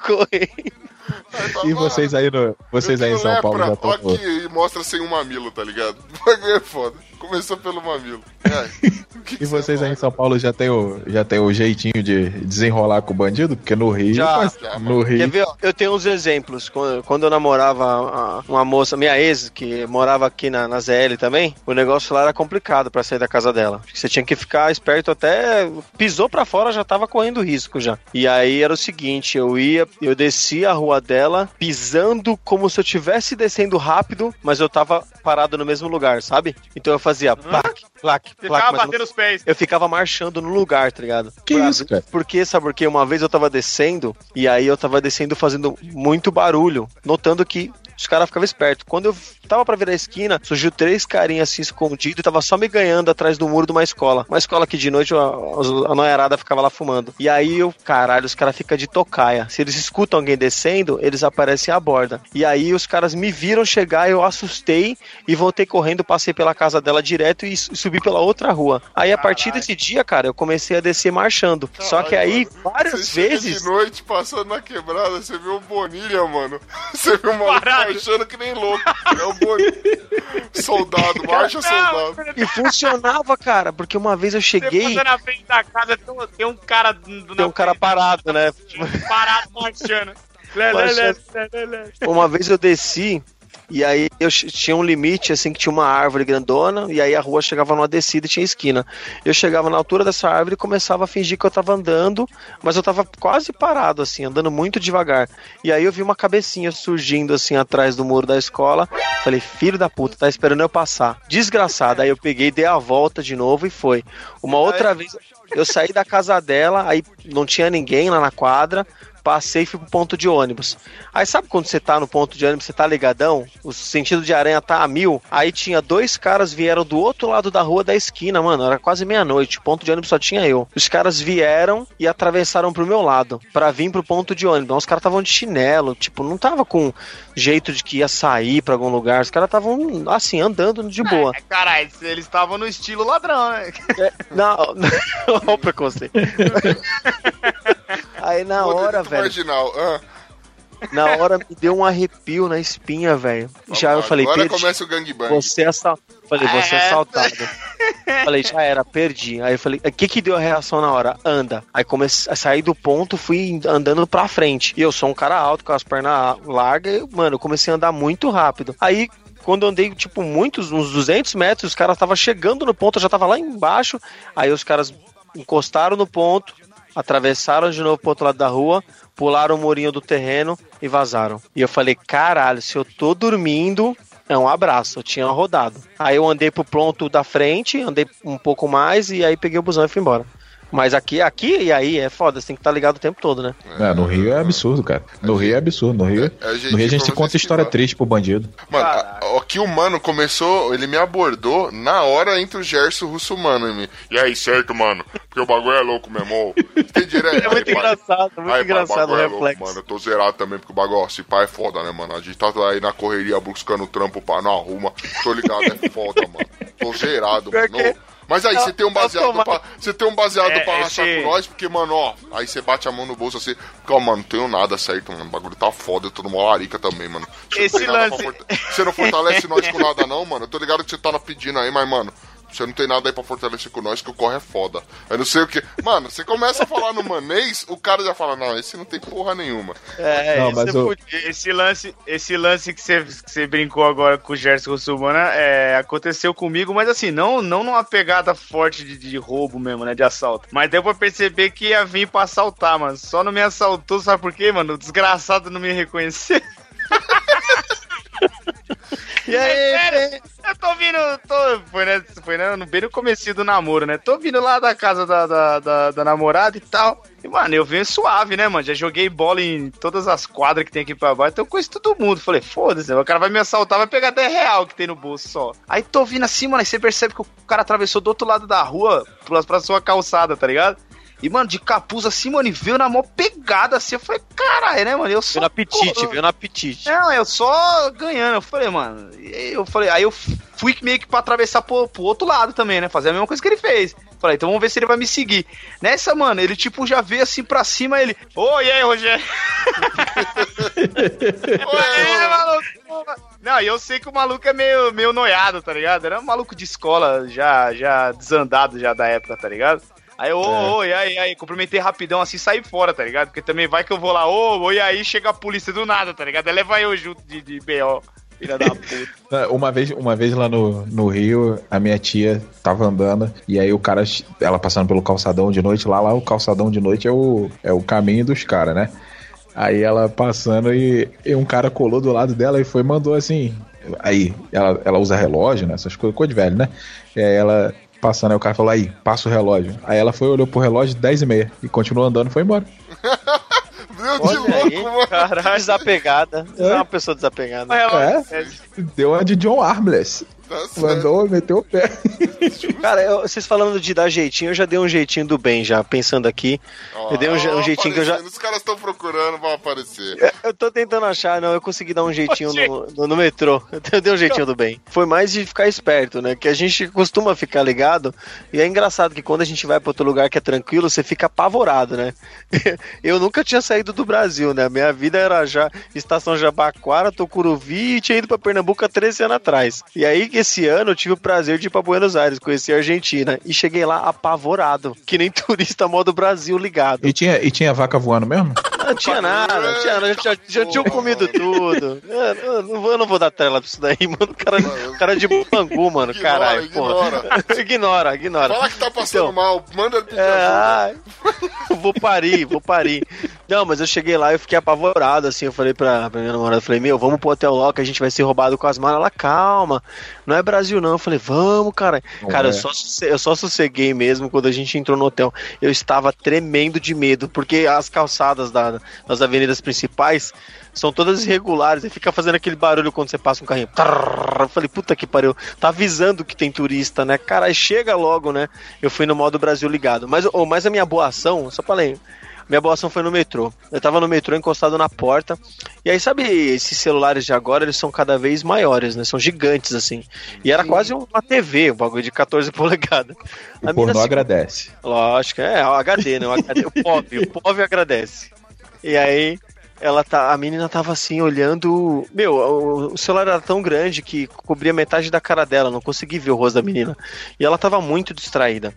Speaker 6: e
Speaker 3: "Mano,
Speaker 6: vocês aí, no, vocês aí em São Paulo
Speaker 3: lepra,
Speaker 6: já estão.
Speaker 3: aqui, e mostra sem um mamilo, tá ligado? É foda. Começou pelo mamilo. É. O que que
Speaker 6: E
Speaker 3: você
Speaker 6: vocês
Speaker 3: ia
Speaker 6: aí em? São Paulo já tem o, já tem o jeitinho de desenrolar com o bandido? Porque no Rio.
Speaker 8: Já,
Speaker 3: já,
Speaker 6: no
Speaker 8: Quer
Speaker 6: Rio.
Speaker 8: ver? ó? Eu tenho uns exemplos. Quando, quando eu namorava a- uma moça, minha ex, que morava aqui na, na ZL também, o negócio lá era complicado pra sair da casa dela. Você tinha que ficar esperto até. Pisou pra fora, já tava correndo risco já. E aí era o seguinte: eu ia, eu descia a rua dela, pisando como se eu estivesse descendo rápido, mas eu tava parado no mesmo lugar, sabe? Então eu fazia plaque, plaque,
Speaker 5: Você
Speaker 8: plaque.
Speaker 5: ficava
Speaker 8: mas não-
Speaker 5: batendo os pés.
Speaker 8: eu ficava marchando no lugar, tá ligado?
Speaker 6: Que
Speaker 8: Por-
Speaker 6: isso, cara?
Speaker 8: Porque, sabe por quê? Uma vez eu tava descendo, e aí eu tava descendo fazendo muito barulho, notando que os caras ficavam espertos. Quando eu tava pra virar a esquina, surgiu três carinhas assim escondidos e tava só me ganhando atrás do muro de uma escola. Uma escola que de noite a, a noiarada ficava lá fumando. E aí eu, caralho, os caras ficam de tocaia. Se eles escutam alguém descendo, eles aparecem à borda. E aí os caras me viram chegar, eu assustei e voltei correndo, passei pela casa dela direto e su- subi pela outra rua. Aí a partir desse dia, cara, eu comecei a descer marchando. Só que aí, várias
Speaker 3: Você chega
Speaker 8: vezes.
Speaker 3: de noite, passando na quebrada, você viu o Bonilha, mano. Você viu
Speaker 5: Parado.
Speaker 3: Marchando que nem louco. É o Bonilha. Soldado, marcha soldado.
Speaker 8: E funcionava, cara, porque uma vez eu
Speaker 5: Você
Speaker 8: cheguei.
Speaker 5: passa na frente da casa, tem um, tem um cara.
Speaker 8: Tem um cara parado, né?
Speaker 5: parado marchando. Lé, lé, lé, lé, lé, lé.
Speaker 8: Uma vez eu desci e aí eu tinha um limite, assim, que tinha uma árvore grandona, e aí a rua chegava numa descida e tinha esquina. Eu chegava na altura dessa árvore e começava a fingir que eu tava andando, mas eu tava quase parado, assim, andando muito devagar. E aí eu vi uma cabecinha surgindo, assim, atrás do muro da escola. Falei, filho da puta, tá esperando eu passar. Desgraçado. Aí eu peguei, dei a volta de novo e foi. Uma outra vez, eu saí da casa dela, aí não tinha ninguém lá na quadra. Passei e fui pro ponto de ônibus. Aí sabe quando você tá no ponto de ônibus, você tá ligadão, o sentido de aranha tá a mil, aí tinha dois caras vieram do outro lado da rua da esquina, mano, era quase meia-noite, o ponto de ônibus só tinha eu. Os caras vieram e atravessaram pro meu lado, pra vir pro ponto de ônibus. Então, os caras estavam de chinelo, tipo, não tava com jeito de que ia sair pra algum lugar, os caras estavam, assim, andando de boa.
Speaker 5: É, caralho, eles estavam no estilo ladrão, né?
Speaker 8: É, não, olha o preconceito. Aí na hora,
Speaker 3: Muito
Speaker 8: velho,
Speaker 3: marginal. Ah,
Speaker 8: na hora me deu um arrepio na espinha, velho. Já eu falei,
Speaker 3: Agora
Speaker 8: perdi.
Speaker 3: começa o gangbang.
Speaker 8: Você é assal... Falei, você é
Speaker 5: É.
Speaker 8: assaltado. falei, já era, perdi. Aí eu falei, o que que deu a reação na hora? Anda. Aí comecei a sair do ponto, fui andando pra frente. E eu sou um cara alto, com as pernas largas, e, mano, eu comecei a andar muito rápido. Aí quando eu andei, tipo, muitos, uns 200 metros, os caras estavam chegando no ponto, eu já tava lá embaixo. Aí os caras encostaram no ponto, atravessaram de novo pro outro lado da rua, pularam o murinho do terreno e vazaram. E eu falei, caralho, se eu tô dormindo, é um abraço, eu tinha rodado. Aí eu andei pro ponto da frente, andei um pouco mais e aí peguei o busão e fui embora. Mas aqui, aqui e aí é foda, você tem que estar ligado o tempo todo, né?
Speaker 6: É, no Rio é absurdo, cara. No Rio é absurdo. No Rio,
Speaker 3: É, é
Speaker 6: no Rio a gente conta história triste pro bandido.
Speaker 3: Mano, a- aqui o mano começou, ele me abordou na hora entre o Gerson e Russo Mano em mim. E aí, certo, mano? Porque o bagulho é louco mesmo. Tem direto.
Speaker 8: É muito engraçado, muito engraçado o reflexo.
Speaker 3: mano, eu tô zerado também, porque o bagulho, ó, esse pai é foda, né, mano? A gente tá aí na correria buscando trampo pra não arruma. Tô ligado, é foda, mano. Tô zerado, mano. Mas aí, você tem um baseado pra, você tem um baseado
Speaker 5: É,
Speaker 3: pra rachar
Speaker 5: esse-
Speaker 3: com nós, porque, mano, ó, aí você bate a mão no bolso assim, ó, mano, não tenho nada certo, mano, o bagulho tá foda, eu tô numa larica também, mano. Você não
Speaker 5: Esse
Speaker 3: pra
Speaker 5: lance-
Speaker 3: Você não fortalece nós com nada não, mano, eu tô ligado que você tá pedindo aí, mas, mano, você não tem nada aí pra fortalecer com nós, que o corre é foda. Eu não sei o que. Mano, você começa a falar no manês, o cara já fala, não, esse não tem porra nenhuma.
Speaker 8: É,
Speaker 6: Não, mas
Speaker 8: é
Speaker 6: o-
Speaker 8: fudido.
Speaker 5: Esse lance, esse lance que você, que você brincou agora com o Gerson Russumana é, aconteceu comigo, mas assim, não, não numa pegada forte de, de roubo mesmo, né? De assalto. Mas deu pra perceber que ia vir pra assaltar, mano. Só não me assaltou, sabe por quê, mano? O desgraçado não me reconheceu.
Speaker 8: E aí,
Speaker 5: É? Eu tô vindo, tô, foi, né, foi né, bem no começo do namoro, né? Tô vindo lá da casa da, da, da, da namorada e tal. E, mano, eu venho suave, né, mano? Já joguei bola em todas as quadras que tem aqui pra baixo, então eu conheço todo mundo. Falei, foda-se, o cara vai me assaltar, vai pegar 10 real que tem no bolso só. Aí tô vindo assim, mano, aí você percebe que o cara atravessou do outro lado da rua pra, pra sua calçada, tá ligado? E, mano, de capuz assim, mano, e veio na mão pegada assim. Eu falei, caralho, né, mano? Eu sou.
Speaker 8: Veio no apetite, veio no apetite.
Speaker 5: Não, eu só ganhando. Eu falei, mano. e aí Eu falei, aí eu fui meio que pra atravessar pro, pro outro lado também, né? Fazer a mesma coisa que ele fez. Falei, então vamos ver se ele vai me seguir. Nessa, mano, ele tipo já veio assim pra cima, ele. Ô, e aí, Rogério? Oi, maluco. Não, e eu sei que o maluco é meio, meio noiado, tá ligado? Era um maluco de escola, já, já desandado já da época, tá ligado? Aí, ô, ô, e aí, aí, cumprimentei rapidão assim, saí fora, tá ligado? Porque também vai que eu vou lá, ô, ô, e aí chega a polícia do nada, tá ligado? Aí leva eu junto de, de B.O., filha da puta.
Speaker 6: É, Uma vez, uma vez lá no, no Rio, a minha tia tava andando e aí o cara, ela passando pelo calçadão de noite, lá, lá o calçadão de noite é o, é o caminho dos caras, né? Aí ela passando e, e um cara colou do lado dela e foi e mandou assim. Aí ela, ela usa relógio, né? Essas coisas, coisa de velho, né? E aí ela passando, aí o cara falou: aí, passa o relógio. Aí ela foi, olhou pro relógio 10 e meia e continuou andando e foi embora.
Speaker 3: Meu de
Speaker 8: Olha
Speaker 3: louco,
Speaker 8: aí,
Speaker 3: mano.
Speaker 8: caralho. Desapegada. É uma pessoa desapegada.
Speaker 6: É, deu uma de John Armless.
Speaker 3: Tá.
Speaker 6: Mandou, meteu o pé.
Speaker 8: Cara, eu- vocês falando de dar jeitinho, eu já dei um jeitinho do bem já, pensando aqui. Eu dei um, je- um jeitinho que eu já.
Speaker 3: Os caras estão procurando, vão aparecer.
Speaker 8: Eu tô tentando achar, não, eu consegui dar um jeitinho no, no, no metrô. Eu dei um jeitinho do bem. Foi mais de ficar esperto, né? Que a gente costuma ficar ligado. E é engraçado que quando a gente vai pra outro lugar que é tranquilo, você fica apavorado, né? Eu nunca tinha saído do Brasil, né? Minha vida era já estação Jabaquara, Tucuruvi e tinha ido pra Pernambuco há 13 anos atrás. E aí, esse ano, eu tive o prazer de ir pra Buenos Aires, conhecer a Argentina. E cheguei lá apavorado, que nem turista modo Brasil ligado.
Speaker 6: E tinha, e tinha vaca voando mesmo?
Speaker 8: Não tinha nada, não tinha nada, já, já tinham comido tudo. Eu, eu não vou, eu não vou dar tela pra isso daí, mano. Cara, cara de bangu, mano,
Speaker 3: Ignora,
Speaker 8: caralho.
Speaker 3: ignora.
Speaker 8: Porra. ignora, ignora.
Speaker 3: Fala que tá passando
Speaker 8: Então,
Speaker 3: mal, manda ele pedir
Speaker 8: É, vou parir, vou parir. Não, mas eu cheguei lá e eu fiquei apavorado, assim, eu falei pra, pra minha namorada, falei, meu, vamos pro hotel lá que a gente vai ser roubado com as malas. Ela, calma, não é Brasil não. Eu falei, vamos, cara.
Speaker 6: Não
Speaker 8: cara,
Speaker 6: é.
Speaker 8: eu, só, eu só sosseguei mesmo quando a gente entrou no hotel. Eu estava tremendo de medo, porque as calçadas da- das avenidas principais são todas irregulares e fica fazendo aquele barulho quando você passa um carrinho. Eu falei, puta que pariu, tá avisando que tem turista, né? Cara, chega logo, né? Eu fui no modo Brasil ligado. Mas, oh, mas a minha boa ação, só lembrar. Minha boa ação foi no metrô. Eu tava no metrô encostado na porta. E aí, sabe, esses celulares de agora, eles são cada vez maiores, né? São gigantes, assim. E era quase uma TV, um bagulho de 14 polegadas.
Speaker 6: O
Speaker 8: A
Speaker 6: pornô
Speaker 8: mina se-
Speaker 6: agradece.
Speaker 8: Lógico, é, o HD, né? O, HD, o POV, o POV agradece. E aí, ela tá, a menina tava assim, olhando. Meu, o, celular era tão grande que cobria metade da cara dela, não consegui ver o rosto da menina. E ela tava muito distraída.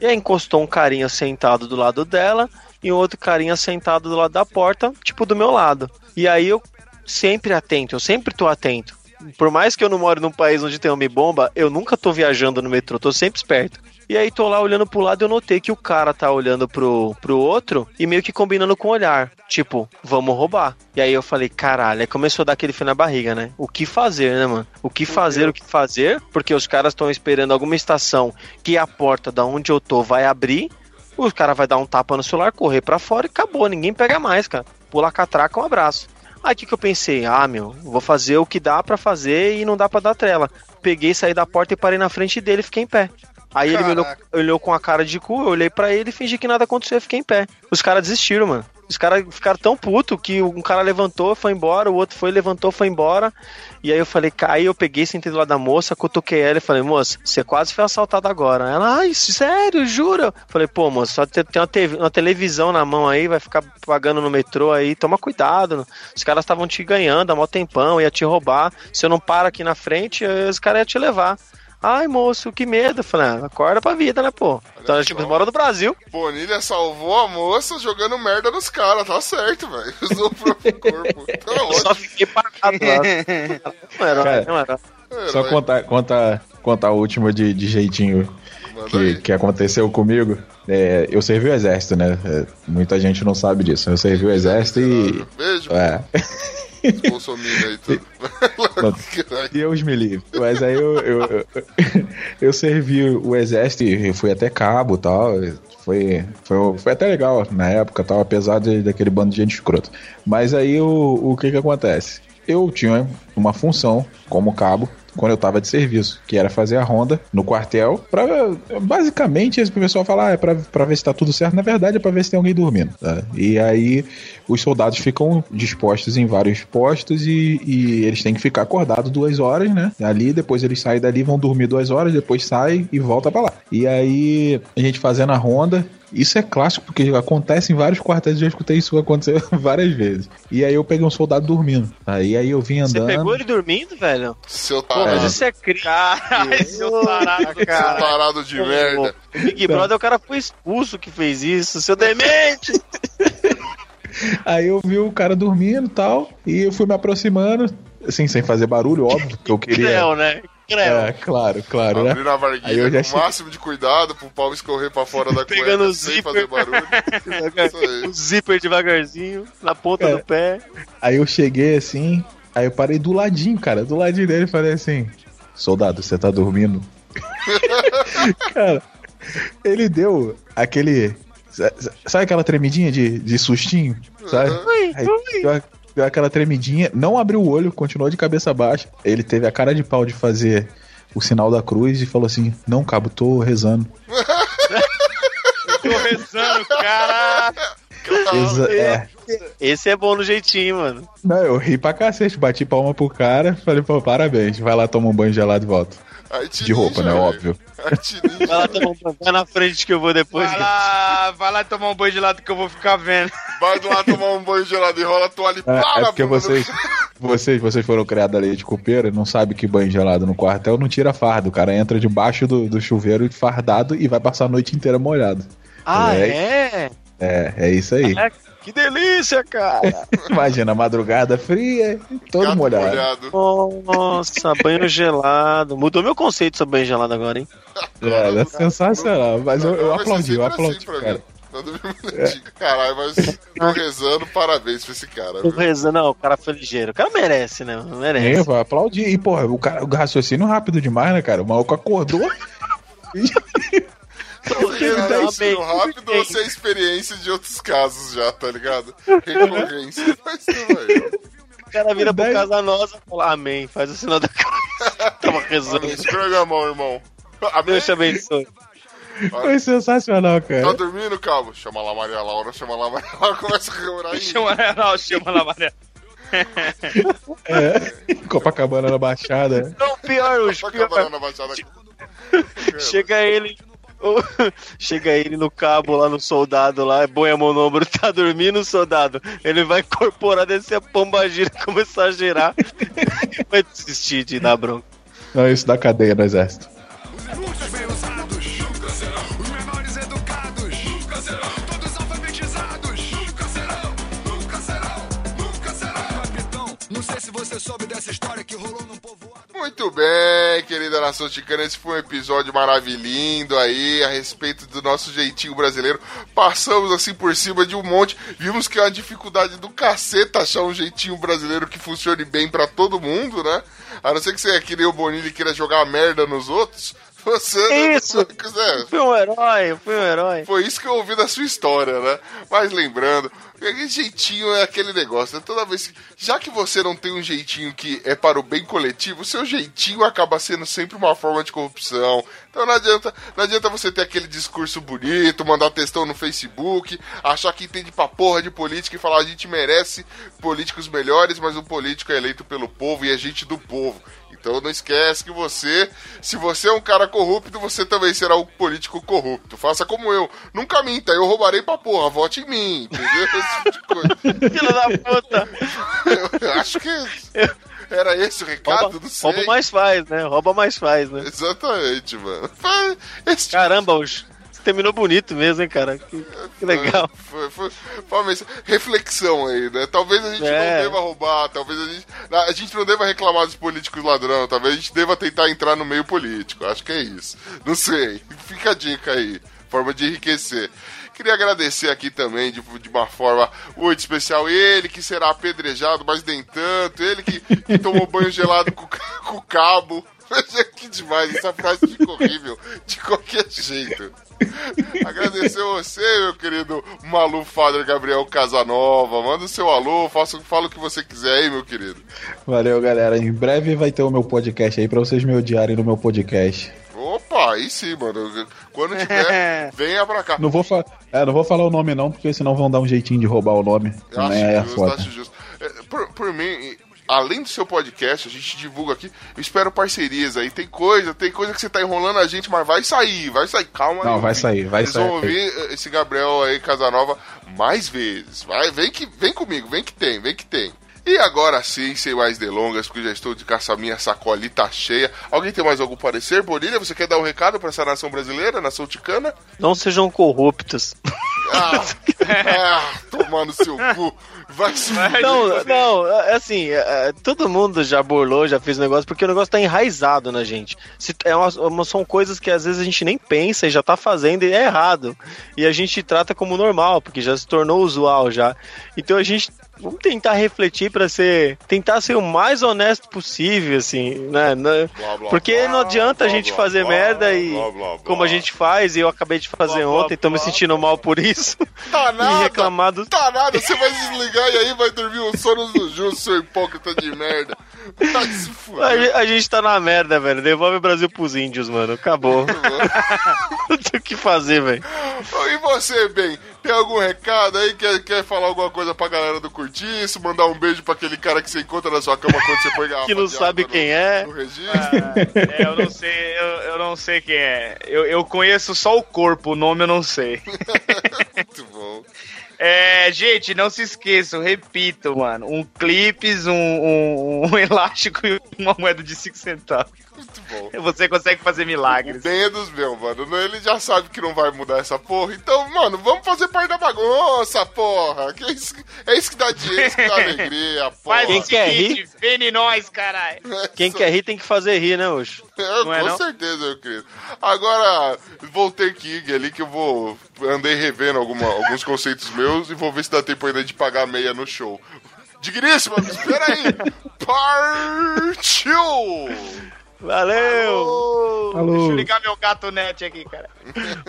Speaker 8: E aí encostou um carinha sentado do lado dela e um outro carinha sentado do lado da porta, tipo do meu lado. E aí eu sempre atento, eu sempre tô atento. Por mais que eu não moro num país onde tem homem-bomba, eu nunca tô viajando no metrô, tô sempre esperto. E aí tô lá olhando pro lado e eu notei que o cara tá olhando pro, pro outro e meio que combinando com o olhar. Tipo, vamos roubar. E aí eu falei, caralho, aí começou a dar aquele fio na barriga, né? O que fazer, né, mano? O que fazer, o que fazer? Porque os caras estão esperando alguma estação que a porta da onde eu tô vai abrir. O cara vai dar um tapa no celular, correr pra fora e acabou. Ninguém pega mais, cara. Pula catraca, um abraço. Aí o que, que eu pensei? Ah, meu, vou fazer o que dá pra fazer e não dá pra dar trela. Peguei, saí da porta e parei na frente dele e fiquei em pé. Aí ele me olhou, olhou com a cara de cu, eu olhei pra ele e fingi que nada aconteceu fiquei em pé. Os caras desistiram, mano. Os caras ficaram tão puto que um cara levantou, foi embora, o outro foi, levantou, foi embora. E aí eu falei, aí eu peguei, sentei do lado da moça, cutuquei ela e falei, moça, você quase foi assaltada agora. Ela, ai, sério, jura? Falei, pô, moça, só te- tem uma, TV uma televisão na mão aí, vai ficar pagando no metrô aí, toma cuidado. Os caras estavam te ganhando há mó tempão, ia te roubar. Se eu não para aqui na frente, eh, os caras iam te levar. Ai, moço, que medo. Falei, ah, acorda pra vida, né, pô? Então, tipo,
Speaker 3: só.
Speaker 8: mora no Brasil.
Speaker 3: Bonilha salvou a moça jogando merda nos caras, tá certo, velho. Usou o próprio corpo. Tá
Speaker 8: Eu só fiquei parado lá. Não era,
Speaker 6: Cara,
Speaker 8: não era.
Speaker 6: Só contar, contar, contar a última de, de jeitinho que, que aconteceu comigo. É, eu servi o exército, né? É, muita gente não sabe disso. Eu servi o exército e.
Speaker 3: Beijo,
Speaker 6: É.
Speaker 3: Bolsonaro aí, tudo.
Speaker 6: Deus me livre. Mas aí eu, eu, eu, eu servi o exército e fui até cabo e tal. Foi, foi, foi até legal na época, tal, apesar de, daquele bando de gente escrota. Mas aí o, o que que acontece? Eu tinha uma função como cabo quando eu tava de serviço, que era fazer a ronda no quartel, pra, basicamente, esse pessoal fala, ah, é pra, pra ver se tá tudo certo, na verdade é pra ver se tem alguém dormindo, tá? E aí os soldados ficam dispostos em vários postos e, e eles têm que ficar acordados duas horas, né? Ali, depois eles saem dali, vão dormir duas horas, depois saem e volta pra lá. E aí a gente fazendo a ronda, isso é clássico, porque acontece em vários quartéis, já escutei isso acontecer várias vezes. E aí eu peguei um soldado dormindo. Aí, aí eu vim
Speaker 8: Você
Speaker 6: andando.
Speaker 8: pegou ele dormindo, velho?
Speaker 3: Seu
Speaker 8: Pô, mas
Speaker 3: tarado.
Speaker 8: isso é crime. Caralho, seu tarado,
Speaker 3: Seu
Speaker 8: cara.
Speaker 3: tarado de merda.
Speaker 8: O Big Brother, o cara foi expulso que fez isso, seu demente.
Speaker 6: Aí eu vi o cara dormindo e tal, e eu fui me aproximando, assim, sem fazer barulho, óbvio, que eu queria.
Speaker 8: Creu, né?
Speaker 6: É, claro, claro, né?
Speaker 3: Abrindo a
Speaker 6: Aí
Speaker 3: varguilha com o
Speaker 6: cheguei-
Speaker 3: máximo de cuidado pro pau escorrer pra fora da
Speaker 8: Pegando
Speaker 3: cueca
Speaker 8: o
Speaker 3: sem
Speaker 8: zíper.
Speaker 3: fazer barulho.
Speaker 8: O zíper devagarzinho, na ponta
Speaker 6: É.
Speaker 8: do pé.
Speaker 6: Aí eu cheguei assim, aí eu parei do ladinho, cara, do ladinho dele e falei assim: Soldado, você tá dormindo? cara, ele deu aquele. sa- sa- Sabe aquela tremidinha de, de sustinho? Sabe? Aí deu, aquela tremidinha, não abriu o olho, continuou de cabeça baixa. Ele teve a cara de pau de fazer o sinal da cruz e falou assim: Não, cabo, tô rezando.
Speaker 8: Tô rezando, cara.
Speaker 6: Exa- é.
Speaker 8: Esse é bom no jeitinho, mano.
Speaker 6: Não, eu ri pra cacete, bati palma pro cara, falei, pô, parabéns, vai lá tomar um banho gelado e volta. De roupa, né? Óbvio.
Speaker 8: Vai lá tomar um banho. Vai na frente que eu vou depois.
Speaker 5: Vai lá, vai lá tomar um banho de lado que eu vou ficar vendo.
Speaker 3: Vai lá tomar um banho gelado e rola a toalha e
Speaker 6: É, é
Speaker 3: na
Speaker 6: porque
Speaker 3: bunda do
Speaker 6: vocês, vocês, vocês foram criados a leite copeira, não sabe que banho gelado no quartel não tira fardo. O cara entra debaixo do, do chuveiro fardado e vai passar a noite inteira molhado.
Speaker 8: Ah,
Speaker 6: É.
Speaker 8: é?
Speaker 6: É, é isso aí.
Speaker 8: É, Que delícia, cara.
Speaker 6: Imagina, madrugada fria, todo
Speaker 3: gato
Speaker 6: molhado.
Speaker 3: molhado.
Speaker 8: Nossa, banho gelado. Mudou meu conceito sobre banho gelado agora, hein?
Speaker 6: É, é sensacional. Mas eu, eu aplaudi, eu aplaudi,
Speaker 3: assim
Speaker 6: cara.
Speaker 3: mendigo. Caralho, mas tô rezando, parabéns pra esse cara.
Speaker 8: Tô rezando, não, o cara foi ligeiro. O cara merece, né?
Speaker 6: É,
Speaker 8: Merece.
Speaker 6: vai aplaudir. E, porra, o, cara, o raciocínio rápido demais, né, cara? O maluco acordou.
Speaker 8: Amei.
Speaker 3: isso rápido ou se é experiência de outros casos já, tá ligado? Recorrência. Mas.
Speaker 8: O cara vira pro Casanosa e fala amém. Faz o sinal da cruz. Tava rezando.
Speaker 3: Amém. Esfrega a mão, irmão. Amém?
Speaker 8: Deus te abençoe.
Speaker 6: Foi sensacional,
Speaker 3: Tá
Speaker 6: cara.
Speaker 3: dormindo, cabo? Chama lá Maria Laura, chama lá Maria Laura, começa a reorar aí.
Speaker 5: Chama, não, chama lá, Maria.
Speaker 6: É. Copacabana na Baixada.
Speaker 8: Não, pior, os
Speaker 3: Só
Speaker 8: pior.
Speaker 3: na baixada.
Speaker 8: Chega ele. Chega ele no cabo lá no soldado lá, põe a mão no ombro, tá dormindo o soldado. Ele vai incorporar, descer a pomba gira, começar a girar. vai desistir de dar bronca.
Speaker 6: Não, isso da cadeia do exército.
Speaker 7: Soube dessa história que rolou num povoado.
Speaker 3: Muito bem, querida nação ticana, esse foi um episódio maravilhoso aí a respeito do nosso jeitinho brasileiro. Passamos assim por cima de um monte, vimos que é uma dificuldade do caceta achar um jeitinho brasileiro que funcione bem pra todo mundo, né? A não ser que você que nem o Bonilha queira jogar merda nos outros. Você
Speaker 8: Isso.
Speaker 3: É,
Speaker 8: Fui um herói, fui um herói.
Speaker 3: foi isso que eu ouvi da sua história, né? Mas lembrando, aquele jeitinho é aquele negócio, né? Toda vez que. Já que você não tem um jeitinho que é para o bem coletivo, o seu jeitinho acaba sendo sempre uma forma de corrupção. Então não adianta, não adianta você ter aquele discurso bonito, mandar textão no Facebook, achar que entende pra porra de política e falar a gente merece políticos melhores, mas o político é eleito pelo povo e é gente do povo. Então não esquece que você, se você é um cara corrupto, você também será um político corrupto. Faça como eu. Nunca minta, eu roubarei pra porra, vote em mim, entendeu? Esse tipo de coisa.
Speaker 8: Filha da puta.
Speaker 3: Eu acho que era esse o recado,
Speaker 8: Rouba,
Speaker 3: não sei.
Speaker 8: rouba mais faz, né? Rouba mais faz, né?
Speaker 3: Exatamente, mano. Esse tipo
Speaker 8: Caramba, os... terminou bonito mesmo, hein, cara? Que, que legal.
Speaker 3: Foi, foi, foi reflexão aí, né? Talvez a gente
Speaker 8: É.
Speaker 3: não deva roubar, talvez a gente. A gente não deva reclamar dos políticos ladrão, talvez a gente deva tentar entrar no meio político. Acho que é isso. Não sei. Fica a dica aí. Forma de enriquecer. Queria agradecer aqui também, de, de uma forma muito especial, ele que será apedrejado, mas nem tanto, ele que, que tomou banho gelado com, com o cabo. que demais, essa frase fica horrível de qualquer jeito. Agradecer você, meu querido Malu Father Gabriel Casanova. Manda o seu alô, faça, fala o que você quiser aí, meu querido.
Speaker 6: Valeu, galera. Em breve vai ter o meu podcast aí pra vocês me odiarem no meu podcast.
Speaker 3: Opa, aí sim, mano. Quando tiver, venha pra cá.
Speaker 6: Não vou, fa é, não vou falar o nome não, porque senão vão dar um jeitinho de roubar o nome.
Speaker 3: Eu acho
Speaker 6: né? É
Speaker 3: justo,
Speaker 6: foda.
Speaker 3: acho justo. É, Por, por mim, além do seu podcast, a gente divulga aqui, eu espero parcerias aí. Tem coisa, tem coisa que você tá enrolando a gente, mas vai sair, vai sair. Calma aí.
Speaker 6: Não, vai
Speaker 3: ouvinte.
Speaker 6: sair, vai
Speaker 3: Eles
Speaker 6: sair.
Speaker 3: vão ouvir eh, esse Gabriel aí, Casanova, mais vezes. Vai, vem, que, vem comigo, vem que tem, vem que tem. E agora sim, sem mais delongas, porque já estou de caça minha sacolita cheia. Alguém tem mais algum parecer? Bonilha, você quer dar um recado para essa nação brasileira, nação ticana?
Speaker 8: Não sejam corruptos.
Speaker 3: Ah, ah tomando seu cu. Vai se
Speaker 8: Não, não, é assim, é, é, todo mundo já burlou, já fez negócio, porque o negócio tá enraizado na gente. Se, é uma- são coisas que às vezes a gente nem pensa e já tá fazendo e é errado. E a gente trata como normal, porque já se tornou usual já. Então a gente. Vamos tentar refletir pra ser. Tentar ser o mais honesto possível, assim, né? né?
Speaker 3: Blá, blá,
Speaker 8: Porque
Speaker 3: blá,
Speaker 8: não adianta a gente fazer merda e. Como a gente faz, e eu acabei de fazer ontem, tô me sentindo mal por isso.
Speaker 3: Tá
Speaker 8: e
Speaker 3: nada.
Speaker 8: reclamar dos
Speaker 3: Tá nada, você vai desligar e aí vai dormir o sono do justo, seu hipócrita de merda. Vai se
Speaker 8: A, a gente tá na merda, velho. Devolve o Brasil pros índios, mano. Acabou. Não tem o que fazer, velho.
Speaker 3: E você, bem, tem algum recado aí? Quer, quer falar alguma coisa pra galera do Curtiço? Mandar um beijo pra aquele cara que você encontra na sua cama quando você põe garrafa
Speaker 8: Que não sabe quem
Speaker 3: no,
Speaker 8: é.
Speaker 3: No registro?
Speaker 5: É, eu não sei, eu, eu não sei quem é. Eu, eu conheço só o corpo, o nome eu não sei.
Speaker 3: Muito bom.
Speaker 5: É, gente, não se esqueçam, repito, mano. Um clipes, um, um, um elástico e uma moeda de 5 centavos.
Speaker 3: Muito bom.
Speaker 5: Você consegue fazer milagres.
Speaker 3: bem é dos meus, mano. Ele já sabe que não vai mudar essa porra. Então, mano, vamos fazer parte da bagunça, porra. Que é, isso, é isso que dá dinheiro, é isso que dá alegria, porra.
Speaker 5: Faz
Speaker 8: Quem quer
Speaker 5: vem em nós, caralho.
Speaker 8: Quem quer rir tem que fazer rir, né, hoje?
Speaker 3: Eu,
Speaker 5: Não é
Speaker 3: com
Speaker 5: não?
Speaker 3: certeza, meu querido. Agora, voltei King ali que eu vou. Andei revendo alguma- alguns conceitos meus e vou ver se dá tempo ainda de pagar a meia no show. Digníssima, espera aí! Partiu!
Speaker 8: Valeu!
Speaker 5: Deixa eu ligar meu gato net aqui, cara.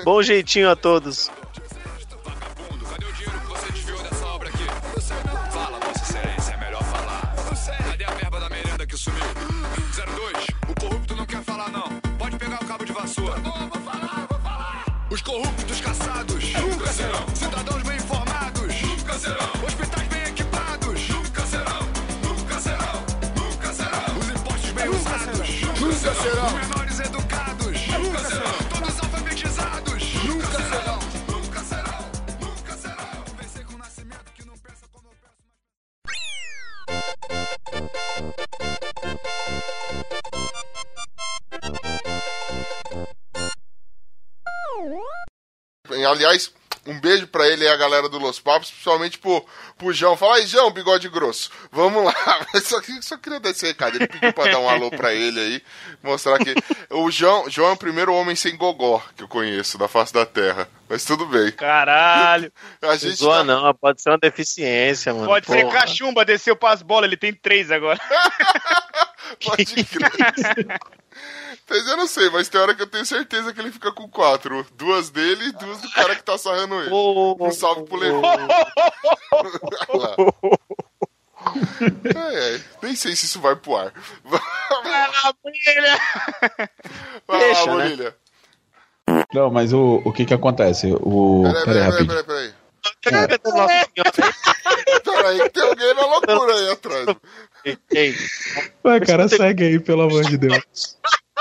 Speaker 8: Bom jeitinho a todos.
Speaker 7: Vagabundo, cadê o dinheiro que você desviou dessa obra aqui? Não sei não. Fala, Vossa Excelência, é melhor falar. Não sei. Cadê a verba da merenda que sumiu? 02, o corrupto não quer falar não. Pode pegar o cabo de vassoura. Vou, vou falar, vou falar. Os corruptos caçados. Nunca serão. Cidadãos bem informados. Nunca serão. Serão. Os menores educados. Nunca serão. Todos alfabetizados. Nunca serão. Nunca serão. Nunca serão. Vencer com nascimento que não pensa como eu penso.
Speaker 3: E, Aliás, um beijo pra ele e a galera do Los Papos, principalmente pro, pro João. Fala aí, João, bigode grosso. Vamos lá. Só, que- só queria dar esse recado. Ele pediu pra dar um alô pra ele aí. Mostrar que. O João, João é o primeiro homem sem gogó que eu conheço da face da terra. Mas tudo bem.
Speaker 5: Caralho.
Speaker 3: A
Speaker 8: Não
Speaker 3: gente.
Speaker 8: zoa
Speaker 3: tá-
Speaker 8: não, pode ser uma deficiência, mano.
Speaker 5: Pode ser
Speaker 8: Porra.
Speaker 5: cachumba, desceu pras bolas, ele tem três agora.
Speaker 3: Pode crer. Mas eu não sei, mas tem hora que eu tenho certeza que ele fica com quatro. Duas dele e duas do cara que tá sarrando ele.
Speaker 8: Ô,
Speaker 3: Um salve pro Levi. Lá. É, é, nem sei se isso vai pro ar.
Speaker 5: Ah, brilha.
Speaker 3: Vai lá,
Speaker 8: né?
Speaker 3: Bonilha.
Speaker 6: Não, mas o, o que que acontece? O.
Speaker 3: Peraí,
Speaker 6: Peraí,
Speaker 3: peraí, peraí, peraí. Peraí, que tem alguém na loucura aí atrás.
Speaker 8: Ei,
Speaker 6: Vai, cara, segue aí, pelo amor de Deus.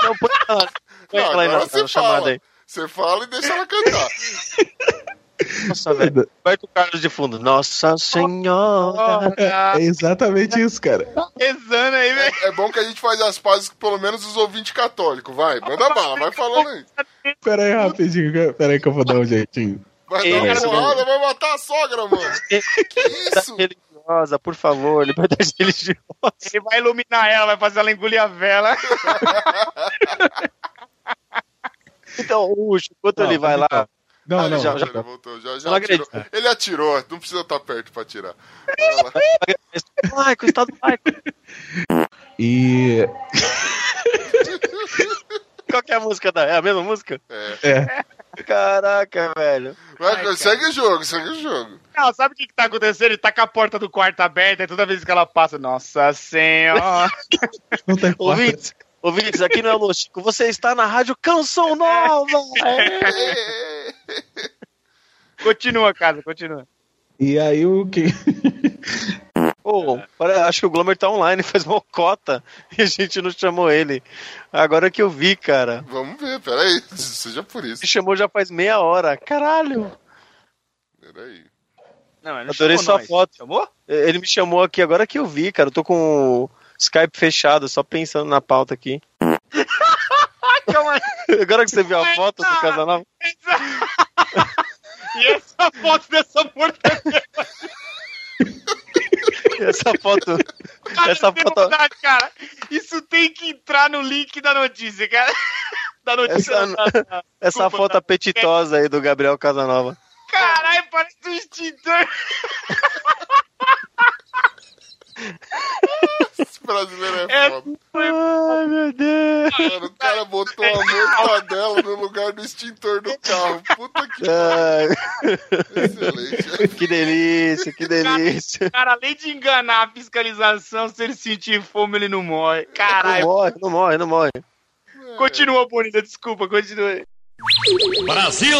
Speaker 8: Não, põe ela, põe
Speaker 3: Não,
Speaker 8: ela aí na, chamada
Speaker 3: fala.
Speaker 8: aí.
Speaker 3: Você fala e deixa ela cantar.
Speaker 8: Nossa, velho. Vai com o Carlos de fundo. Nossa Senhora.
Speaker 6: É exatamente isso, cara.
Speaker 5: Rezando aí, velho.
Speaker 3: É bom que a gente faz as pazes com pelo menos os ouvintes católicos. Vai, manda bala, vai falando aí.
Speaker 6: Pera aí, rapidinho. que- Pera aí que eu vou dar um jeitinho.
Speaker 3: Vai dar uma porrada, vai matar a sogra, mano. Que isso?
Speaker 8: Religiosa, por favor, liberdade religiosa.
Speaker 5: Ele vai iluminar ela, vai fazer ela engolir a vela.
Speaker 8: Então, Ucho, enquanto
Speaker 6: Não,
Speaker 8: ele vai lá,
Speaker 6: Não,
Speaker 3: Ah,
Speaker 6: não,
Speaker 8: já-
Speaker 3: já,
Speaker 8: já-
Speaker 3: ele voltou, já, já atirou. Ele atirou, não precisa estar perto pra atirar.
Speaker 8: Laico, Estado laico.
Speaker 6: E.
Speaker 8: Qual que é a música da. É a mesma música?
Speaker 6: É.
Speaker 8: Caraca, velho.
Speaker 3: Vai, segue o jogo, segue o jogo.
Speaker 5: Não, sabe o que, que tá acontecendo? Ele tá com a porta do quarto aberta e toda vez que ela passa, nossa senhora.
Speaker 6: Não tem.
Speaker 8: Ouvintes, ouvintes, aqui não é Alô Chico, você está na Rádio Canção Nova.
Speaker 3: É.
Speaker 5: continua, casa, continua.
Speaker 6: E aí o que.
Speaker 8: Ô, pare- acho que o Glomer tá online, faz uma cota e a gente não chamou ele. Agora que eu vi, cara.
Speaker 3: Vamos ver, peraí. Seja por isso.
Speaker 8: Me chamou já faz meia hora. Caralho.
Speaker 3: Peraí.
Speaker 5: Não, ele
Speaker 8: Adorei sua
Speaker 5: nós.
Speaker 8: foto.
Speaker 5: Chamou?
Speaker 8: Ele me chamou aqui agora que eu vi, cara. Eu tô com o Skype fechado, só pensando na pauta aqui.
Speaker 5: Calma aí.
Speaker 8: Agora que você viu a foto do Casanova.
Speaker 5: E essa foto dessa mortadela?
Speaker 8: Essa foto.
Speaker 5: Cara,
Speaker 8: Essa foto.
Speaker 5: cara. Isso tem que entrar no link da notícia, cara. Da notícia.
Speaker 8: Essa-
Speaker 5: da- da-
Speaker 8: Essa
Speaker 5: Desculpa,
Speaker 8: foto
Speaker 5: tá?
Speaker 8: apetitosa aí do Gabriel Casanova.
Speaker 5: Caralho, parece um extintor.
Speaker 3: Esse brasileiro é,
Speaker 5: É,
Speaker 3: foda.
Speaker 8: Ai, meu Deus.
Speaker 3: Mano, o cara botou a mortadela no lugar do extintor do carro. Puta que excelente.
Speaker 8: que delícia, que delícia.
Speaker 5: Cara, além de enganar a fiscalização, se ele sentir fome, ele não morre.
Speaker 8: Não
Speaker 5: Caralho.
Speaker 8: morre, não morre, não morre.
Speaker 5: Continua, Bonita, desculpa, continua.
Speaker 9: Brasil!